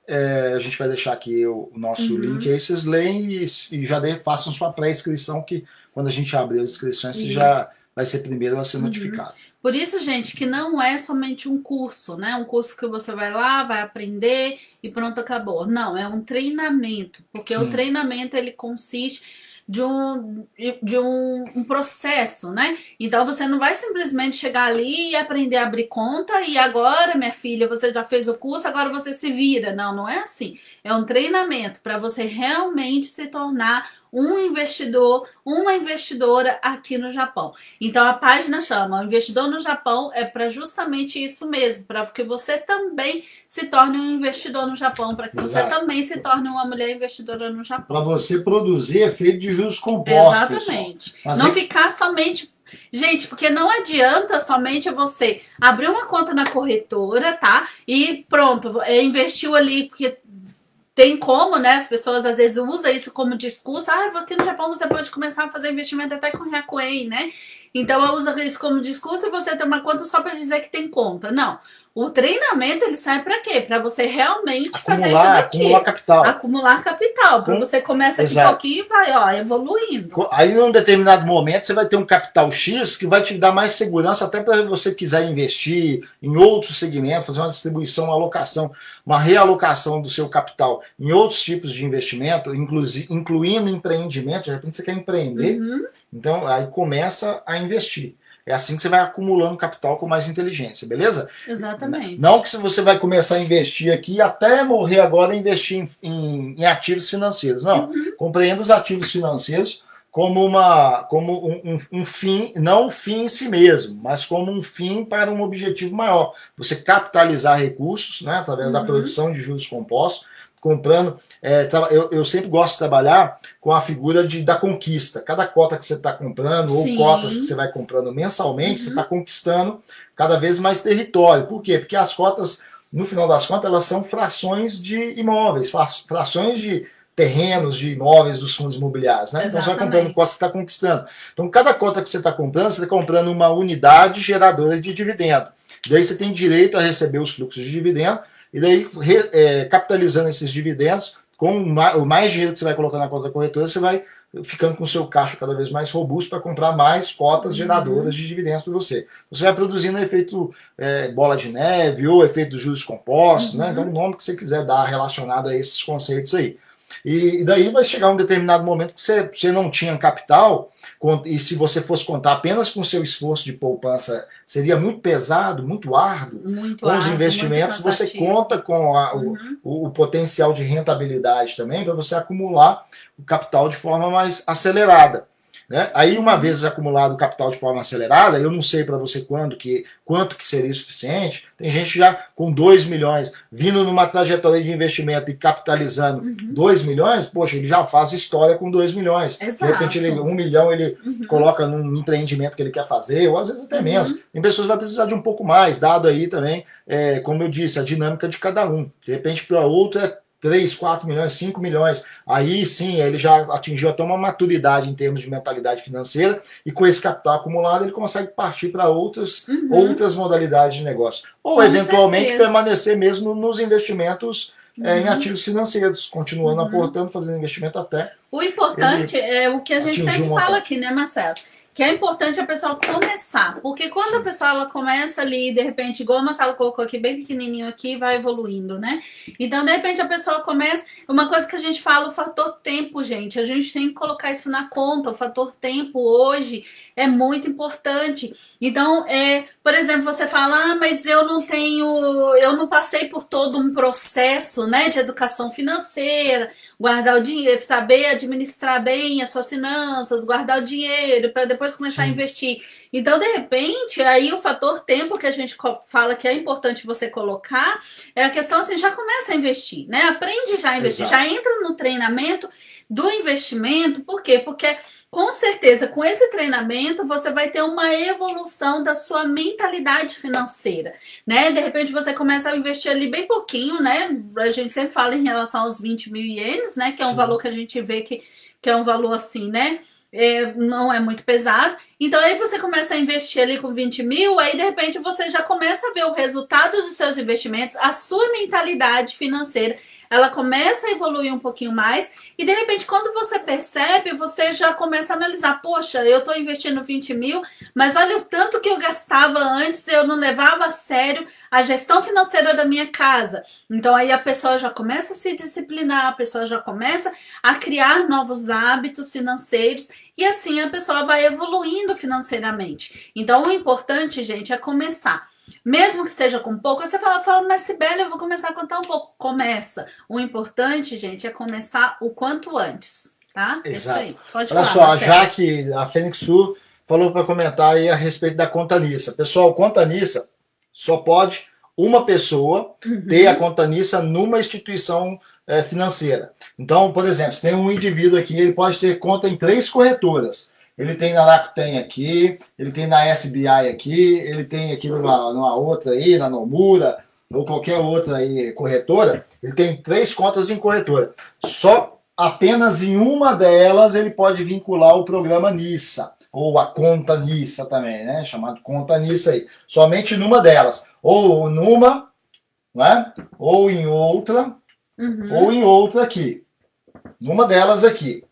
É, a gente vai deixar aqui o, o nosso uhum. link aí, vocês leem e, e já de, façam sua pré-inscrição, que quando a gente abrir as inscrições, você já vai ser primeiro a ser uhum. notificado. Por isso, gente, que não é somente um curso, né? Um curso que você vai lá, vai aprender e pronto, acabou. Não, é um treinamento, porque Sim. o treinamento ele consiste de um, de um, um, processo, né? Então você não vai simplesmente chegar ali e aprender a abrir conta e agora, minha filha, você já fez o curso, agora você se vira. Não, não é assim. É um treinamento para você realmente se tornar um investidor, uma investidora aqui no Japão. Então a página chama Investidor no Japão é para justamente isso mesmo, para que você também se torne um investidor no Japão, para que Exato. você também se torne uma mulher investidora no Japão. Para você produzir efeito de juros compostos. Exatamente. Não é... ficar somente Gente, porque não adianta somente você abrir uma conta na corretora, tá? E pronto, é, investiu ali porque tem como, né? As pessoas às vezes usam isso como discurso. Ah, aqui no Japão você pode começar a fazer investimento até com Hyakuen, né? Então eu uso isso como discurso e você tem uma conta só para dizer que tem conta. Não. O treinamento ele serve para quê? Para você realmente acumular, fazer isso daqui. Acumular capital. Acumular capital. Para você começa aqui Exato. pouquinho e vai ó, evoluindo. Aí, num determinado momento, você vai ter um capital X que vai te dar mais segurança até para você quiser investir em outros segmentos, fazer uma distribuição, uma alocação, uma realocação do seu capital em outros tipos de investimento, incluindo empreendimento. De repente você quer empreender, uhum. então aí começa a investir. É assim que você vai acumulando capital com mais inteligência, beleza? Exatamente. Não que você vai começar a investir aqui até morrer agora investir em, em, em ativos financeiros. Não. Uhum. Compreenda os ativos financeiros como uma como um, um, um, fim, não um fim em si mesmo, mas como um fim para um objetivo maior. Você capitalizar recursos né, através uhum. da produção de juros compostos comprando. É, eu, eu, sempre gosto de trabalhar com a figura de, da conquista. Cada cota que você está comprando, Sim. ou cotas que você vai comprando mensalmente, uhum. você está conquistando cada vez mais território. Por quê? Porque as cotas, no final das contas, elas são frações de imóveis, frações de terrenos, de imóveis dos fundos imobiliários. Né? Então você vai comprando cotas, você está conquistando. Então, cada cota que você está comprando, você está comprando uma unidade geradora de dividendo. Daí você tem direito a receber os fluxos de dividendo e daí, re, é, capitalizando esses dividendos, com o mais dinheiro que você vai colocar na conta corretora, você vai ficando com o seu caixa cada vez mais robusto para comprar mais cotas geradoras uhum. de dividendos para você. Você vai produzindo um efeito é, bola de neve ou efeito dos juros compostos, né? uhum. né? Então, o nome que você quiser dar relacionado a esses conceitos aí. E, daí vai chegar um determinado momento que você, você não tinha capital, e se você fosse contar apenas com o seu esforço de poupança, seria muito pesado, muito árduo. Muito com árduo, os investimentos, você conta com a, uhum. o, o, potencial de rentabilidade também para você acumular o capital de forma mais acelerada. Né? Aí, uma vez acumulado o capital de forma acelerada, eu não sei para você quando que, quanto que seria suficiente. Tem gente já com 2 milhões, vindo numa trajetória de investimento e capitalizando uhum. 2 milhões, poxa, ele já faz história com 2 milhões. Exato. De repente, ele, um milhão ele uhum. coloca num empreendimento que ele quer fazer, ou às vezes até uhum. menos. Tem pessoas que vão precisar de um pouco mais, dado aí também, é, como eu disse, a dinâmica de cada um. De repente, para outro é 3, 4 milhões, 5 milhões. Aí sim, ele já atingiu até uma maturidade em termos de mentalidade financeira e com esse capital acumulado ele consegue partir para outras, uhum. outras modalidades de negócio. Ou com eventualmente certeza. permanecer mesmo nos investimentos uhum. é, em ativos financeiros, continuando uhum. aportando, fazendo investimento até. O importante é o que a gente sempre fala aqui, né, Marcelo? Que é importante a pessoa começar, porque quando a pessoa ela começa ali, de repente, igual a Marcelo colocou aqui, bem pequenininho aqui, vai evoluindo, né? Então, de repente, a pessoa começa. Uma coisa que a gente fala, o fator tempo, gente, a gente tem que colocar isso na conta. O fator tempo hoje é muito importante. Então, é, por exemplo, você fala, ah, mas eu não tenho, eu não passei por todo um processo, né, de educação financeira, guardar o dinheiro, saber administrar bem as suas finanças, guardar o dinheiro para depois depois começar Sim. a investir. Então, de repente, aí o fator tempo que a gente fala que é importante você colocar é a questão assim, já começa a investir, né? Aprende já a investir, Exato. já entra no treinamento do investimento, por quê? Porque com certeza com esse treinamento você vai ter uma evolução da sua mentalidade financeira, né? De repente você começa a investir ali bem pouquinho, né? A gente sempre fala em relação aos 20 mil ienes, né? Que é um Sim. valor que a gente vê que, que é um valor assim, né? É, não é muito pesado. Então aí você começa a investir ali com 20 mil, aí de repente você já começa a ver o resultado dos seus investimentos, a sua mentalidade financeira ela começa a evoluir um pouquinho mais e de repente quando você percebe, você já começa a analisar, poxa, eu estou investindo 20 mil, mas olha o tanto que eu gastava antes, eu não levava a sério a gestão financeira da minha casa. Então aí a pessoa já começa a se disciplinar, a pessoa já começa a criar novos hábitos financeiros e assim a pessoa vai evoluindo financeiramente. Então o importante, gente, é começar. Mesmo que seja com pouco, você fala, fala, mas Sibeli, eu vou começar a contar um pouco. Começa. O importante, gente, é começar o quanto antes, tá? Exato. Isso aí. Pode Olha falar, só, já que a Fênix Sul falou para comentar aí a respeito da conta Nissa. Pessoal, conta Nissa só pode uma pessoa uhum. ter a conta Nissa numa instituição é, financeira. Então, por exemplo, se tem um indivíduo aqui, ele pode ter conta em três corretoras. Ele tem na Rakuten aqui, ele tem na SBI aqui, ele tem aqui numa, numa outra aí, na Nomura, ou qualquer outra aí corretora. Ele tem três contas em corretora. Só apenas em uma delas ele pode vincular o programa NISA, ou a conta NISA também, né? Chamado conta NISA aí. Somente numa delas. Ou numa, né? ou em outra, uhum. ou em outra aqui. Numa delas aqui.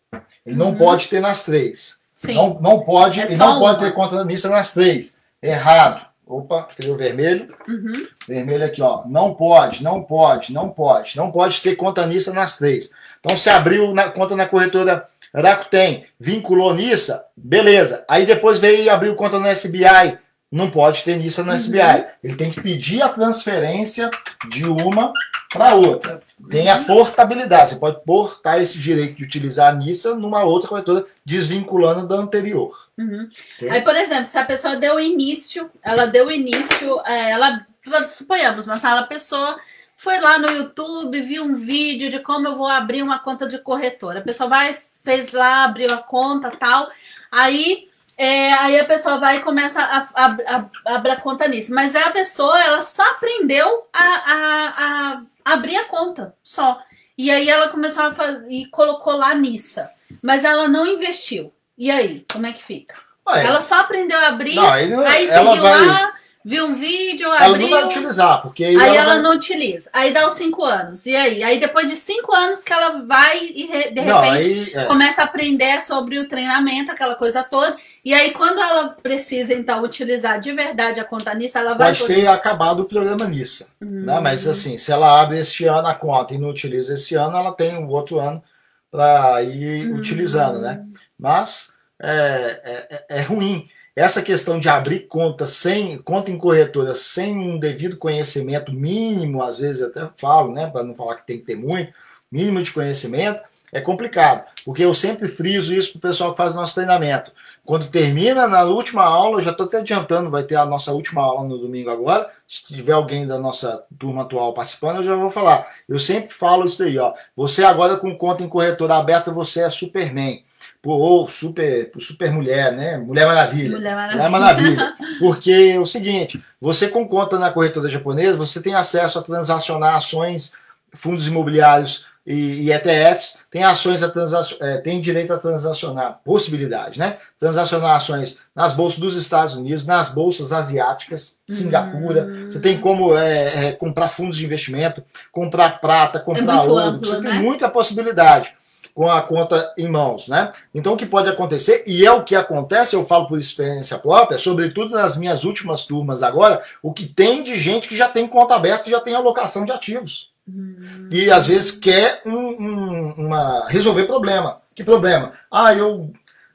Ele não uhum. pode ter nas três. Sim. Não, não pode, é não pode ter conta mista nas três. Errado. Opa, cadê o vermelho? Uhum. Vermelho aqui, ó. Não pode, não pode, não pode. Não pode ter conta NISA nas três. Então, se abriu na, conta na corretora Rakuten, vinculou NISA, beleza. Aí depois veio e abriu conta na SBI, não pode ter NISA no uhum. SBI. Ele tem que pedir a transferência de uma para outra. Tem a portabilidade. Você pode portar esse direito de utilizar a NISA numa outra corretora, desvinculando da anterior. Uhum. Aí, por exemplo, se a pessoa deu início, ela deu início, é, ela, suponhamos, mas a pessoa foi lá no YouTube, viu um vídeo de como eu vou abrir uma conta de corretora. A pessoa vai, fez lá, abriu a conta tal. Aí é, aí a pessoa vai e começa a, a, a, a, abrir a conta nisso. Mas a pessoa, ela só aprendeu a, a abrir a conta, só. E aí ela começou a fazer, e colocou lá Nissa. Mas ela não investiu. E aí, como é que fica? Ela só aprendeu a abrir, não, aí, aí seguiu vai... lá, viu um vídeo, abriu. Ela não vai utilizar, porque aí, aí ela, ela vai... não utiliza. Aí dá os cinco anos. E aí? Aí depois de cinco anos que ela vai e de não, repente aí, é. começa a aprender sobre o treinamento, aquela coisa toda. E aí, quando ela precisa, então, utilizar de verdade a conta NISA, ela vai. Pode poder... ter acabado o programa NISA. Hum. Né? Mas assim, se ela abre este ano a conta e não utiliza esse ano, ela tem o um outro ano para ir hum. utilizando, né? Mas é, é, é ruim essa questão de abrir conta sem conta em corretora sem um devido conhecimento mínimo, às vezes até falo, né, para não falar que tem que ter muito, mínimo de conhecimento, é complicado, porque eu sempre friso isso para o pessoal que faz o nosso treinamento. Quando termina, na última aula, eu já estou até adiantando, vai ter a nossa última aula no domingo agora. Se tiver alguém da nossa turma atual participando, eu já vou falar. Eu sempre falo isso aí, ó. Você agora com conta em corretora aberta, você é Superman. Ou super, super mulher, né? Mulher Maravilha. Mulher Maravilha. Mulher Maravilha. Porque é o seguinte, você com conta na corretora japonesa, você tem acesso a transacionar ações, fundos imobiliários, e, e ETFs têm ações a transacion, é, têm direito a transacionar, possibilidade, né? Transacionar ações nas bolsas dos Estados Unidos, nas bolsas asiáticas, Singapura. Hum. Você tem como é, é, comprar fundos de investimento, comprar prata, é comprar é ouro. Amplo, você né? tem muita possibilidade com a conta em mãos, né? Então o que pode acontecer, e é o que acontece, eu falo por experiência própria, sobretudo nas minhas últimas turmas agora, o que tem de gente que já tem conta aberta e já tem alocação de ativos. Hum. E às vezes quer um, um, uma, resolver problema. Que problema? Ah, eu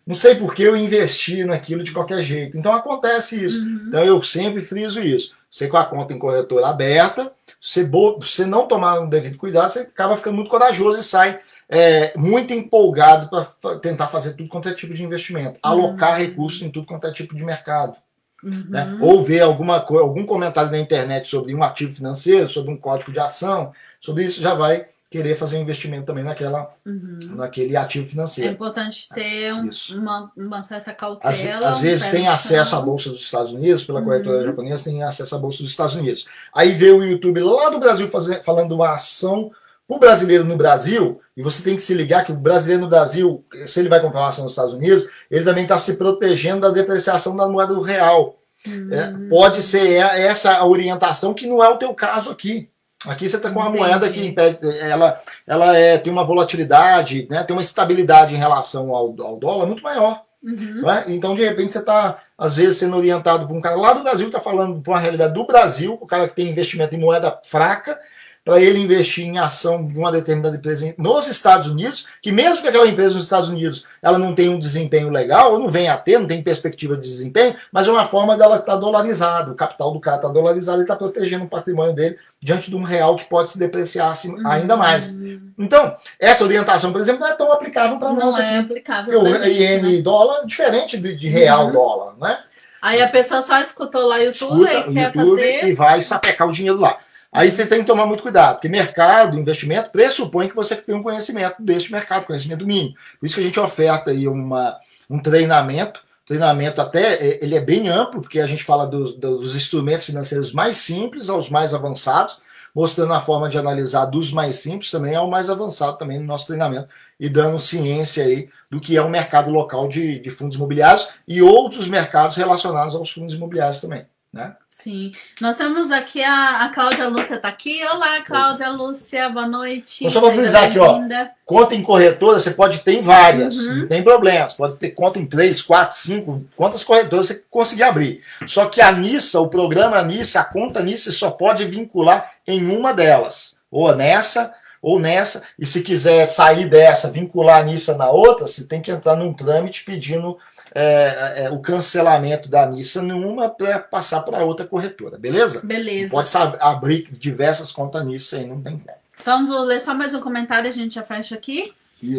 não sei por que eu investi naquilo de qualquer jeito. Então acontece isso. Uhum. Então eu sempre friso isso. Você com a conta em corretora aberta, você, você não tomar um devido cuidado, você acaba ficando muito corajoso e sai é, muito empolgado para tentar fazer tudo quanto é tipo de investimento, alocar uhum. recursos em tudo quanto é tipo de mercado. Uhum. Né? Ou ver alguma, algum comentário na internet sobre um ativo financeiro, sobre um código de ação, sobre isso já vai querer fazer um investimento também naquela, uhum. naquele ativo financeiro. É importante ter um, uma, uma, certa cautela. Às, às vezes tem acesso à Bolsa dos Estados Unidos, pela uhum. corretora japonesa, tem acesso à Bolsa dos Estados Unidos. Aí vê o YouTube lá do Brasil fazer, falando uma ação para o brasileiro no Brasil, e você tem que se ligar que o brasileiro no Brasil, se ele vai comprar uma ação nos Estados Unidos, ele também está se protegendo da depreciação da moeda real. Uhum. É, pode ser essa a orientação que não é o teu caso aqui. Aqui você está com uma Entendi. moeda que impede, ela, ela é, tem uma volatilidade, né, tem uma estabilidade em relação ao, ao dólar muito maior. Uhum. É? Então, de repente, você está, às vezes, sendo orientado por um cara lá do Brasil, está falando por uma realidade do Brasil, o cara que tem investimento em moeda fraca, para ele investir em ação de uma determinada empresa nos Estados Unidos, que mesmo que aquela empresa nos Estados Unidos ela não tenha um desempenho legal, ou não venha a ter, não tem perspectiva de desempenho, mas é uma forma dela estar tá dolarizada, o capital do cara está dolarizado e está protegendo o patrimônio dele diante de um real que pode se depreciar uhum. ainda mais. Então, essa orientação, por exemplo, não é tão aplicável para nós. Não é aplicável. O IN né? dólar diferente de, de real uhum. dólar, né? Aí a pessoa só escutou lá o YouTube Escuta, e quer YouTube fazer. E vai sapecar o dinheiro lá. Aí você tem que tomar muito cuidado, porque mercado, investimento, pressupõe que você tem um conhecimento deste mercado, conhecimento mínimo. Por isso que a gente oferta aí uma, um treinamento, treinamento até, é, ele é bem amplo, porque a gente fala dos, dos instrumentos financeiros mais simples aos mais avançados, mostrando a forma de analisar dos mais simples também ao mais avançado também no nosso treinamento, e dando ciência aí do que é o mercado local de, de fundos imobiliários e outros mercados relacionados aos fundos imobiliários também. Né? Sim. Nós temos aqui a, a Cláudia Lúcia está aqui. Olá, Cláudia Lúcia, boa noite. Eu só vou frisar aqui, ó. Conta em corretora, você pode ter em várias, uhum. não tem problema. Você pode ter conta em três, quatro, cinco, quantas corretoras você conseguir abrir. Só que a NISA, o programa NISA, a conta NISA só pode vincular em uma delas. Ou nessa, ou nessa. E se quiser sair dessa, vincular a NISA na outra, você tem que entrar num trâmite pedindo é, é, o cancelamento da Nissan numa para passar para outra corretora, beleza? Beleza. Pode saber, abrir diversas contas Nissan e não tem como. Então vou ler só mais um comentário, a gente já fecha aqui.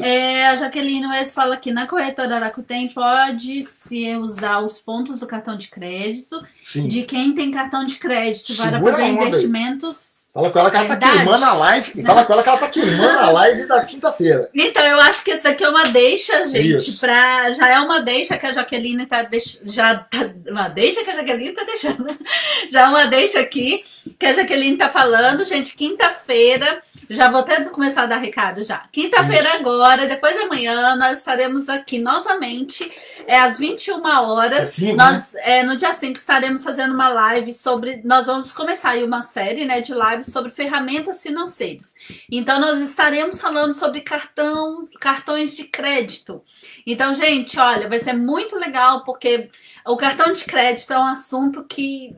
É, a Jaqueline Wes fala que na corretora Aracuten pode se usar os pontos do cartão de crédito Sim. de quem tem cartão de crédito Segura para fazer investimentos. Fala com ela que ela tá queimando a live. Fala com ela que ela tá queimando a live da quinta-feira. Então, eu acho que isso daqui é uma deixa, gente. Pra, já é uma deixa que a Jaqueline tá deixando. Já tá, uma deixa que a Jaqueline tá deixando. Já é uma deixa aqui que a Jaqueline tá falando, gente. Quinta-feira já vou até começar a dar recado já. Quinta-feira agora, depois de amanhã, nós estaremos aqui novamente, é às 21 horas. É nós, né? é, no dia 5 estaremos fazendo uma live sobre. Nós vamos começar aí uma série né, de lives sobre ferramentas financeiras. Então, nós estaremos falando sobre cartão, cartões de crédito. Então, gente, olha, vai ser muito legal, porque o cartão de crédito é um assunto que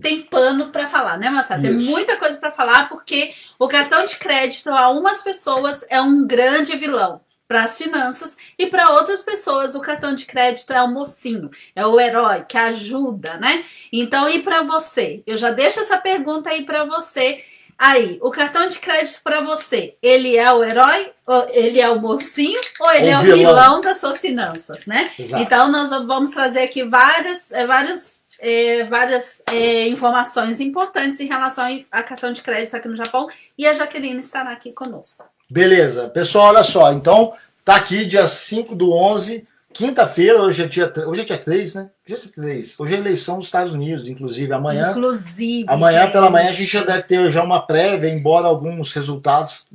tem pano para falar, né, Marcelo? Tem muita coisa para falar porque o cartão de crédito a umas pessoas é um grande vilão para as finanças e para outras pessoas o cartão de crédito é o mocinho, é o herói que ajuda, né? Então, e para você? Eu já deixo essa pergunta aí para você Aí, o cartão de crédito para você, ele é o herói, ele é o mocinho, ou ele ou é o vilão. vilão das suas finanças, né? Exato. Então, nós vamos trazer aqui várias, é, várias, é, várias é, informações importantes em relação a cartão de crédito aqui no Japão, e a Jaqueline estará aqui conosco. Beleza. Pessoal, olha só, então, tá aqui dia 5 do 11 Quinta-feira, hoje é dia, hoje é dia 3, né? Hoje é dia 3. Hoje é eleição dos Estados Unidos, inclusive. Amanhã. Inclusive. Amanhã gente. pela manhã a gente já deve ter já uma prévia, embora alguns resultados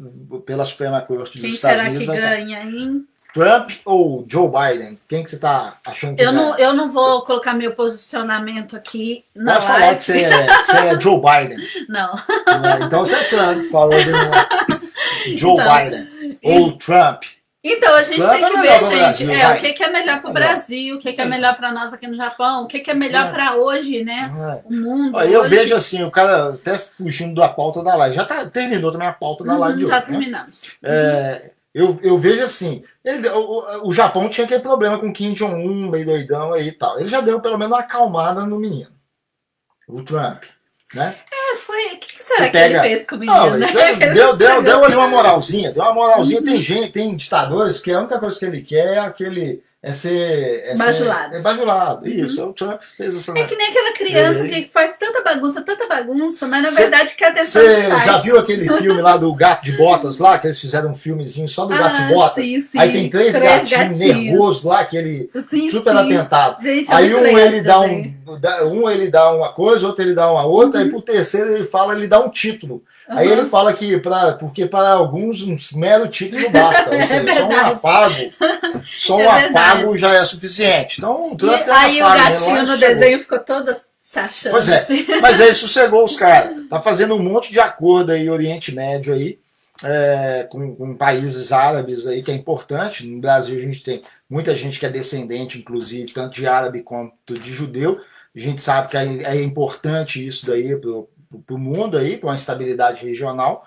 pela Suprema Corte dos Estados Unidos. Quem será que ganha, hein? Trump ou Joe Biden? Quem que você está achando que eu não Eu não vou colocar meu posicionamento aqui na Pode falar que você é, você é Joe Biden. Não. Então você é Trump, falou de Joe então, Biden. Ou Trump. Então, a gente Trump tem que é ver, gente, Brasil, é, o que, que é melhor para o Brasil, o que, que é melhor para nós aqui no Japão, o que, que é melhor é. para hoje, né? É. O mundo. Eu vejo assim, o cara até fugindo da pauta da live. Já tá, terminou também a pauta da uhum, live de já hoje. Já né? terminamos. Né? Eu, eu vejo assim, ele, o, o Japão tinha aquele problema com Kim Jong-un, meio doidão aí e tal. Ele já deu pelo menos uma acalmada no menino. O Trump. Né? É, foi. O que, que será que pega... ele fez com o menino? Não, né? Deu, deu, deu ali uma moralzinha, deu uma moralzinha. Uhum. Tem gente, tem ditadores que a única coisa que ele quer é aquele é ser. É bajulado. Ser, é bajulado. Isso, uhum. o Trump fez essa. É que nem aquela criança que faz tanta bagunça, tanta bagunça, mas na cê, verdade quer atenção Você já viu aquele filme lá do Gato de Botas lá, que eles fizeram um filmezinho só do ah, Gato de Botas? Sim, sim. Aí tem três, três gatinhos, gatinhos, nervosos lá, que ele sim, super atentado. Gente, é aí um ele dá um, um ele dá uma coisa, outro ele dá uma outra, uhum. aí pro terceiro ele fala, ele dá um título. Uhum. Aí ele fala que, pra, porque para alguns um mero título basta. Ou seja, é só um afago, só um é afago já é suficiente. Então, e, é aí afago, o gatinho no desenho ficou todo se achando. Pois é, assim. mas aí sossegou os caras. Tá fazendo um monte de acordo aí, Oriente Médio aí, é, com, com, países árabes aí, que é importante. No Brasil a gente tem muita gente que é descendente, inclusive, tanto de árabe quanto de judeu. A gente sabe que é, é importante isso daí para o mundo aí, para uma estabilidade regional.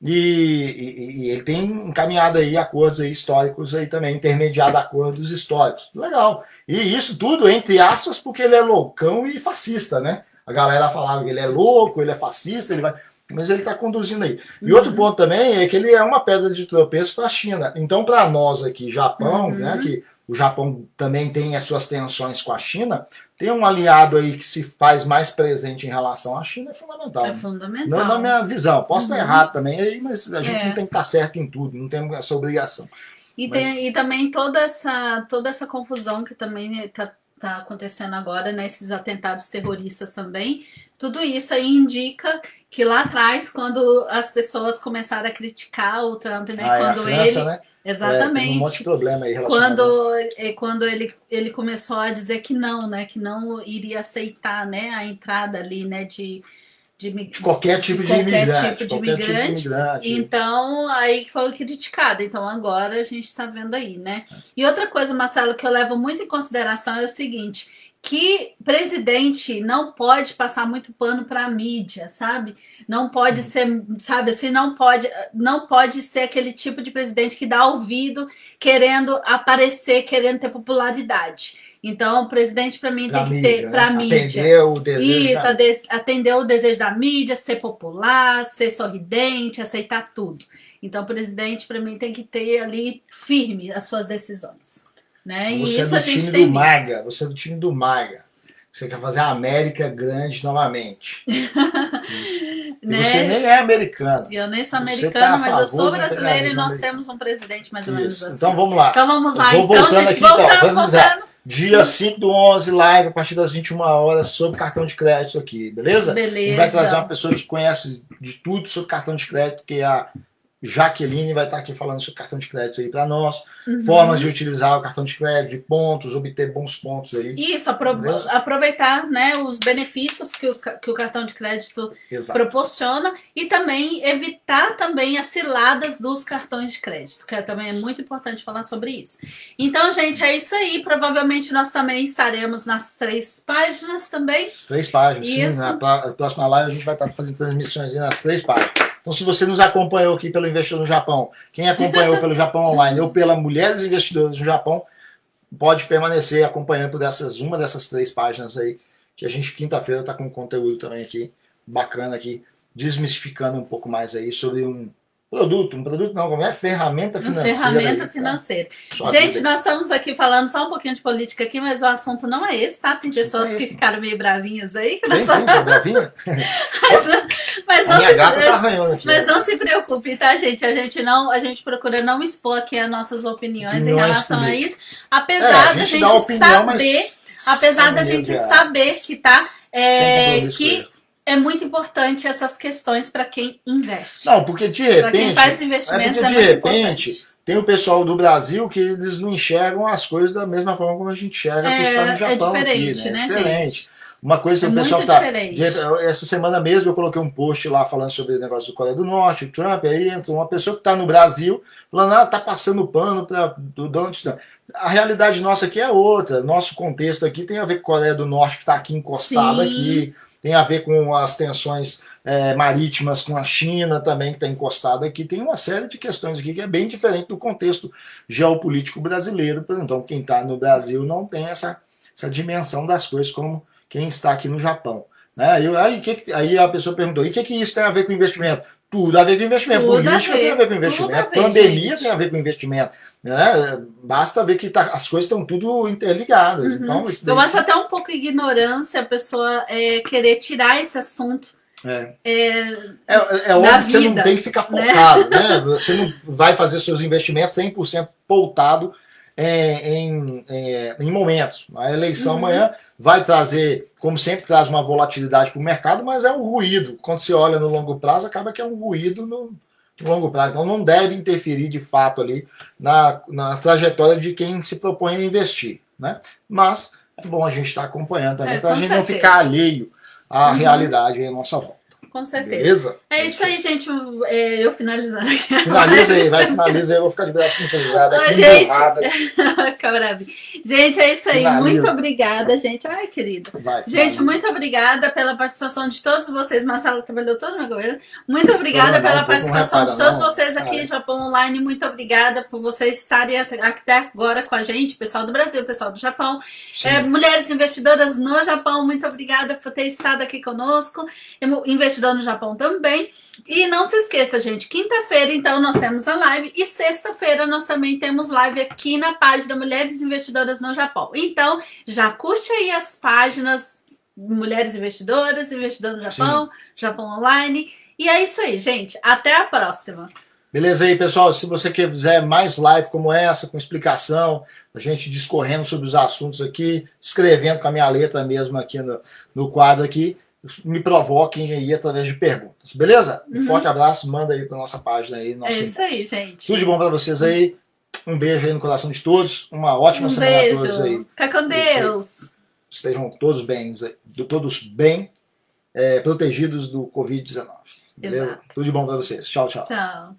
E, e, e, ele tem encaminhado aí acordos aí históricos aí também, intermediado acordos históricos. Legal. E isso tudo, entre aspas, porque ele é loucão e fascista, né? A galera falava que ele é louco, ele é fascista, ele vai. Mas ele está conduzindo aí. E uhum. outro ponto também é que ele é uma pedra de tropeço para a China. Então, para nós aqui, Japão, uhum. né, que o Japão também tem as suas tensões com a China, tem um aliado aí que se faz mais presente em relação à China é fundamental. É fundamental. Não na minha visão. Posso uhum. estar errado também, aí, mas a gente é. não tem que estar certo em tudo, não tem essa obrigação. E, mas... tem, e também toda essa, toda essa confusão que também está tá acontecendo agora, nesses né, atentados terroristas também, tudo isso aí indica que lá atrás, quando as pessoas começaram a criticar o Trump, né? Ah, quando é França, ele. Né? Exatamente. É, um monte de problema aí quando, é, quando ele, ele começou a dizer que não, né? Que não iria aceitar né, a entrada ali, né? De, de, de qualquer tipo de, de qualquer imigrante. Tipo de imigrante. Tipo de imigrante. Então, aí foi criticado. Então, agora a gente está vendo aí, né? E outra coisa, Marcelo, que eu levo muito em consideração é o seguinte que presidente não pode passar muito pano para a mídia, sabe? Não pode ser, sabe assim, não pode, não pode ser aquele tipo de presidente que dá ouvido querendo aparecer, querendo ter popularidade. Então, o presidente, para mim, pra tem mídia, que ter para né? mídia. Atender o desejo. Isso, da... atender o desejo da mídia, ser popular, ser sorridente, aceitar tudo. Então, o presidente, para mim, tem que ter ali firme as suas decisões. Né? Você e isso é do time do Maga, você é do time do Maga. Você quer fazer a América grande novamente. né? Você nem é americano. Eu nem sou americano, tá mas eu sou brasileiro e nós temos um presidente mais ou menos isso. assim. Então vamos lá. Então vamos lá. vou então, voltando gente, aqui, voltando, então. Vamos voltando. Dia 5 do 11, live a partir das 21 horas sobre cartão de crédito aqui, beleza? Beleza. vai trazer uma pessoa que conhece de tudo sobre cartão de crédito, que é a Jaqueline vai estar aqui falando sobre cartão de crédito aí para nós, uhum. formas de utilizar o cartão de crédito, de pontos, obter bons pontos aí. Isso, apro Beleza? aproveitar né, os benefícios que, os, que o cartão de crédito Exato. proporciona e também evitar também as ciladas dos cartões de crédito, que também é muito importante falar sobre isso. Então, gente, é isso aí. Provavelmente nós também estaremos nas três páginas também. Três páginas, isso. sim. Na próxima live a gente vai estar fazendo transmissões nas três páginas. Então, se você nos acompanhou aqui pelo Investidor no Japão, quem acompanhou pelo Japão Online ou pela Mulheres Investidoras no Japão, pode permanecer acompanhando dessas, uma dessas três páginas aí, que a gente quinta-feira está com conteúdo também aqui, bacana aqui, desmistificando um pouco mais aí sobre um produto, um produto não, como é ferramenta financeira. Ferramenta aí, financeira. Tá? Gente, nós estamos aqui falando só um pouquinho de política aqui, mas o assunto não é esse, tá? Tem pessoas é que ficaram meio bravinhas aí. Que nós... Tem, tem, bravinha? mas, mas, não se, tá mas, mas não se preocupe, tá, gente? A gente não, a gente procura não expor aqui as nossas opiniões, opiniões em relação políticas. a isso, apesar é, da gente, opinião, saber, apesar da gente saber que tá é, que é muito importante essas questões para quem investe. Não, porque de repente. quem faz investimentos é, porque, é de repente. Importante. Tem o pessoal do Brasil que eles não enxergam as coisas da mesma forma como a gente enxerga é, está no é Japão. É diferente, aqui, né? né? É diferente. Gente? Uma coisa é o pessoal tá. Diferente. Essa semana mesmo eu coloquei um post lá falando sobre o negócio do Coreia do Norte, o Trump, aí entra uma pessoa que está no Brasil falando, ah, tá passando pano para o Donald Trump. A realidade nossa aqui é outra. Nosso contexto aqui tem a ver com a Coreia do Norte que está aqui encostado Sim. aqui tem a ver com as tensões é, marítimas com a China também, que está encostada aqui. Tem uma série de questões aqui que é bem diferente do contexto geopolítico brasileiro. Então, quem está no Brasil não tem essa, essa dimensão das coisas como quem está aqui no Japão. Né? Aí, aí, que, aí a pessoa perguntou: e o que, que isso tem a ver com investimento? Tudo a ver com investimento. Tudo Política a tem a ver com investimento. Ver, Pandemia tem a ver com investimento. Né? Basta ver que tá, as coisas estão tudo interligadas. Uhum. Então, Eu acho até um pouco ignorância a pessoa é, querer tirar esse assunto. É, é, é, é óbvio que você não tem que ficar né? focado, né? né? Você não vai fazer seus investimentos 100% pautado é, em, em, em, momentos. A eleição uhum. amanhã vai trazer, como sempre, traz uma volatilidade para o mercado, mas é um ruído. Quando você olha no longo prazo, acaba que é um ruído no, longo prazo. Então não deve interferir de fato ali na, na trajetória de quem se propõe a investir. Né? Mas é bom a gente estar tá acompanhando também, é, para a gente certeza. não ficar alheio à uhum. realidade em nossa volta. Com certeza. Beleza? É isso aí, gente. É, eu finalizando aqui. Finaliza aí, vai, finaliza aí. Eu vou ficar de braço cruzado aqui. Gente, bravo. Gente, é isso aí. Finaliza. Muito obrigada, gente. Ai, querido. Vai, gente, muito obrigada pela participação de todos vocês. Marcelo trabalhou todo o meu governo. Muito obrigada pela participação de todos não. vocês aqui, Japão Online. Muito obrigada por vocês estarem até agora com a gente, pessoal do Brasil, pessoal do Japão. É, mulheres investidoras no Japão, muito obrigada por ter estado aqui conosco. Investidores Investidor no Japão também. E não se esqueça, gente, quinta-feira, então, nós temos a live. E sexta-feira nós também temos live aqui na página Mulheres Investidoras no Japão. Então, já curte aí as páginas Mulheres Investidoras, Investidor no Japão, Sim. Japão Online. E é isso aí, gente. Até a próxima. Beleza aí, pessoal. Se você quiser mais live como essa, com explicação, a gente discorrendo sobre os assuntos aqui, escrevendo com a minha letra mesmo aqui no, no quadro aqui, me provoquem aí através de perguntas, beleza? Um uhum. forte abraço, manda aí para nossa página aí. Nosso é isso aí, gente. Tudo de bom para vocês aí. Um beijo aí no coração de todos. Uma ótima um semana beijo. a todos aí. Fica com Deus. Estejam todos bem, todos bem é, protegidos do Covid-19. Tudo de bom para vocês. Tchau, tchau. Tchau.